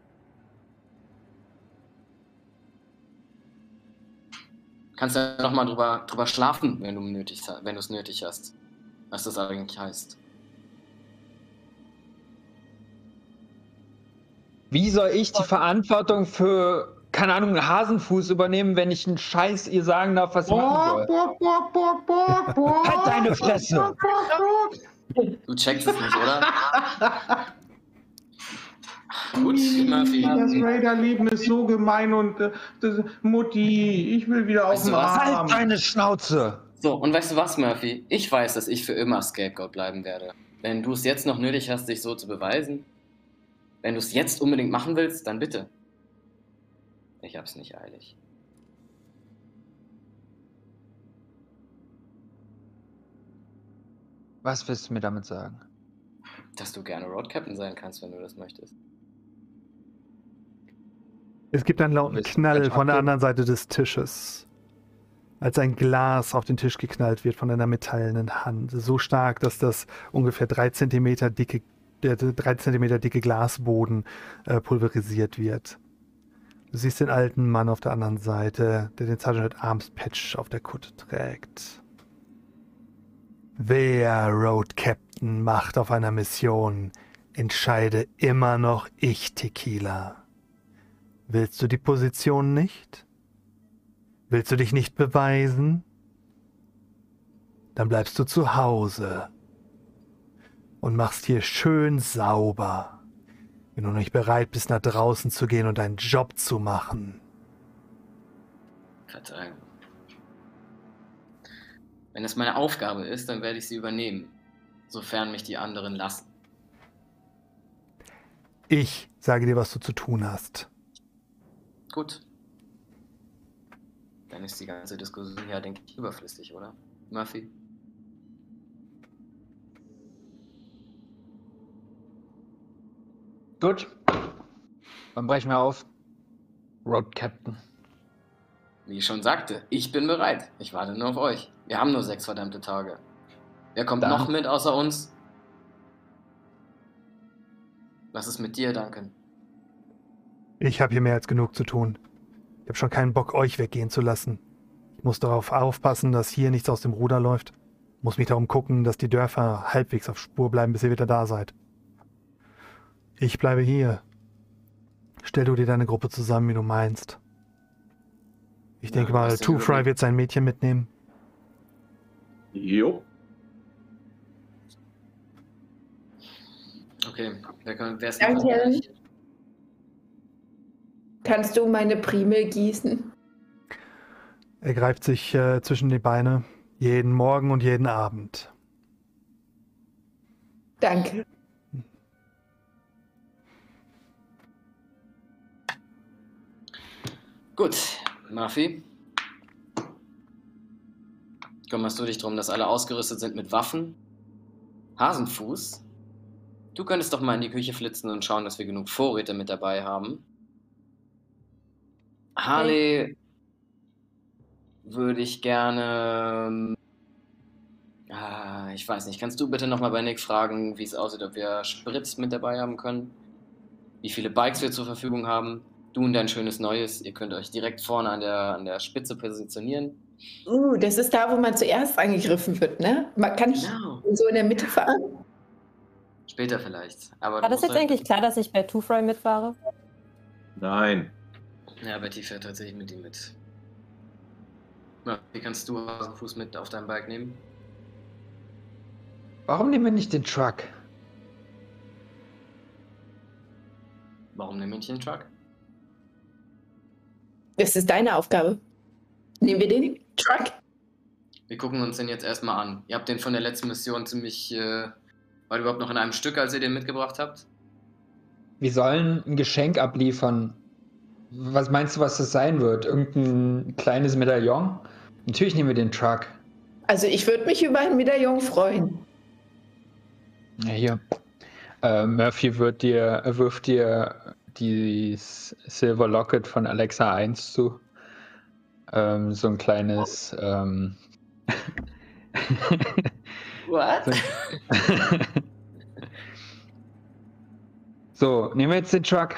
Speaker 11: Kannst ja nochmal drüber, drüber schlafen, wenn du nötig, wenn du es nötig hast. Was das eigentlich heißt.
Speaker 8: Wie soll ich die Verantwortung für, keine Ahnung, einen Hasenfuß übernehmen, wenn ich einen Scheiß ihr sagen darf, was ich machen soll? Halt deine Fresse!
Speaker 11: Du checkst es nicht, oder? Gut, Murphy.
Speaker 13: Das Raider-Leben ist so gemein und äh, das, Mutti, ich will wieder auf
Speaker 11: Weißt
Speaker 13: den
Speaker 11: was?
Speaker 8: Halt
Speaker 13: Arm.
Speaker 8: deine Schnauze!
Speaker 11: So, und weißt du was, Murphy? Ich weiß, dass ich für immer Scapegoat bleiben werde. Wenn du es jetzt noch nötig hast, dich so zu beweisen, wenn du es jetzt unbedingt machen willst, dann bitte. Ich hab's nicht eilig.
Speaker 8: Was willst du mir damit sagen?
Speaker 11: Dass du gerne Road Captain sein kannst, wenn du das möchtest.
Speaker 1: Es gibt einen lauten Knall von der anderen Seite des Tisches. Als ein Glas auf den Tisch geknallt wird von einer metallenen Hand. So stark, dass das ungefähr drei Zentimeter dicke, der drei Zentimeter dicke Glasboden äh, pulverisiert wird. Du siehst den alten Mann auf der anderen Seite, der den Sergeant Arms Patch auf der Kutte trägt. Wer Road Captain macht auf einer Mission, entscheide immer noch ich, Tequila. Willst du die Position nicht? Willst du dich nicht beweisen? Dann bleibst du zu Hause und machst hier schön sauber, wenn du nicht bereit bist, nach draußen zu gehen und deinen Job zu machen.
Speaker 11: Verzeihung. Wenn es meine Aufgabe ist, dann werde ich sie übernehmen. Sofern mich die anderen lassen.
Speaker 1: Ich sage dir, was du zu tun hast.
Speaker 11: Gut. Dann ist die ganze Diskussion ja, denke ich, überflüssig, oder? Murphy?
Speaker 8: Gut. Dann brechen wir auf. Road Captain.
Speaker 11: Wie ich schon sagte, ich bin bereit. Ich warte nur auf euch. Wir haben nur sechs verdammte Tage. Wer kommt
Speaker 8: Dann-
Speaker 11: noch mit außer uns? Was ist mit dir, Duncan?
Speaker 1: Ich habe hier mehr als genug zu tun. Ich habe schon keinen Bock, euch weggehen zu lassen. Ich muss darauf aufpassen, dass hier nichts aus dem Ruder läuft. Muss mich darum gucken, dass die Dörfer halbwegs auf Spur bleiben, bis ihr wieder da seid. Ich bleibe hier. Stell du dir deine Gruppe zusammen, wie du meinst. Ich
Speaker 11: Ja,
Speaker 1: denke mal, Two Fry wird sein Mädchen mitnehmen.
Speaker 9: Jo.
Speaker 11: Okay, wer, kann- wer ist
Speaker 3: Danke. Kannst du meine Primel gießen?
Speaker 1: Er greift sich äh, zwischen die Beine. Jeden Morgen und jeden Abend.
Speaker 3: Danke.
Speaker 11: Gut, Murphy. Kümmerst du dich darum, dass alle ausgerüstet sind mit Waffen? Hasenfuß? Du könntest doch mal in die Küche flitzen und schauen, dass wir genug Vorräte mit dabei haben. Harley. würde ich gerne. ähm, Ah, ich weiß nicht. Kannst du bitte nochmal bei Nick fragen, wie es aussieht, ob wir Sprit mit dabei haben können? Wie viele Bikes wir zur Verfügung haben? Du und dein schönes Neues. Ihr könnt euch direkt vorne an der, an der Spitze positionieren.
Speaker 3: Uh, das ist da, wo man zuerst angegriffen wird, ne? Man kann ich
Speaker 11: Genau.
Speaker 3: so in der Mitte fahren?
Speaker 11: Später vielleicht. Aber
Speaker 10: War das jetzt eigentlich klar, dass ich bei Two Fry mitfahre?
Speaker 9: Nein.
Speaker 11: Ja, Betty fährt tatsächlich mit ihm mit. Na, wie kannst du Hasenfuß mit auf deinem Bike nehmen?
Speaker 8: Warum nehmen wir nicht den Truck?
Speaker 11: Warum nehmen wir nicht den Truck?
Speaker 3: Das ist deine Aufgabe. Nehmen wir den Truck?
Speaker 11: Wir gucken uns den jetzt erstmal an. Ihr habt den von der letzten Mission ziemlich. Äh, war der überhaupt noch in einem Stück, als ihr den mitgebracht habt?
Speaker 8: Wir sollen ein Geschenk abliefern. Was meinst du, was das sein wird? Irgendein kleines Medaillon? Natürlich nehmen wir den Truck.
Speaker 3: Also ich würde mich über ein Medaillon freuen.
Speaker 8: Ja, hier. Äh, Murphy wird dir, wirft dir die Silver Locket von Alexa 1 zu. Ähm, so ein kleines. Ähm,
Speaker 11: What?
Speaker 8: so, nehmen wir jetzt den Truck.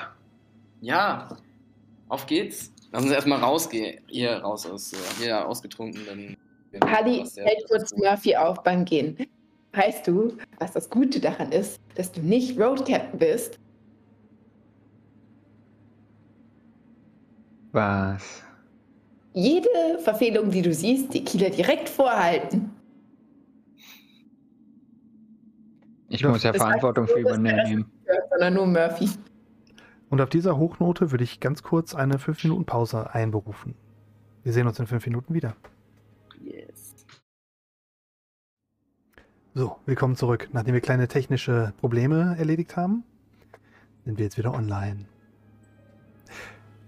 Speaker 11: Ja, auf geht's. Lassen Sie erstmal rausgehen. Ihr raus aus. Äh, jeder ausgetrunken, dann.
Speaker 3: Halli hält kurz Murphy auf beim Gehen. Weißt du, was das Gute daran ist, dass du nicht Road Captain bist?
Speaker 8: Was?
Speaker 3: Jede Verfehlung, die du siehst, die Kieler direkt vorhalten.
Speaker 8: Ich muss ja
Speaker 3: Das heißt
Speaker 8: Verantwortung für übernehmen.
Speaker 3: nicht hört, Sondern nur Murphy.
Speaker 1: Und auf dieser Hochnote würde ich ganz kurz eine 5-Minuten-Pause einberufen. Wir sehen uns in 5 Minuten wieder.
Speaker 11: Yes.
Speaker 1: So, willkommen zurück. Nachdem wir kleine technische Probleme erledigt haben, sind wir jetzt wieder online.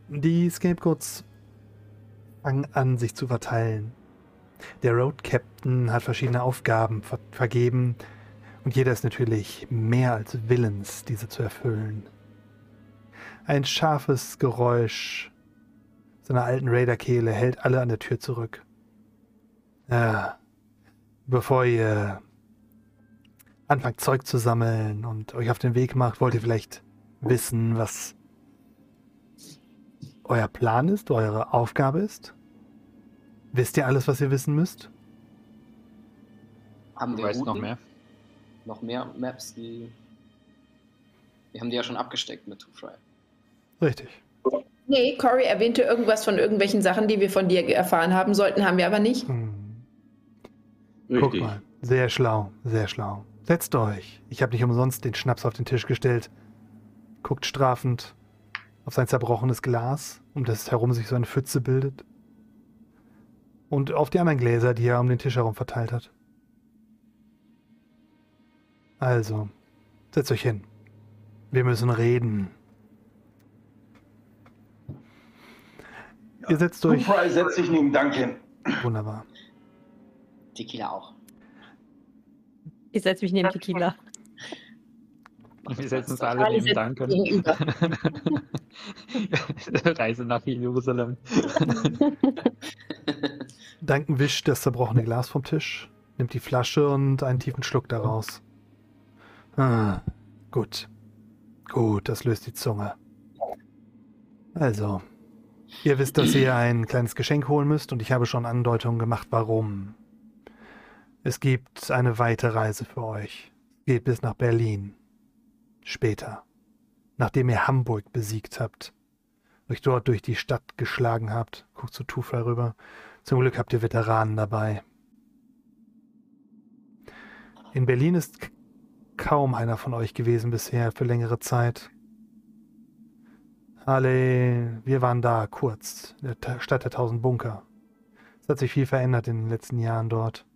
Speaker 1: Die Scapegoats fangen an, sich zu verteilen. Der Road Captain hat verschiedene Aufgaben ver vergeben und jeder ist natürlich mehr als willens, diese zu erfüllen. Ein scharfes Geräusch seiner alten Raiderkehle hält alle an der Tür zurück. Ja, bevor ihr anfangt Zeug zu sammeln und euch auf den Weg macht, wollt ihr vielleicht wissen, was euer Plan ist, eure Aufgabe ist? Wisst ihr alles, was ihr wissen müsst?
Speaker 11: Haben wir
Speaker 8: noch mehr?
Speaker 11: Noch mehr Maps, die. Wir haben die ja schon abgesteckt mit Two Fry.
Speaker 1: Richtig.
Speaker 3: Nee, Cory erwähnte irgendwas von irgendwelchen Sachen, die wir von dir erfahren haben sollten, haben wir aber nicht.
Speaker 1: Hm.
Speaker 9: Richtig.
Speaker 1: Guck mal. Sehr schlau, sehr schlau. Setzt euch. Ich habe nicht umsonst den Schnaps auf den Tisch gestellt. Guckt strafend auf sein zerbrochenes Glas, um das herum sich so eine Pfütze bildet. Und auf die anderen Gläser, die er um den Tisch herum verteilt hat. Also, setzt euch hin. Wir müssen reden. Ihr setzt euch.
Speaker 13: Fry setzt sich neben Duncan.
Speaker 1: Wunderbar.
Speaker 11: Tequila auch.
Speaker 10: Ich setze mich neben Tequila.
Speaker 8: Wir setzen uns alle neben Duncan. Reise nach Jerusalem.
Speaker 1: Duncan wischt das zerbrochene Glas vom Tisch, nimmt die Flasche und einen tiefen Schluck daraus. Ah, gut. Gut, das löst die Zunge. Also, ihr wisst, dass ihr ein kleines Geschenk holen müsst und ich habe schon Andeutungen gemacht, warum. Es gibt eine weite Reise für euch. Geht bis nach Berlin. Später. Nachdem ihr Hamburg besiegt habt. Euch dort durch die Stadt geschlagen habt. Guckt zu Tufel rüber. Zum Glück habt ihr Veteranen dabei. In Berlin ist kaum einer von euch gewesen bisher für längere Zeit. Alle, wir waren da kurz, in der Ta- Stadt der tausend Bunker. Es hat sich viel verändert in den letzten Jahren dort.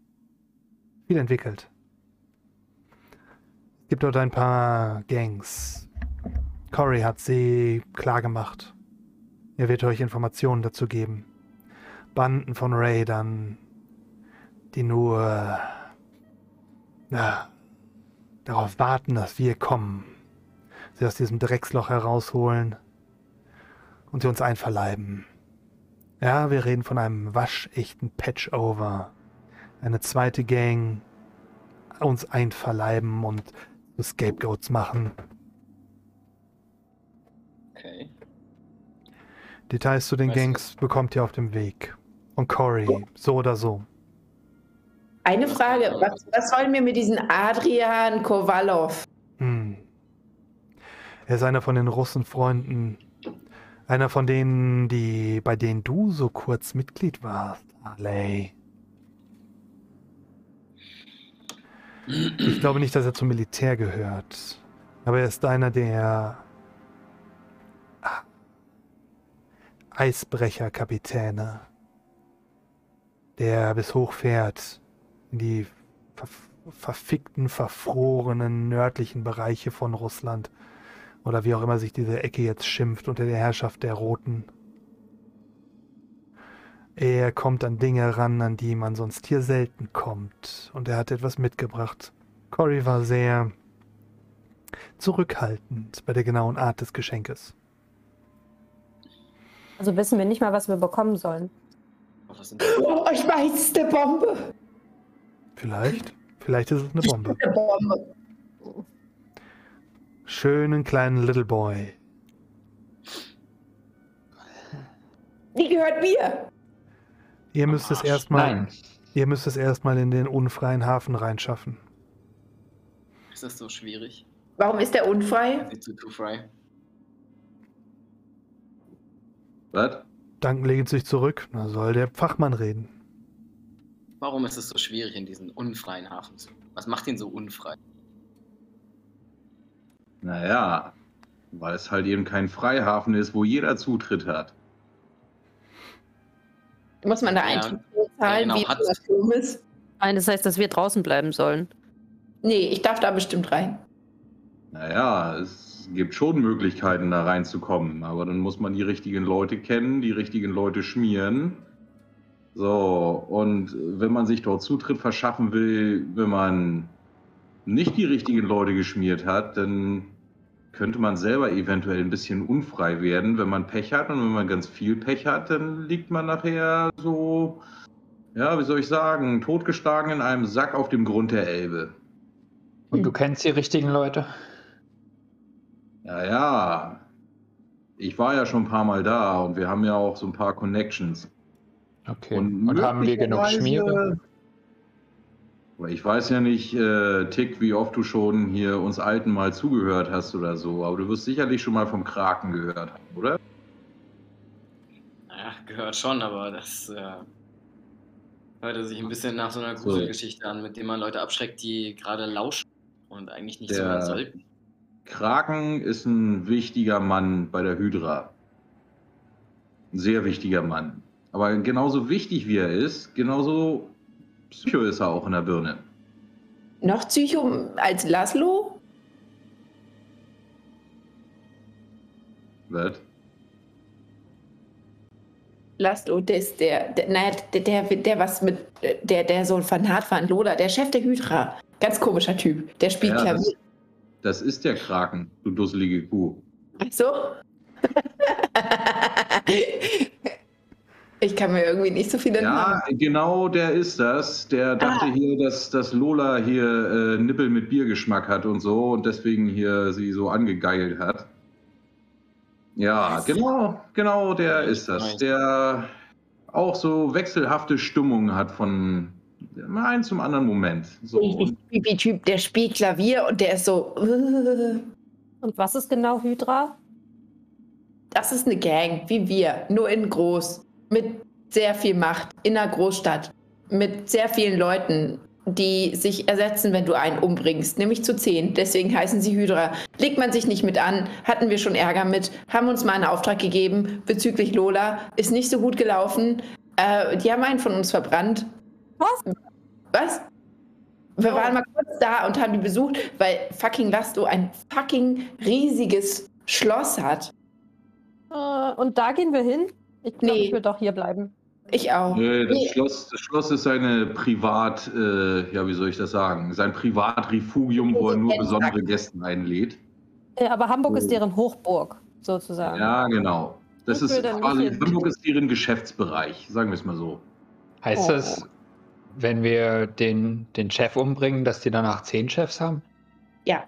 Speaker 1: Viel entwickelt. Es gibt dort ein paar Gangs. Cory hat sie klargemacht. Er wird euch Informationen dazu geben. Banden von Raidern, die nur na, darauf warten, dass wir kommen. Sie aus diesem Drecksloch herausholen und sie uns einverleiben. Ja, wir reden von einem waschechten Patchover. Eine zweite Gang uns einverleiben und Scapegoats machen.
Speaker 11: Okay.
Speaker 1: Details zu den
Speaker 11: Weißt du-
Speaker 1: Gangs bekommt ihr auf dem Weg. Und Cory, so oder so.
Speaker 3: Eine Frage, was, was wollen wir mit diesem Adrian Kowalov?
Speaker 1: Hm. Er ist einer von den Russenfreunden. Einer von denen, die, bei denen du so kurz Mitglied warst, Harley. Ich glaube nicht, dass er zum Militär gehört. Aber er ist einer der Eisbrecherkapitäne, der bis hoch fährt in die ver verfickten, verfrorenen nördlichen Bereiche von Russland. Oder wie auch immer sich diese Ecke jetzt schimpft unter der Herrschaft der Roten. Er kommt an Dinge ran, an die man sonst hier selten kommt. Und er hat etwas mitgebracht. Cory war sehr zurückhaltend bei der genauen Art des Geschenkes.
Speaker 10: Also wissen wir nicht mal, was wir bekommen sollen.
Speaker 11: Sind
Speaker 3: Oh, ich weiß, es ist eine Bombe.
Speaker 1: Vielleicht, vielleicht ist es eine Bombe.
Speaker 3: Eine Bombe.
Speaker 1: Schönen kleinen Little Boy.
Speaker 3: Die gehört mir.
Speaker 1: Ihr müsst es erstmal,
Speaker 8: Nein.
Speaker 1: ihr müsst es erstmal in den unfreien Hafen reinschaffen.
Speaker 11: Ist das so schwierig?
Speaker 3: Warum ist der unfrei?
Speaker 11: Nicht zu Too Fry.
Speaker 9: Was?
Speaker 1: Duncan legt sich zurück. Na, soll der Fachmann reden.
Speaker 11: Warum ist es so schwierig, in diesen unfreien Hafen zu? Was macht ihn so unfrei?
Speaker 9: Naja, weil es halt eben kein Freihafen ist, wo jeder Zutritt hat.
Speaker 3: Muss man da
Speaker 11: Ja.
Speaker 3: Eintritt zahlen,
Speaker 11: Ja, genau,
Speaker 3: wie das Film ist?
Speaker 10: Nein, das heißt, dass wir draußen bleiben sollen.
Speaker 3: Nee, ich darf da bestimmt rein.
Speaker 9: Naja, es gibt schon Möglichkeiten, da reinzukommen, aber dann muss man die richtigen Leute kennen, die richtigen Leute schmieren. So, und wenn man sich dort Zutritt verschaffen will, wenn man nicht die richtigen Leute geschmiert hat, dann könnte man selber eventuell ein bisschen unfrei werden, wenn man Pech hat. Und wenn man ganz viel Pech hat, dann liegt man nachher so, ja, wie soll ich sagen, totgeschlagen in einem Sack auf dem Grund der Elbe.
Speaker 8: Und du kennst die richtigen Leute?
Speaker 9: Ja, ja. Ich war ja schon ein paar Mal da und wir haben ja auch so ein paar Connections.
Speaker 8: Okay. Und, haben wir genug Schmiere?
Speaker 9: Aber ich weiß ja nicht, äh, Tick, wie oft du schon hier uns Alten mal zugehört hast oder so, aber du wirst sicherlich schon mal vom Kraken gehört haben, oder?
Speaker 11: Naja, gehört schon, aber das äh, hörte sich ein bisschen nach so einer
Speaker 9: So.
Speaker 11: Gruselgeschichte an, mit dem man Leute abschreckt, die gerade lauschen und eigentlich nicht
Speaker 9: Der-
Speaker 11: zuhören sollten.
Speaker 9: Kraken ist ein wichtiger Mann bei der Hydra. Ein sehr wichtiger Mann. Aber genauso wichtig wie er ist, genauso Psycho ist er auch in der Birne.
Speaker 3: Noch Psycho als Laszlo?
Speaker 9: Was?
Speaker 3: Laszlo, der ist der, der, naja, der, der, der was mit, der, der so ein Fanat war, ein Lola, der Chef der Hydra. Ganz komischer Typ. Der spielt
Speaker 9: Ja,
Speaker 3: Klavier.
Speaker 9: das ist der Kraken, du dusselige Kuh.
Speaker 3: Ach so? ich kann mir irgendwie nicht so viele
Speaker 9: Ja,
Speaker 3: Namen.
Speaker 9: genau der ist das. Der dachte
Speaker 3: Ah.
Speaker 9: hier, dass, dass Lola hier äh, Nippel mit Biergeschmack hat und so und deswegen hier sie so angegeilt hat. Ja, genau, genau der ist das. Der auch so wechselhafte Stimmung hat von einem zum anderen Moment. So,
Speaker 3: Richtig
Speaker 9: und
Speaker 3: creepy Typ, der spielt Klavier und der ist so. äh,
Speaker 10: Und was ist genau Hydra?
Speaker 3: Das ist eine Gang, wie wir, nur in groß. Mit sehr viel Macht, in einer Großstadt. Mit sehr vielen Leuten, die sich ersetzen, wenn du einen umbringst. Nämlich zu zehn. Deswegen heißen sie Hydra. Legt man sich nicht mit an, hatten wir schon Ärger mit, haben uns mal einen Auftrag gegeben bezüglich Lola. Ist nicht so gut gelaufen. Äh, die haben einen von uns verbrannt.
Speaker 10: Was?
Speaker 3: Was? Wir waren mal kurz da und haben die besucht, weil fucking Lasto ein fucking riesiges Schloss hat.
Speaker 10: Äh, und da gehen wir hin? Ich glaube,
Speaker 3: Nee.
Speaker 10: ich will doch hier bleiben.
Speaker 3: Ich auch.
Speaker 9: äh, das,
Speaker 3: Nee.
Speaker 9: Schloss, das Schloss ist seine Privat, äh, ja, wie soll ich das sagen? Sein Privatrefugium, wo er nur besondere Gäste einlädt.
Speaker 10: Äh, aber Hamburg ist deren Hochburg, sozusagen.
Speaker 9: Ja, genau. Das
Speaker 10: Ich
Speaker 9: ist quasi. Hamburg ist deren Geschäftsbereich, sagen wir es mal so.
Speaker 8: Heißt
Speaker 10: Oh.
Speaker 8: das, wenn wir den, den Chef umbringen, dass die danach zehn Chefs haben?
Speaker 3: Ja.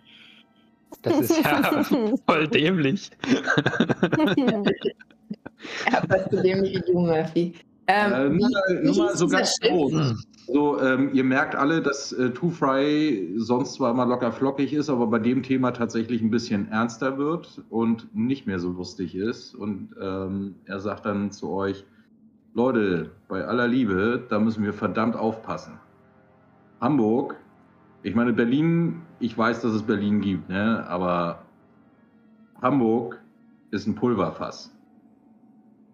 Speaker 8: Das ist ja voll dämlich.
Speaker 3: Ja, was zu dem wie du, Murphy. Ähm,
Speaker 9: Äh, nur,
Speaker 3: wie-
Speaker 9: nur mal so ganz
Speaker 3: Schiff?
Speaker 9: groß. So, ähm, ihr merkt alle, dass äh, Two Fry sonst zwar immer locker flockig ist, aber bei dem Thema tatsächlich ein bisschen ernster wird und nicht mehr so lustig ist. Und ähm, er sagt dann zu euch, Leute, bei aller Liebe, da müssen wir verdammt aufpassen. Hamburg, ich meine Berlin, ich weiß, dass es Berlin gibt, ne? aber Hamburg ist ein Pulverfass.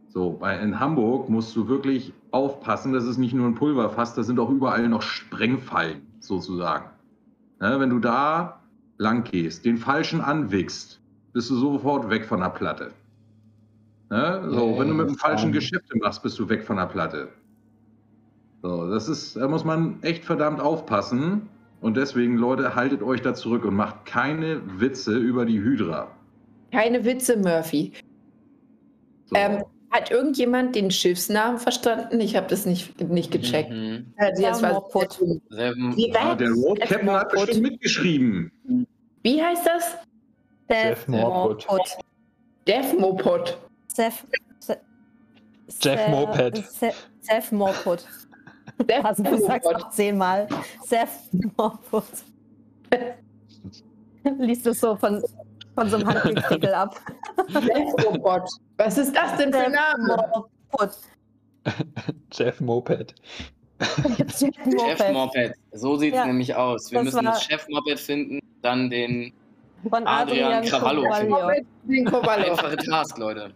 Speaker 9: So, bei, in Hamburg musst du wirklich aufpassen, das ist nicht nur ein Pulverfass, da sind auch überall noch Sprengfallen, sozusagen. Ne, wenn du da lang gehst, den falschen anwickst, bist du sofort weg von der Platte. Ne? So,
Speaker 8: Ja,
Speaker 9: wenn du mit dem falschen
Speaker 8: ja.
Speaker 9: Geschäfte machst, bist du weg von der Platte. So, das ist, da muss man echt verdammt aufpassen. Und deswegen, Leute, haltet euch da zurück und macht keine Witze über die Hydra.
Speaker 3: Keine Witze, Murphy.
Speaker 9: So.
Speaker 3: Ähm, hat irgendjemand den Schiffsnamen verstanden? Ich habe das nicht, nicht gecheckt.
Speaker 11: Mhm.
Speaker 3: Äh, das war Wie,
Speaker 9: ja, der Road? Captain hat bestimmt mitgeschrieben.
Speaker 3: Wie heißt das?
Speaker 8: Jeff Morput.
Speaker 3: Death Moped.
Speaker 10: Seth, Se-
Speaker 8: Jeff
Speaker 10: Se-
Speaker 8: Moped.
Speaker 10: Se- Seth.
Speaker 3: Death
Speaker 10: Also du sagst
Speaker 3: Moped.
Speaker 10: noch zehnmal. Seth Morput. Liest du so von, von so einem Handgekrickel ab.
Speaker 3: Death Moped. Was ist das denn für ein
Speaker 10: Seth
Speaker 3: Name?
Speaker 10: Morput.
Speaker 8: Jeff Moped.
Speaker 10: Jeff Moped.
Speaker 11: Moped. So sieht es
Speaker 10: Ja,
Speaker 11: nämlich aus. Wir
Speaker 10: das
Speaker 11: müssen das Chef Moped finden, dann den
Speaker 10: Von
Speaker 11: Adrian
Speaker 10: Adrian
Speaker 11: Krawallo.
Speaker 10: Kowalio.
Speaker 3: Den
Speaker 11: einfache Task, Leute.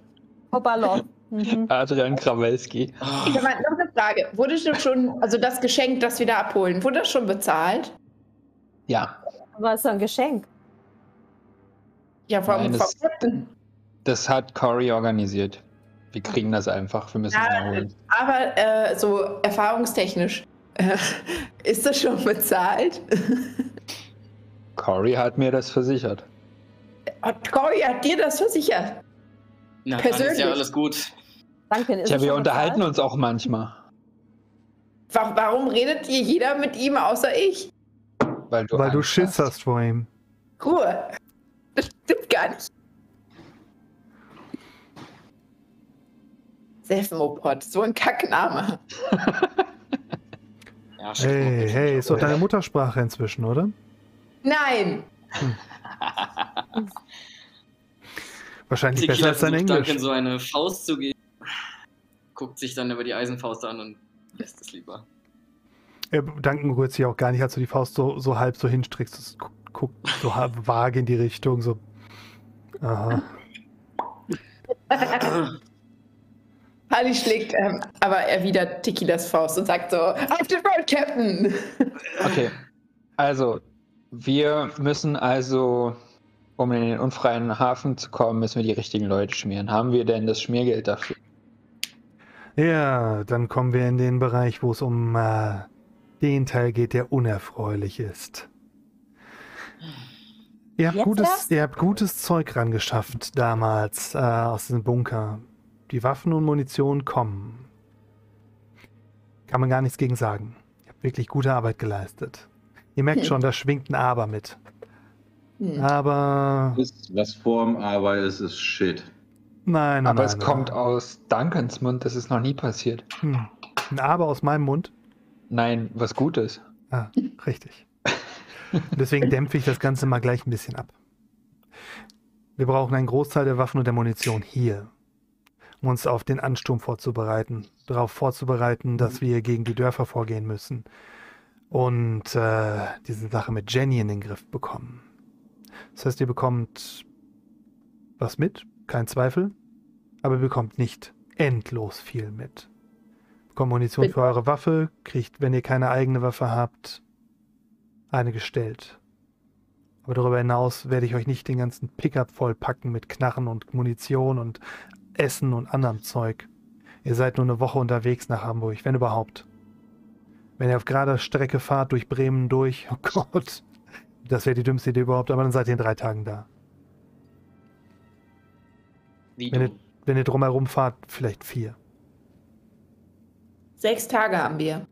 Speaker 10: Kowalov. Mhm.
Speaker 8: Adrian Krawelski.
Speaker 3: Ich habe noch eine Frage. Wurde das schon, also das Geschenk, das wir da abholen, wurde das schon bezahlt?
Speaker 8: Ja,
Speaker 10: War es so ein Geschenk?
Speaker 3: Ja, vom,
Speaker 8: Nein,
Speaker 3: vom
Speaker 8: das-
Speaker 3: Captain.
Speaker 8: das hat Cory organisiert. Wir kriegen das einfach, wir müssen es
Speaker 3: Ja,
Speaker 8: nachholen.
Speaker 3: Aber äh, so erfahrungstechnisch, äh, ist das schon bezahlt?
Speaker 8: Cory hat mir das versichert.
Speaker 3: Hat Cory hat dir das versichert?
Speaker 11: Na, dann ist
Speaker 3: Persönlich.
Speaker 11: ja alles gut.
Speaker 10: Danke. Ist
Speaker 8: Tja, wir unterhalten
Speaker 10: bezahlt?
Speaker 8: uns auch manchmal.
Speaker 3: Wa- Warum redet ihr jeder mit ihm außer ich?
Speaker 8: Weil du,
Speaker 1: Weil du Schiss hast vor ihm.
Speaker 3: Ruhe. Das stimmt gar nicht. Selfmopod, so ein Kackname.
Speaker 11: Ja,
Speaker 1: Hey, hey, ist doch deine Muttersprache inzwischen, oder?
Speaker 3: Nein.
Speaker 1: Wahrscheinlich besser
Speaker 11: Tequila
Speaker 1: als dein
Speaker 11: versucht
Speaker 1: Englisch.
Speaker 11: Duncan so eine Faust zu geben. Guckt sich dann über die Eisenfaust an und lässt es lieber.
Speaker 1: Äh, Duncan rührt sich auch gar nicht, als du die Faust so, so halb so hinstreckst. Es gu- Guckt so halb vage in die Richtung, so. Aha.
Speaker 3: Harley schlägt ähm, aber erwidert Tequilas Faust und sagt so: Auf den Road, Captain!
Speaker 8: Okay, also wir müssen also, um in den unfreien Hafen zu kommen, müssen wir die richtigen Leute schmieren. Haben wir denn das Schmiergeld dafür?
Speaker 1: Ja, dann kommen wir in den Bereich, wo es um äh, den Teil geht, der unerfreulich ist. Ihr habt,
Speaker 10: Jetzt
Speaker 1: gutes,
Speaker 10: erst?
Speaker 1: ihr habt gutes Zeug rangeschafft damals äh, aus dem Bunker. Die Waffen und Munition kommen. Kann man gar nichts gegen sagen. Ihr habt wirklich gute Arbeit geleistet. Ihr merkt schon, da schwingt ein Aber mit.
Speaker 3: Hm.
Speaker 1: Aber
Speaker 9: Ist, was vorm Aber ist, ist Shit.
Speaker 1: nein, nein,
Speaker 8: Aber
Speaker 1: nein.
Speaker 8: es
Speaker 1: nein.
Speaker 8: kommt aus Duncans Mund, das ist noch nie passiert.
Speaker 1: Hm. Ein Aber aus meinem Mund?
Speaker 8: Nein, was Gutes.
Speaker 1: Ah, richtig. Deswegen dämpfe ich das Ganze mal gleich ein bisschen ab. Wir brauchen einen Großteil der Waffen und der Munition hier, um uns auf den Ansturm vorzubereiten. Darauf vorzubereiten, dass wir gegen die Dörfer vorgehen müssen. Und äh, diese Sache mit Jenny in den Griff bekommen. Das heißt, ihr bekommt was mit, kein Zweifel, aber ihr bekommt nicht endlos viel mit. Bekommt Munition für eure Waffe, kriegt, wenn ihr keine eigene Waffe habt, eine gestellt. Aber darüber hinaus werde ich euch nicht den ganzen Pickup vollpacken mit Knarren und Munition und Essen und anderem Zeug. Ihr seid nur eine Woche unterwegs nach Hamburg, wenn überhaupt. Wenn ihr auf gerader Strecke fahrt durch Bremen durch, oh Gott, das wäre die dümmste Idee überhaupt, aber dann seid ihr in drei Tagen da.
Speaker 11: Wie
Speaker 1: Wenn ihr, wenn ihr drumherum fahrt, vielleicht vier.
Speaker 3: Sechs Tage haben wir.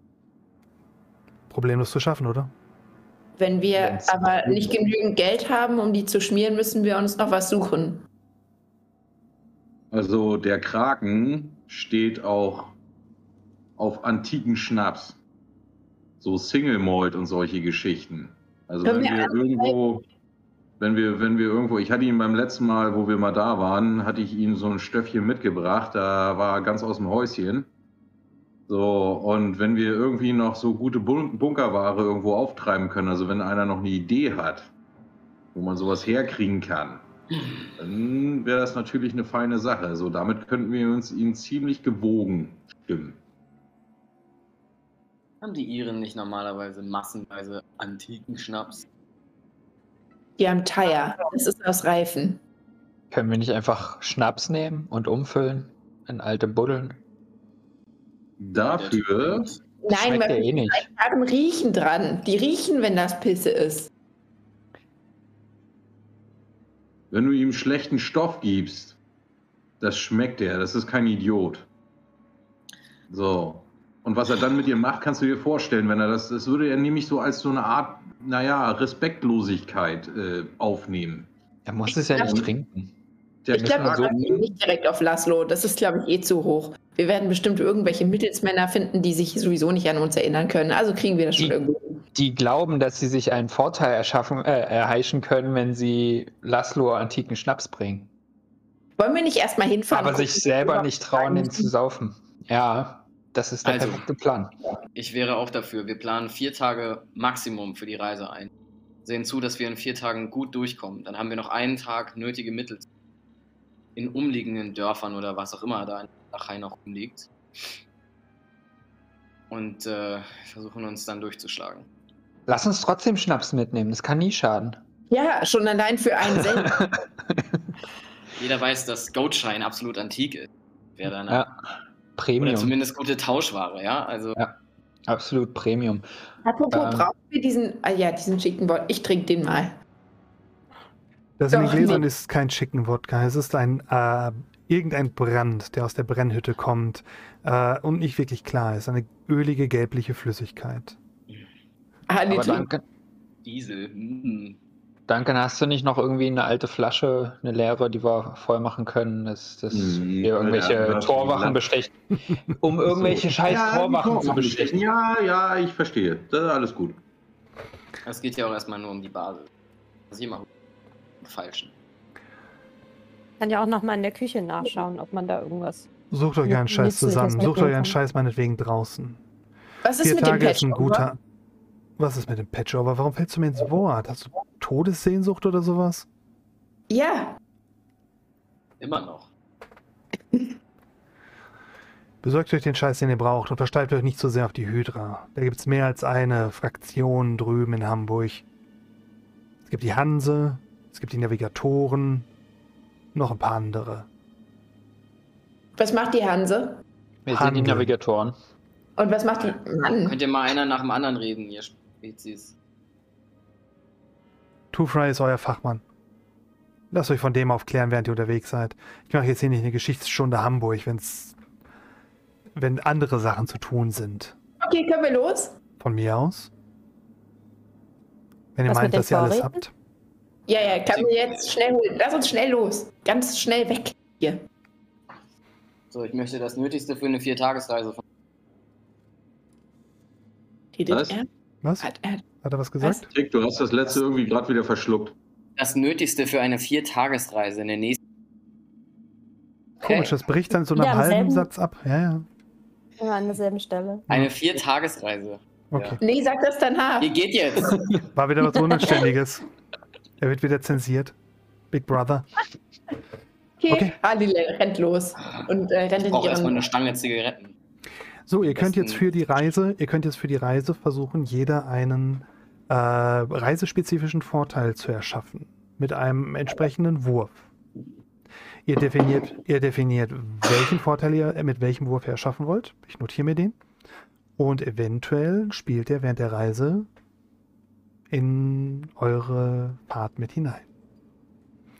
Speaker 1: Problemlos zu schaffen, oder?
Speaker 3: Wenn wir
Speaker 8: Wenn's
Speaker 3: aber
Speaker 8: gut
Speaker 3: nicht genügend Geld haben, um die zu schmieren, müssen wir uns noch was suchen.
Speaker 9: Also der Kraken steht auch auf antiken Schnaps. So Single Malt und solche Geschichten. Also
Speaker 3: Können
Speaker 9: wenn
Speaker 3: wir
Speaker 9: wir irgendwo, wenn wir, wenn wir irgendwo, ich hatte ihn beim letzten Mal, wo wir mal da waren, hatte ich ihm so ein Stöffchen mitgebracht, da war er ganz aus dem Häuschen. So, und wenn wir irgendwie noch so gute Bun Bunkerware irgendwo auftreiben können, also wenn einer noch eine Idee hat, wo man sowas herkriegen kann, dann wäre das natürlich eine feine Sache. Also damit könnten wir uns ihn ziemlich gewogen stimmen.
Speaker 11: Haben die Iren nicht normalerweise massenweise antiken Schnaps?
Speaker 3: Die haben Tire. Das ist aus Reifen.
Speaker 8: Können wir nicht einfach Schnaps nehmen und umfüllen in alte Buddeln?
Speaker 9: Dafür,
Speaker 3: Nein,
Speaker 8: Schmeckt
Speaker 3: weil
Speaker 8: ja eh nicht.
Speaker 3: die haben riechen dran. Die riechen, wenn das Pisse ist.
Speaker 9: wenn du ihm schlechten Stoff gibst, das schmeckt er, das ist kein Idiot. So. Und was er dann mit dir macht, kannst du dir vorstellen, wenn er das, das würde er nämlich so als so eine Art, naja, Respektlosigkeit äh, aufnehmen.
Speaker 8: Er muss es ja nicht trinken.
Speaker 9: Der
Speaker 3: Ich glaube, gehen nicht direkt auf Laszlo. Das ist, glaube ich, eh zu hoch. Wir werden bestimmt irgendwelche Mittelsmänner finden, die sich sowieso nicht an uns erinnern können. Also kriegen wir das schon
Speaker 8: Die-
Speaker 3: irgendwo.
Speaker 8: Die glauben, dass sie sich einen Vorteil erschaffen, äh, erheischen können, wenn sie Laszlo antiken Schnaps bringen.
Speaker 3: Wollen wir nicht erstmal hinfahren?
Speaker 8: Aber sich selber nicht trauen, den
Speaker 3: sagen
Speaker 8: zu saufen. Ja, das ist der
Speaker 11: Also.
Speaker 8: perfekte Plan.
Speaker 11: Ich wäre auch dafür. Wir planen vier Tage Maximum für die Reise ein. Sehen zu, dass wir in vier Tagen gut durchkommen. Dann haben wir noch einen Tag nötige Mittel in umliegenden Dörfern oder was auch immer da in Achai noch umliegt. Und äh, versuchen uns dann durchzuschlagen.
Speaker 8: Lass uns trotzdem Schnaps mitnehmen, das kann nie schaden.
Speaker 3: Ja, schon allein für einen selbst.
Speaker 11: Jeder weiß, dass Goatshine absolut antik ist. Wäre dann
Speaker 8: Ja,
Speaker 11: oder
Speaker 8: Premium.
Speaker 11: zumindest gute Tauschware, ja? Also
Speaker 8: Ja. Absolut Premium.
Speaker 3: Apropos,
Speaker 8: Ähm.
Speaker 3: brauchen wir diesen, ah ja, diesen schicken Wort. Ich trinke den mal.
Speaker 1: Das in den Gläsern
Speaker 3: nee.
Speaker 1: ist kein Chicken Wodka. Es ist ein äh, irgendein Brand, der aus der Brennhütte kommt äh, und nicht wirklich klar ist. Eine ölige, gelbliche Flüssigkeit.
Speaker 3: Ah, nee,
Speaker 8: Aber danke,
Speaker 11: Diesel. Mm.
Speaker 8: Danke, hast du nicht noch irgendwie eine alte Flasche, eine leere, die wir voll machen können, dass, dass
Speaker 9: Nee,
Speaker 8: wir irgendwelche
Speaker 9: ja,
Speaker 8: Torwachen bestechen, um irgendwelche scheiß
Speaker 9: Ja,
Speaker 8: Torwachen zu bestechen.
Speaker 9: Ja, ja, ich verstehe. Das ist alles gut.
Speaker 11: Es geht ja auch erstmal nur um die Basis. Das ist immer falschen.
Speaker 10: Kann ja auch noch mal in der Küche nachschauen, ob man da irgendwas.
Speaker 1: Sucht euch einen Scheiß zusammen. Sucht euch einen. Scheiß meinetwegen draußen.
Speaker 3: Was ist
Speaker 1: Vier
Speaker 3: mit dem
Speaker 1: Tage ist ein
Speaker 3: Patchover?
Speaker 1: guter. Was ist mit dem Patchover? Warum fällst du mir ins Wort? Hast du Todessehnsucht oder sowas?
Speaker 3: Ja,
Speaker 11: Immer noch.
Speaker 1: Besorgt euch den Scheiß, den ihr braucht und versteift euch nicht so sehr auf die Hydra. Da gibt es mehr als eine Fraktion drüben in Hamburg. Es gibt die Hanse, es gibt die Navigatoren, noch ein paar andere.
Speaker 3: was macht die Hanse?
Speaker 8: Wir sind die
Speaker 1: Handel.
Speaker 8: Navigatoren.
Speaker 3: Und was macht die. Mann,
Speaker 11: Könnt ihr mal einer nach dem anderen reden, ihr Spezies?
Speaker 1: Two Fry ist euer Fachmann. Lasst euch von dem aufklären, während ihr unterwegs seid. Ich mache jetzt hier nicht eine Geschichtsstunde Hamburg, wenn's, wenn andere Sachen zu tun sind.
Speaker 3: okay, können wir los?
Speaker 1: Von mir aus. Wenn ihr
Speaker 10: Was
Speaker 1: meint, dass ihr alles habt.
Speaker 3: Ja, ja, können wir jetzt schnell holen. Lass uns schnell los. Ganz schnell weg hier.
Speaker 11: So, ich möchte das Nötigste für eine Viertagesreise von.
Speaker 3: Redet
Speaker 9: Was?
Speaker 1: Was?
Speaker 3: Hat er?
Speaker 1: Hat er was gesagt?
Speaker 9: Tick, du hast das letzte irgendwie gerade wieder verschluckt.
Speaker 11: Das Nötigste für eine Viertagesreise in der nächsten.
Speaker 1: Komisch, das bricht dann so nach einem halben
Speaker 10: selben-
Speaker 1: Satz ab. Ja, ja.
Speaker 10: Immer an derselben Stelle.
Speaker 11: Eine Viertagesreise.
Speaker 1: Okay.
Speaker 3: Nee, sag das danach.
Speaker 11: Ihr geht jetzt.
Speaker 1: War wieder was Unanständiges. Er wird wieder zensiert. Big Brother.
Speaker 3: Okay,
Speaker 1: Okay.
Speaker 3: Halile rennt los und äh, rennt
Speaker 11: Ich
Speaker 3: in
Speaker 11: brauche erstmal eine Stange Zigaretten.
Speaker 1: So, ihr könnt jetzt für die Reise, ihr könnt jetzt für die Reise versuchen, jeder einen äh, reisespezifischen Vorteil zu erschaffen. Mit einem entsprechenden Wurf. Ihr definiert, ihr definiert, welchen Vorteil ihr mit welchem Wurf ihr erschaffen wollt. Ich notiere mir den. Und eventuell spielt er während der Reise in eure Fahrt mit hinein.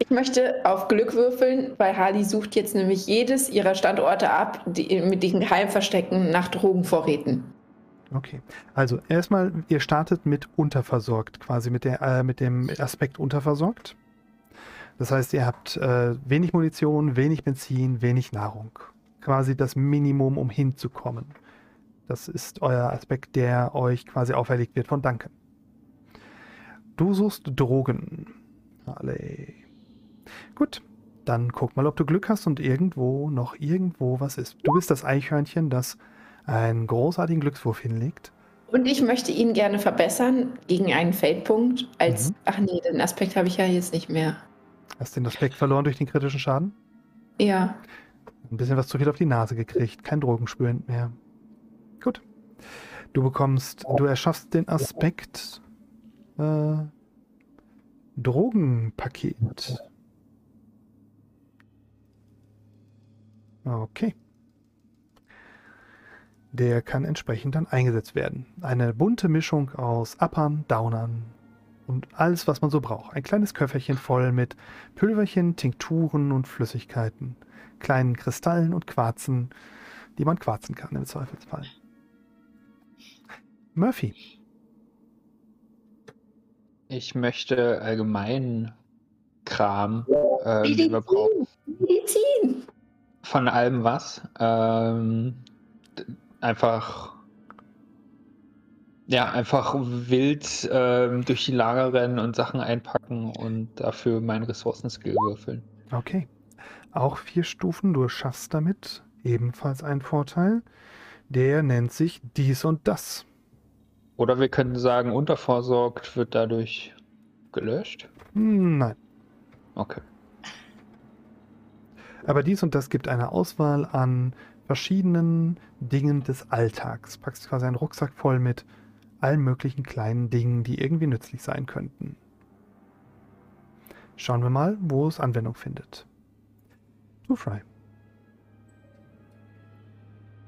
Speaker 3: Ich möchte auf Glück würfeln, weil Harley sucht jetzt nämlich jedes ihrer Standorte ab, die, mit den Geheimverstecken nach Drogenvorräten.
Speaker 1: Okay. Also erstmal, ihr startet mit unterversorgt, quasi mit, der, äh, mit dem Aspekt unterversorgt. Das heißt, ihr habt äh, wenig Munition, wenig Benzin, wenig Nahrung. Quasi das Minimum, um hinzukommen. Das ist euer Aspekt, der euch quasi auferlegt wird von Duncan. Du suchst Drogen. Alle. Gut, dann guck mal, ob du Glück hast und irgendwo noch irgendwo was ist. Du bist das Eichhörnchen, das einen großartigen Glückswurf hinlegt.
Speaker 3: Und ich möchte ihn gerne verbessern gegen einen Feldpunkt. Als, mhm. ach nee, den Aspekt habe ich ja jetzt nicht mehr.
Speaker 1: Hast den Aspekt verloren durch den kritischen Schaden?
Speaker 3: Ja.
Speaker 1: Ein bisschen was zu viel auf die Nase gekriegt. Kein Drogenspüren mehr. Gut. Du bekommst, du erschaffst den Aspekt äh, Drogenpaket. Okay. Der kann entsprechend dann eingesetzt werden. Eine bunte Mischung aus Uppern, Downern und alles, was man so braucht. Ein kleines Köfferchen voll mit Pülverchen, Tinkturen und Flüssigkeiten, kleinen Kristallen und Quarzen, die man quarzen kann im Zweifelsfall. Murphy.
Speaker 8: Ich möchte allgemein Kram ähm, Medizin. Medizin. Von allem was. Ähm, einfach ja, einfach wild ähm, durch die Lager rennen und Sachen einpacken und dafür meinen Ressourcenskill würfeln.
Speaker 1: Okay. Auch vier Stufen, du schaffst damit ebenfalls einen Vorteil. Der nennt sich dies und das.
Speaker 8: Oder wir könnten sagen, unterversorgt wird dadurch gelöscht?
Speaker 1: Nein.
Speaker 8: Okay.
Speaker 1: Aber dies und das gibt eine Auswahl an verschiedenen Dingen des Alltags. Packst quasi einen Rucksack voll mit allen möglichen kleinen Dingen, die irgendwie nützlich sein könnten. Schauen wir mal, wo es Anwendung findet. Too Fry.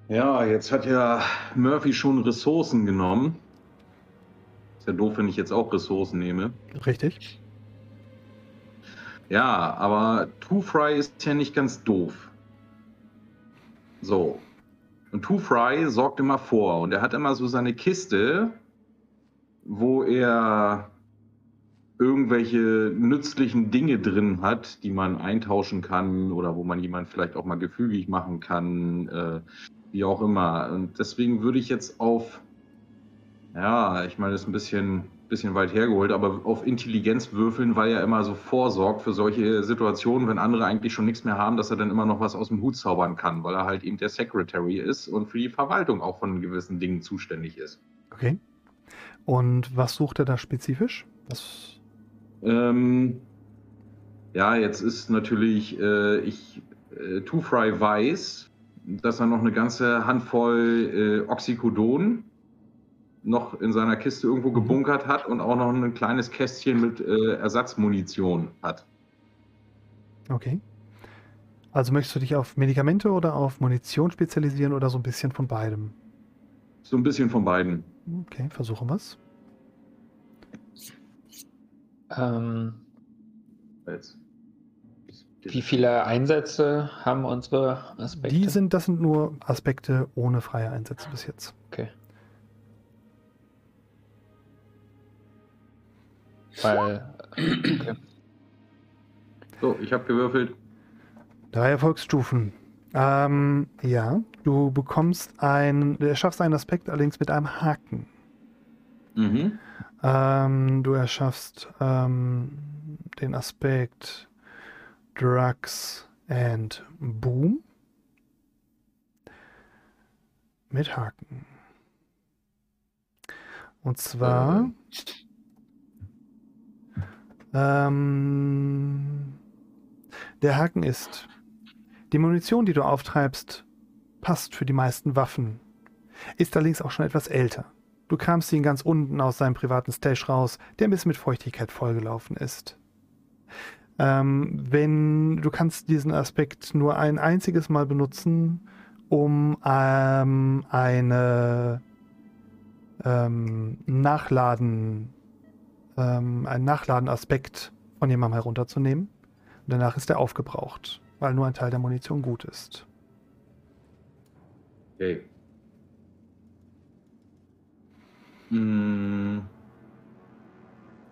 Speaker 9: Ja, jetzt hat ja Murphy schon Ressourcen genommen. Ist ja doof, wenn ich jetzt auch Ressourcen nehme.
Speaker 1: Richtig.
Speaker 9: Ja, aber Two Fry ist ja nicht ganz doof. So. Und Two Fry sorgt immer vor. Und er hat immer so seine Kiste, wo er irgendwelche nützlichen Dinge drin hat, die man eintauschen kann oder wo man jemand vielleicht auch mal gefügig machen kann, äh, wie auch immer. Und deswegen würde ich jetzt auf ja, ich meine, das ist ein bisschen, bisschen weit hergeholt, aber auf Intelligenz würfeln, weil er immer so vorsorgt für solche Situationen, wenn andere eigentlich schon nichts mehr haben, dass er dann immer noch was aus dem Hut zaubern kann, weil er halt eben der Secretary ist und für die Verwaltung auch von gewissen Dingen zuständig ist.
Speaker 1: Okay. Und was sucht er da spezifisch? Was?
Speaker 9: Ähm, ja, jetzt ist natürlich, äh, ich, äh, Two Fry weiß, dass er noch eine ganze Handvoll äh, Oxycodon noch in seiner Kiste irgendwo mhm. gebunkert hat und auch noch ein kleines Kästchen mit äh, Ersatzmunition hat.
Speaker 1: Okay. Also möchtest du dich auf Medikamente oder auf Munition spezialisieren oder so ein bisschen von beidem?
Speaker 9: So ein bisschen von beiden.
Speaker 1: Okay, versuchen wir es.
Speaker 8: Ähm, wie viele Einsätze haben unsere Aspekte?
Speaker 1: Die sind, das sind nur Aspekte ohne freie Einsätze bis jetzt.
Speaker 8: Okay. Weil. Okay.
Speaker 9: So, ich habe gewürfelt.
Speaker 1: Drei Erfolgsstufen. Ähm, ja, du bekommst ein, du erschaffst einen Aspekt allerdings mit einem Haken.
Speaker 9: Mhm.
Speaker 1: Ähm, du erschaffst ähm, den Aspekt Drugs and Boom mit Haken. Und zwar äh. Ähm, der Haken ist, die Munition, die du auftreibst, passt für die meisten Waffen, ist allerdings auch schon etwas älter. Du kamst ihn ganz unten aus seinem privaten Stash raus, der ein bisschen mit Feuchtigkeit vollgelaufen ist. Ähm, wenn du kannst diesen Aspekt nur ein einziges Mal benutzen, um ähm, eine ähm, Nachladen ähm, einen Nachladenaspekt von jemandem herunterzunehmen. Danach ist er aufgebraucht, weil nur ein Teil der Munition gut ist.
Speaker 9: Okay. Hm.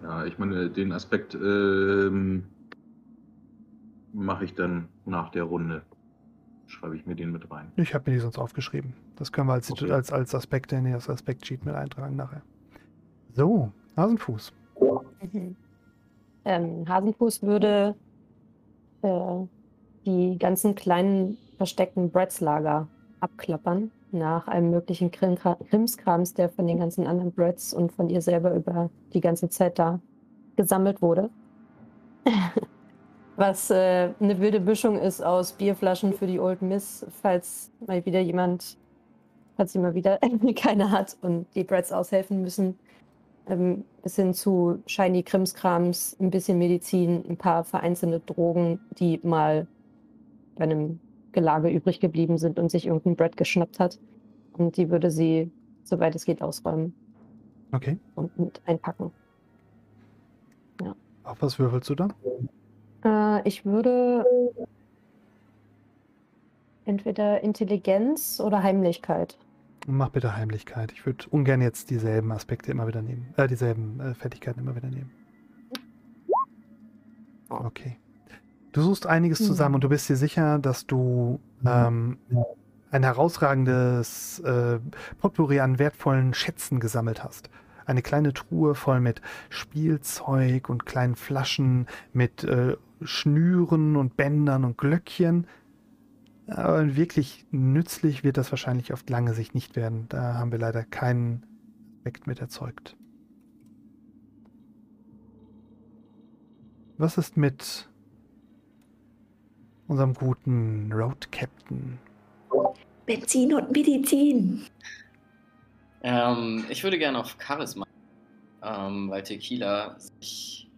Speaker 9: Ja, ich meine, den Aspekt ähm, mache ich dann nach der Runde. Schreibe ich mir den mit rein.
Speaker 1: Ich habe mir die sonst aufgeschrieben. Das können wir als,
Speaker 9: Okay.
Speaker 1: als, als Aspekt in das Aspekt-Sheet mit eintragen nachher. So, Hasenfuß.
Speaker 10: Mhm. Ähm, Hasenfuß würde äh, die ganzen kleinen versteckten Breadslager abklappern nach einem möglichen Krimskrams, der von den ganzen anderen Breads und von ihr selber über die ganze Zeit da gesammelt wurde. Was äh, eine wilde Mischung ist aus Bierflaschen für die Old Miss, falls mal wieder jemand, falls sie mal wieder keine hat und die Breads aushelfen müssen, ähm, bis hin zu shiny Krimskrams, ein bisschen Medizin, ein paar vereinzelte Drogen, die mal bei einem Gelage übrig geblieben sind und sich irgendein Brett geschnappt hat. Und die würde sie, soweit es geht, ausräumen
Speaker 1: Okay.
Speaker 10: und mit einpacken.
Speaker 1: Auf was würfelst du da?
Speaker 10: Äh, ich würde entweder Intelligenz oder Heimlichkeit.
Speaker 1: Mach bitte Heimlichkeit. Ich würde ungern jetzt dieselben Aspekte immer wieder nehmen. Äh, dieselben äh, Fertigkeiten immer wieder nehmen. Okay. Du suchst einiges zusammen und du bist dir sicher, dass du ähm, ein herausragendes äh, Potpourri an wertvollen Schätzen gesammelt hast. Eine kleine Truhe voll mit Spielzeug und kleinen Flaschen, mit äh, Schnüren und Bändern und Glöckchen. Aber wirklich nützlich wird das wahrscheinlich auf lange Sicht nicht werden. Da haben wir leider keinen Aspekt mit erzeugt. Was ist mit unserem guten Road Captain?
Speaker 3: Benzin und Medizin.
Speaker 11: Ähm, ich würde gerne auf Charisma, ähm, weil Tequila sich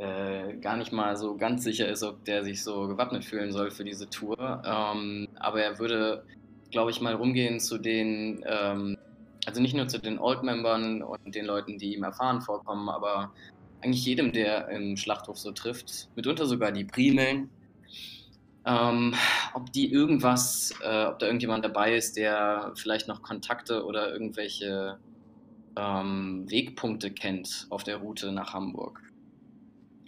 Speaker 11: äh, gar nicht mal so ganz sicher ist, ob der sich so gewappnet fühlen soll für diese Tour. Ähm, aber er würde, glaube ich, mal rumgehen zu den, ähm, also nicht nur zu den Old-Membern und den Leuten, die ihm erfahren vorkommen, aber eigentlich jedem, der im Schlachthof so trifft, mitunter sogar die Primeln, ähm, ob die irgendwas, äh, ob da irgendjemand dabei ist, der vielleicht noch Kontakte oder irgendwelche ähm, Wegpunkte kennt auf der Route nach Hamburg.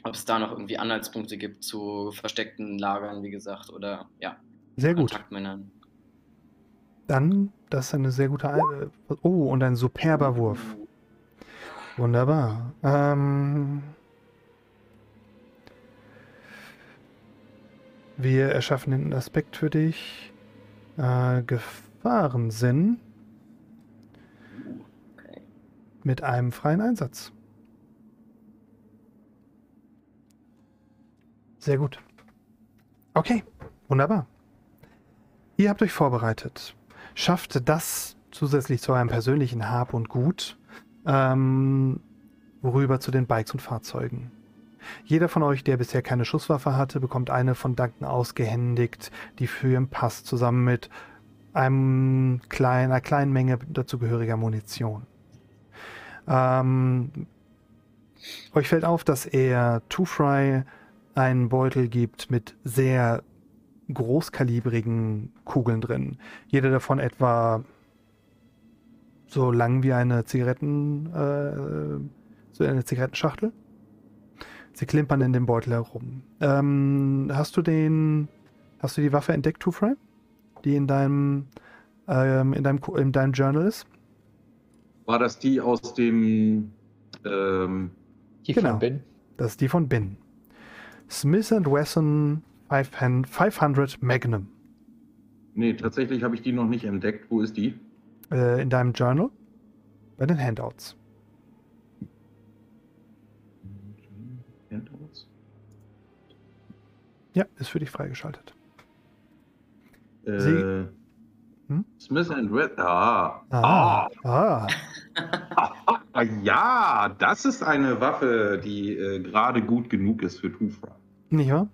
Speaker 11: Ob es da noch irgendwie Anhaltspunkte gibt zu versteckten Lagern, wie gesagt, oder ja,
Speaker 1: Sehr gut.
Speaker 11: Kontaktmännern.
Speaker 1: Dann, das ist eine sehr gute. Ei- äh, Oh, und ein superber Wurf. Wunderbar. Ähm, wir erschaffen den Aspekt für dich. Äh, Gefahrensinn
Speaker 11: Okay.
Speaker 1: mit einem freien Einsatz. Sehr gut. Okay, wunderbar. Ihr habt euch vorbereitet. Schafft das zusätzlich zu eurem persönlichen Hab und Gut ähm, rüber zu den Bikes und Fahrzeugen. Jeder von euch, der bisher keine Schusswaffe hatte, bekommt eine von Duncan ausgehändigt, die für ihn passt, zusammen mit einem kleinen, einer kleinen Menge dazugehöriger Munition. Ähm, euch fällt auf, dass er Two Fry einen Beutel gibt mit sehr großkalibrigen Kugeln drin. Jede davon etwa so lang wie eine Zigaretten, äh, so eine Zigarettenschachtel. Sie klimpern in dem Beutel herum. Ähm, hast du den, hast du die Waffe entdeckt, Two Fry? Die in deinem, ähm, in deinem, in deinem Journal ist?
Speaker 9: War das die aus dem ähm,
Speaker 8: Die
Speaker 1: Genau.
Speaker 8: von Ben.
Speaker 1: Das ist die von Bin. Smith Wesson 500 500 Magnum.
Speaker 9: Nee, tatsächlich habe ich die noch nicht entdeckt. Wo ist die?
Speaker 1: Äh, in deinem Journal? Bei den Handouts.
Speaker 9: Handouts?
Speaker 1: Ja, ist für dich freigeschaltet.
Speaker 9: Äh,
Speaker 1: Sie- Hm?
Speaker 9: Smith and Red. Ah.
Speaker 1: Ah. Ah.
Speaker 9: Ah, ja, das ist eine Waffe, die äh, gerade gut genug ist für Tufra.
Speaker 1: Nicht wahr?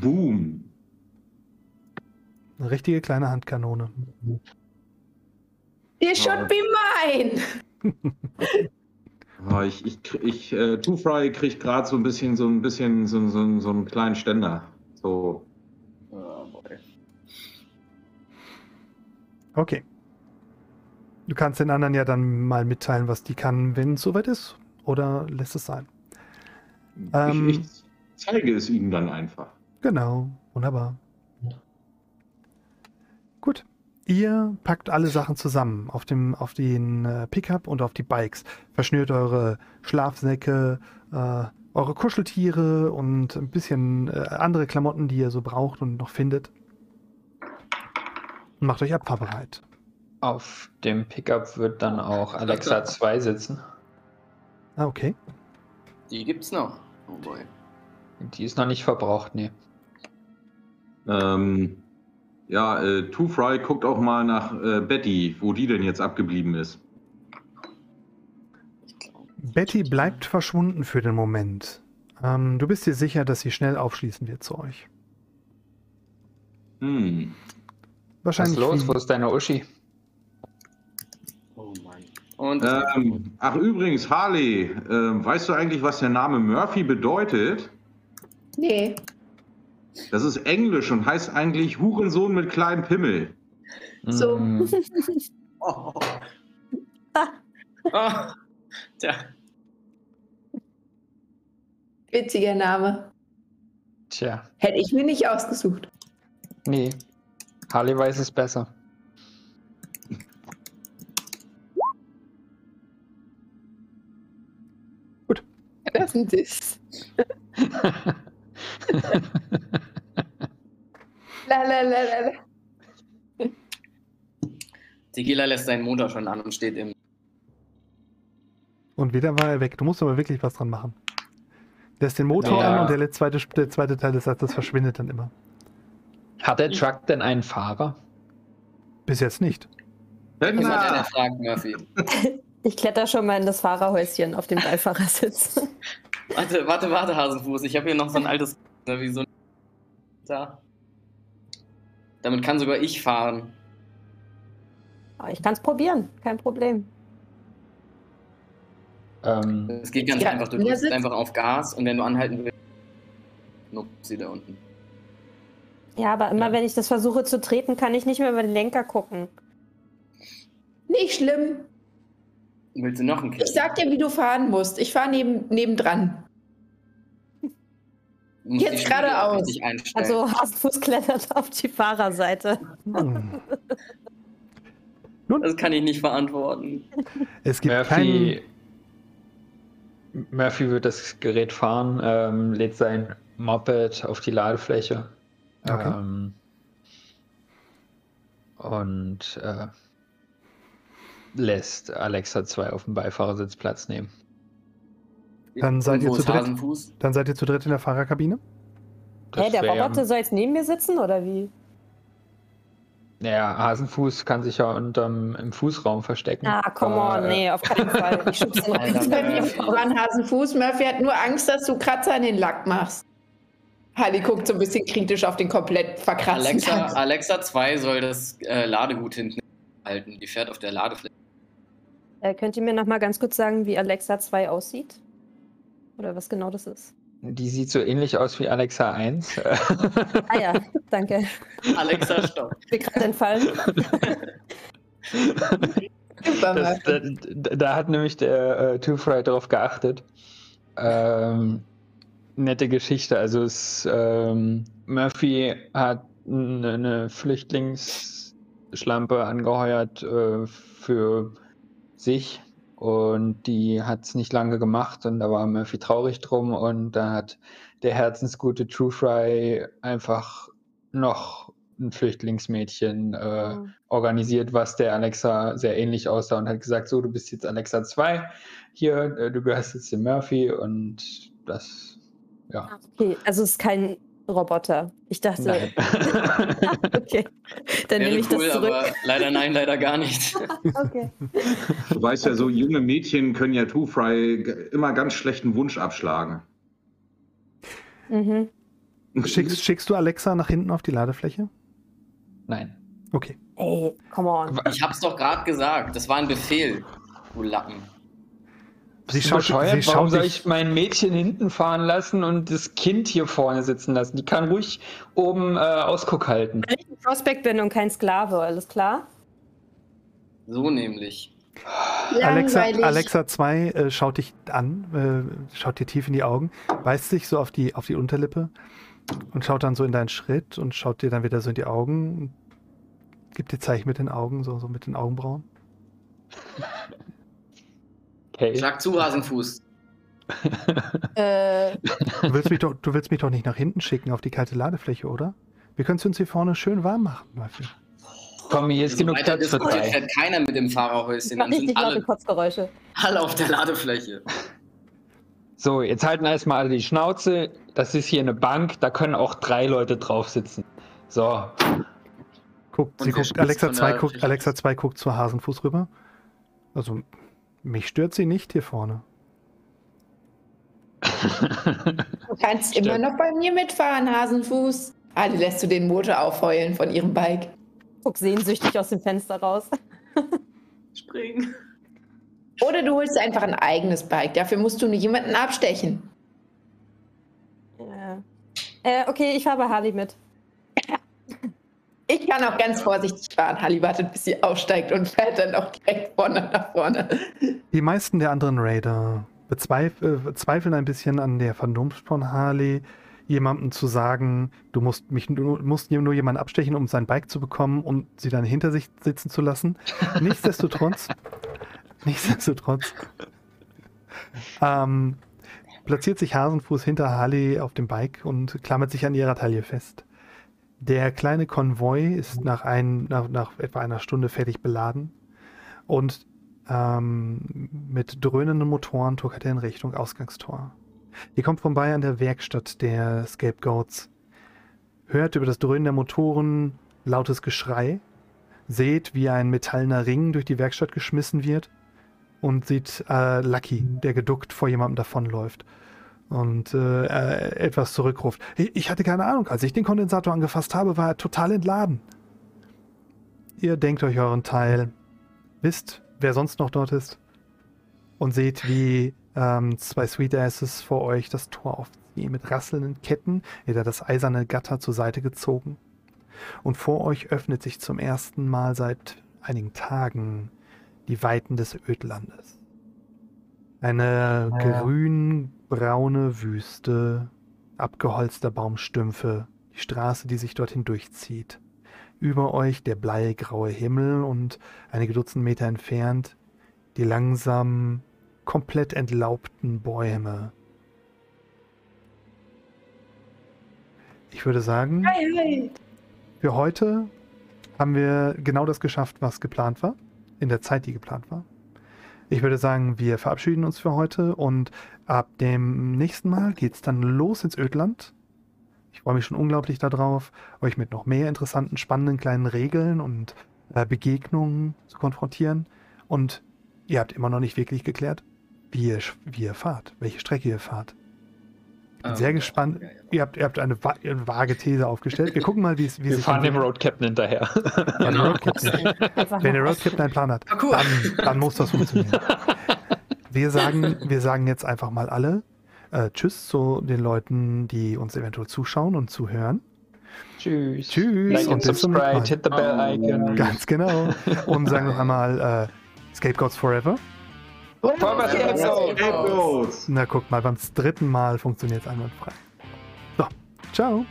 Speaker 9: Boom.
Speaker 1: Eine richtige kleine Handkanone.
Speaker 3: It should be mine.
Speaker 9: Ich, ich, ich äh, Two Fry kriegt gerade so ein bisschen, so ein bisschen, so, so, so einen kleinen Ständer. So.
Speaker 11: Oh.
Speaker 1: Okay. Du kannst den anderen ja dann mal mitteilen, was die kann, wenn es soweit ist. Oder lässt es sein? Ähm,
Speaker 9: ich, ich zeige es ihnen dann einfach.
Speaker 1: Genau, wunderbar. Gut. Ihr packt alle Sachen zusammen auf, dem, auf den äh, Pickup und auf die Bikes. Verschnürt eure Schlafsäcke, äh, eure Kuscheltiere und ein bisschen äh, andere Klamotten, die ihr so braucht und noch findet. Und macht euch abfahrbereit.
Speaker 8: Auf dem Pickup wird dann auch Alexa 2 sitzen.
Speaker 1: Ah, okay.
Speaker 11: Die gibt's noch. Oh boy.
Speaker 8: Die ist noch nicht verbraucht, nee.
Speaker 9: Ähm, ja, äh, Two Fry guckt auch mal nach äh, Betty, wo die denn jetzt abgeblieben ist.
Speaker 1: Betty bleibt verschwunden für den Moment. Ähm, du bist dir sicher, dass sie schnell aufschließen wird zu euch.
Speaker 9: Hm.
Speaker 8: Was
Speaker 1: Wahrscheinlich.
Speaker 8: ist los? Wo ist deine Uschi?
Speaker 11: Oh Mann. Und
Speaker 9: Ähm, ach übrigens, Harley, ähm, weißt du eigentlich, was der Name Murphy bedeutet?
Speaker 3: Nee.
Speaker 9: Das ist Englisch und heißt eigentlich Hurensohn mit kleinem Pimmel.
Speaker 3: So.
Speaker 8: Mm,
Speaker 11: Oh. Oh. Tja,
Speaker 3: Witziger Name.
Speaker 8: tja,
Speaker 3: Hätte ich mir nicht ausgesucht.
Speaker 8: nee. Harley weiß es besser.
Speaker 3: Das ist ein Diss. La, la, la, la, la.
Speaker 11: Tequila lässt seinen Motor schon an und steht im.
Speaker 1: Und wieder war er weg. Du musst aber wirklich was dran machen. Lässt den Motor
Speaker 8: Ja.
Speaker 1: an und der zweite, der zweite Teil des Satzes verschwindet dann immer.
Speaker 8: Hat der Truck denn einen Fahrer?
Speaker 1: Bis jetzt nicht.
Speaker 11: Das hat er
Speaker 9: Penner!
Speaker 11: der fragt, Murphy.
Speaker 10: Ich kletter schon mal in das Fahrerhäuschen auf dem Beifahrersitz.
Speaker 11: Warte, warte, warte, Hasenfuß. Ich habe hier noch so ein altes. ne, Wie so ein. Da. Damit kann sogar ich fahren.
Speaker 10: Aber ich kann es probieren, kein Problem.
Speaker 8: Ähm,
Speaker 11: Es geht ganz
Speaker 3: Ja,
Speaker 11: einfach. Du drückst einfach auf Gas und wenn du anhalten willst. Nupp sie da unten.
Speaker 10: Ja, aber immer wenn ich das versuche zu treten, kann ich nicht mehr über den Lenker gucken.
Speaker 3: Nicht schlimm.
Speaker 11: Willst du noch ein Kind?
Speaker 3: Ich sag dir, wie du fahren musst. Ich fahre neben, nebendran.
Speaker 11: Du musst
Speaker 3: jetzt geradeaus.
Speaker 10: Also Hasenfuß klettert auf die Fahrerseite.
Speaker 1: Hm.
Speaker 11: Das kann ich nicht verantworten.
Speaker 1: Es gibt
Speaker 8: Murphy, Murphy wird das Gerät fahren, ähm, lädt sein Moped auf die Ladefläche.
Speaker 1: Okay.
Speaker 8: Ähm, und äh, lässt Alexa 2 auf dem Beifahrersitz Platz nehmen.
Speaker 1: Dann seid ihr zu dritt? Dann seid ihr zu dritt in der Fahrerkabine?
Speaker 10: Hä, der Roboter soll jetzt neben mir sitzen oder wie?
Speaker 8: Naja, Hasenfuß kann sich ja unterm, im Fußraum verstecken.
Speaker 10: Ah, come
Speaker 8: Aber,
Speaker 10: on,
Speaker 8: äh,
Speaker 10: nee, auf keinen Fall. Ich schub's den
Speaker 11: Alter,
Speaker 3: Das ist bei mir
Speaker 11: Murphy.
Speaker 3: voran Hasenfuß. Murphy hat nur Angst, dass du Kratzer in den Lack machst. Harley guckt so ein bisschen kritisch auf den komplett verkratzten
Speaker 11: Alexa. Alexa 2 soll das äh, Ladegut hinten halten. Die fährt auf der Ladefläche.
Speaker 10: Äh, könnt ihr mir noch mal ganz kurz sagen, wie Alexa 2 aussieht? Oder was genau das ist?
Speaker 8: Die sieht so ähnlich aus wie Alexa 1.
Speaker 10: Ah ja, danke.
Speaker 11: Alexa, stopp.
Speaker 10: Mir gerade entfallen.
Speaker 8: Das, da, da hat nämlich der äh, Two Fry darauf geachtet. Ähm, nette Geschichte. Also es, ähm, Murphy hat eine, eine Flüchtlingsschlampe angeheuert äh, für sich und die hat es nicht lange gemacht und da war Murphy traurig drum und da hat der herzensgute True Fry einfach noch ein Flüchtlingsmädchen äh,
Speaker 10: Mhm.
Speaker 8: organisiert, was der Alexa sehr ähnlich aussah und hat gesagt, so, du bist jetzt Alexa 2, hier, äh, du gehörst jetzt dem Murphy und das, ja.
Speaker 10: Okay, also es ist kein Roboter. Ich dachte, okay. Dann
Speaker 11: Wäre
Speaker 10: nehme ich
Speaker 11: cool,
Speaker 10: das zurück.
Speaker 11: aber leider nein, leider gar nicht.
Speaker 10: Okay.
Speaker 9: Du weißt ja, so junge Mädchen können ja Two Fry immer ganz schlechten Wunsch abschlagen.
Speaker 10: Mhm.
Speaker 1: Schickst, schickst du Alexa nach hinten auf die Ladefläche?
Speaker 8: Nein.
Speaker 1: Okay.
Speaker 10: Ey, come on.
Speaker 11: Ich hab's doch gerade gesagt. Das war ein Befehl, du Lappen.
Speaker 1: Sie schaut,
Speaker 8: bescheuert?
Speaker 1: sie
Speaker 8: Warum
Speaker 1: schaut
Speaker 8: soll
Speaker 1: dich,
Speaker 8: ich mein Mädchen hinten fahren lassen und das Kind hier vorne sitzen lassen? Die kann ruhig oben äh, Ausguck halten.
Speaker 10: Weil ich ein Prospect bin und kein Sklave, alles klar?
Speaker 11: So nämlich.
Speaker 1: Alexa. Alexa 2 äh, schaut dich an, äh, schaut dir tief in die Augen, beißt sich so auf die, auf die Unterlippe und schaut dann so in deinen Schritt und schaut dir dann wieder so in die Augen und gibt dir Zeichen mit den Augen, so, so mit den Augenbrauen.
Speaker 8: Okay.
Speaker 11: Schlag zu, Hasenfuß.
Speaker 10: Äh,
Speaker 1: Du willst, mich doch, du willst mich doch nicht nach hinten schicken auf die kalte Ladefläche, oder? Wir können es uns hier vorne schön warm machen. Murphy.
Speaker 8: Komm, hier ist
Speaker 11: So
Speaker 8: genug Platz für drei.
Speaker 11: fährt keiner mit dem Fahrerhäuschen.
Speaker 10: ich richtig laute
Speaker 11: alle,
Speaker 10: Kotzgeräusche.
Speaker 11: alle auf der Ladefläche.
Speaker 8: So, jetzt halten erstmal alle die Schnauze. Das ist hier eine Bank, da können auch drei Leute drauf sitzen. So,
Speaker 1: Guckt, guckt, Alexa
Speaker 11: von
Speaker 1: 2
Speaker 11: der
Speaker 1: guckt, Alexa
Speaker 11: aus?
Speaker 1: 2 guckt zu Hasenfuß rüber. Also, mich stört sie nicht hier vorne.
Speaker 3: Du kannst
Speaker 8: Stimmt.
Speaker 3: immer noch bei mir mitfahren, Hasenfuß. Ali lässt du den Motor aufheulen von ihrem Bike.
Speaker 10: Guck sehnsüchtig aus dem Fenster raus.
Speaker 11: Springen.
Speaker 3: Oder du holst einfach ein eigenes Bike. Dafür musst du nur jemanden abstechen.
Speaker 10: Ja. Äh, okay, ich fahre bei Harley mit.
Speaker 3: Ich kann auch ganz vorsichtig fahren. Halli wartet, bis sie aussteigt und fährt dann auch direkt vorne nach vorne.
Speaker 1: Die meisten der anderen Raider bezweif äh, zweifeln ein bisschen an der Vernunft von Harley, jemandem zu sagen, du musst mich du musst nur jemanden abstechen, um sein Bike zu bekommen und sie dann hinter sich sitzen zu lassen. Nichtsdestotrotz, nichtsdestotrotz ähm, platziert sich Hasenfuß hinter Harley auf dem Bike und klammert sich an ihrer Taille fest. Der kleine Konvoi ist nach, ein, nach, nach etwa einer Stunde fertig beladen und ähm, mit dröhnenden Motoren tuckert er in Richtung Ausgangstor. Ihr kommt vorbei an der Werkstatt der Scapegoats, hört über das Dröhnen der Motoren lautes Geschrei, seht, wie ein metallener Ring durch die Werkstatt geschmissen wird und sieht äh, Lucky, der geduckt vor jemandem davonläuft und äh, äh, etwas zurückruft. Ich, hatte keine Ahnung, als ich den Kondensator angefasst habe, war er total entladen. Ihr denkt euch euren Teil, wisst, wer sonst noch dort ist und seht, wie ähm, zwei Sweet Asses vor euch das Tor aufziehen. Mit rasselnden Ketten wird er das eiserne Gatter zur Seite gezogen. Und vor euch öffnet sich zum ersten Mal seit einigen Tagen die Weiten des Ödlandes. Eine
Speaker 8: Ja.
Speaker 1: Grün-braune Wüste, abgeholzter Baumstümpfe, die Straße, die sich dorthin durchzieht. Über euch der bleigraue Himmel und einige Dutzend Meter entfernt die langsam komplett entlaubten Bäume. Ich würde sagen, für heute haben wir genau das geschafft, was geplant war, in der Zeit, die geplant war. Ich würde sagen, wir verabschieden uns für heute und ab dem nächsten Mal geht's dann los ins Ödland. Ich freue mich schon unglaublich darauf, euch mit noch mehr interessanten, spannenden kleinen Regeln und äh, Begegnungen zu konfrontieren. Und ihr habt immer noch nicht wirklich geklärt, wie ihr, wie ihr fahrt, welche Strecke ihr fahrt. Ich bin
Speaker 11: Ah,
Speaker 1: sehr
Speaker 11: ja,
Speaker 1: gespannt.
Speaker 11: ja, ja.
Speaker 1: Ihr habt, ihr habt eine, wa eine vage These aufgestellt. Wir gucken mal, wie es wie
Speaker 8: wir
Speaker 1: sich
Speaker 8: fahren dem. Road Captain hinterher.
Speaker 1: Wenn
Speaker 11: Genau.
Speaker 1: der Road Captain, wenn der
Speaker 10: noch
Speaker 1: Road Captain einen Plan hat, dann, dann muss das funktionieren. Wir sagen, wir sagen jetzt einfach mal alle äh, Tschüss zu den Leuten, die uns eventuell zuschauen und zuhören.
Speaker 8: Tschüss.
Speaker 1: Tschüss
Speaker 8: Like
Speaker 1: und
Speaker 8: and
Speaker 1: bis zum nächsten
Speaker 8: subscribe,
Speaker 1: Mal.
Speaker 8: hit the bell icon.
Speaker 1: Ganz genau. Und sagen noch einmal äh, Scapegoats Forever.
Speaker 8: Scapegoat.
Speaker 9: Scapegoats.
Speaker 1: Na guck mal, beim dritten Mal funktioniert es einwandfrei. So, ciao.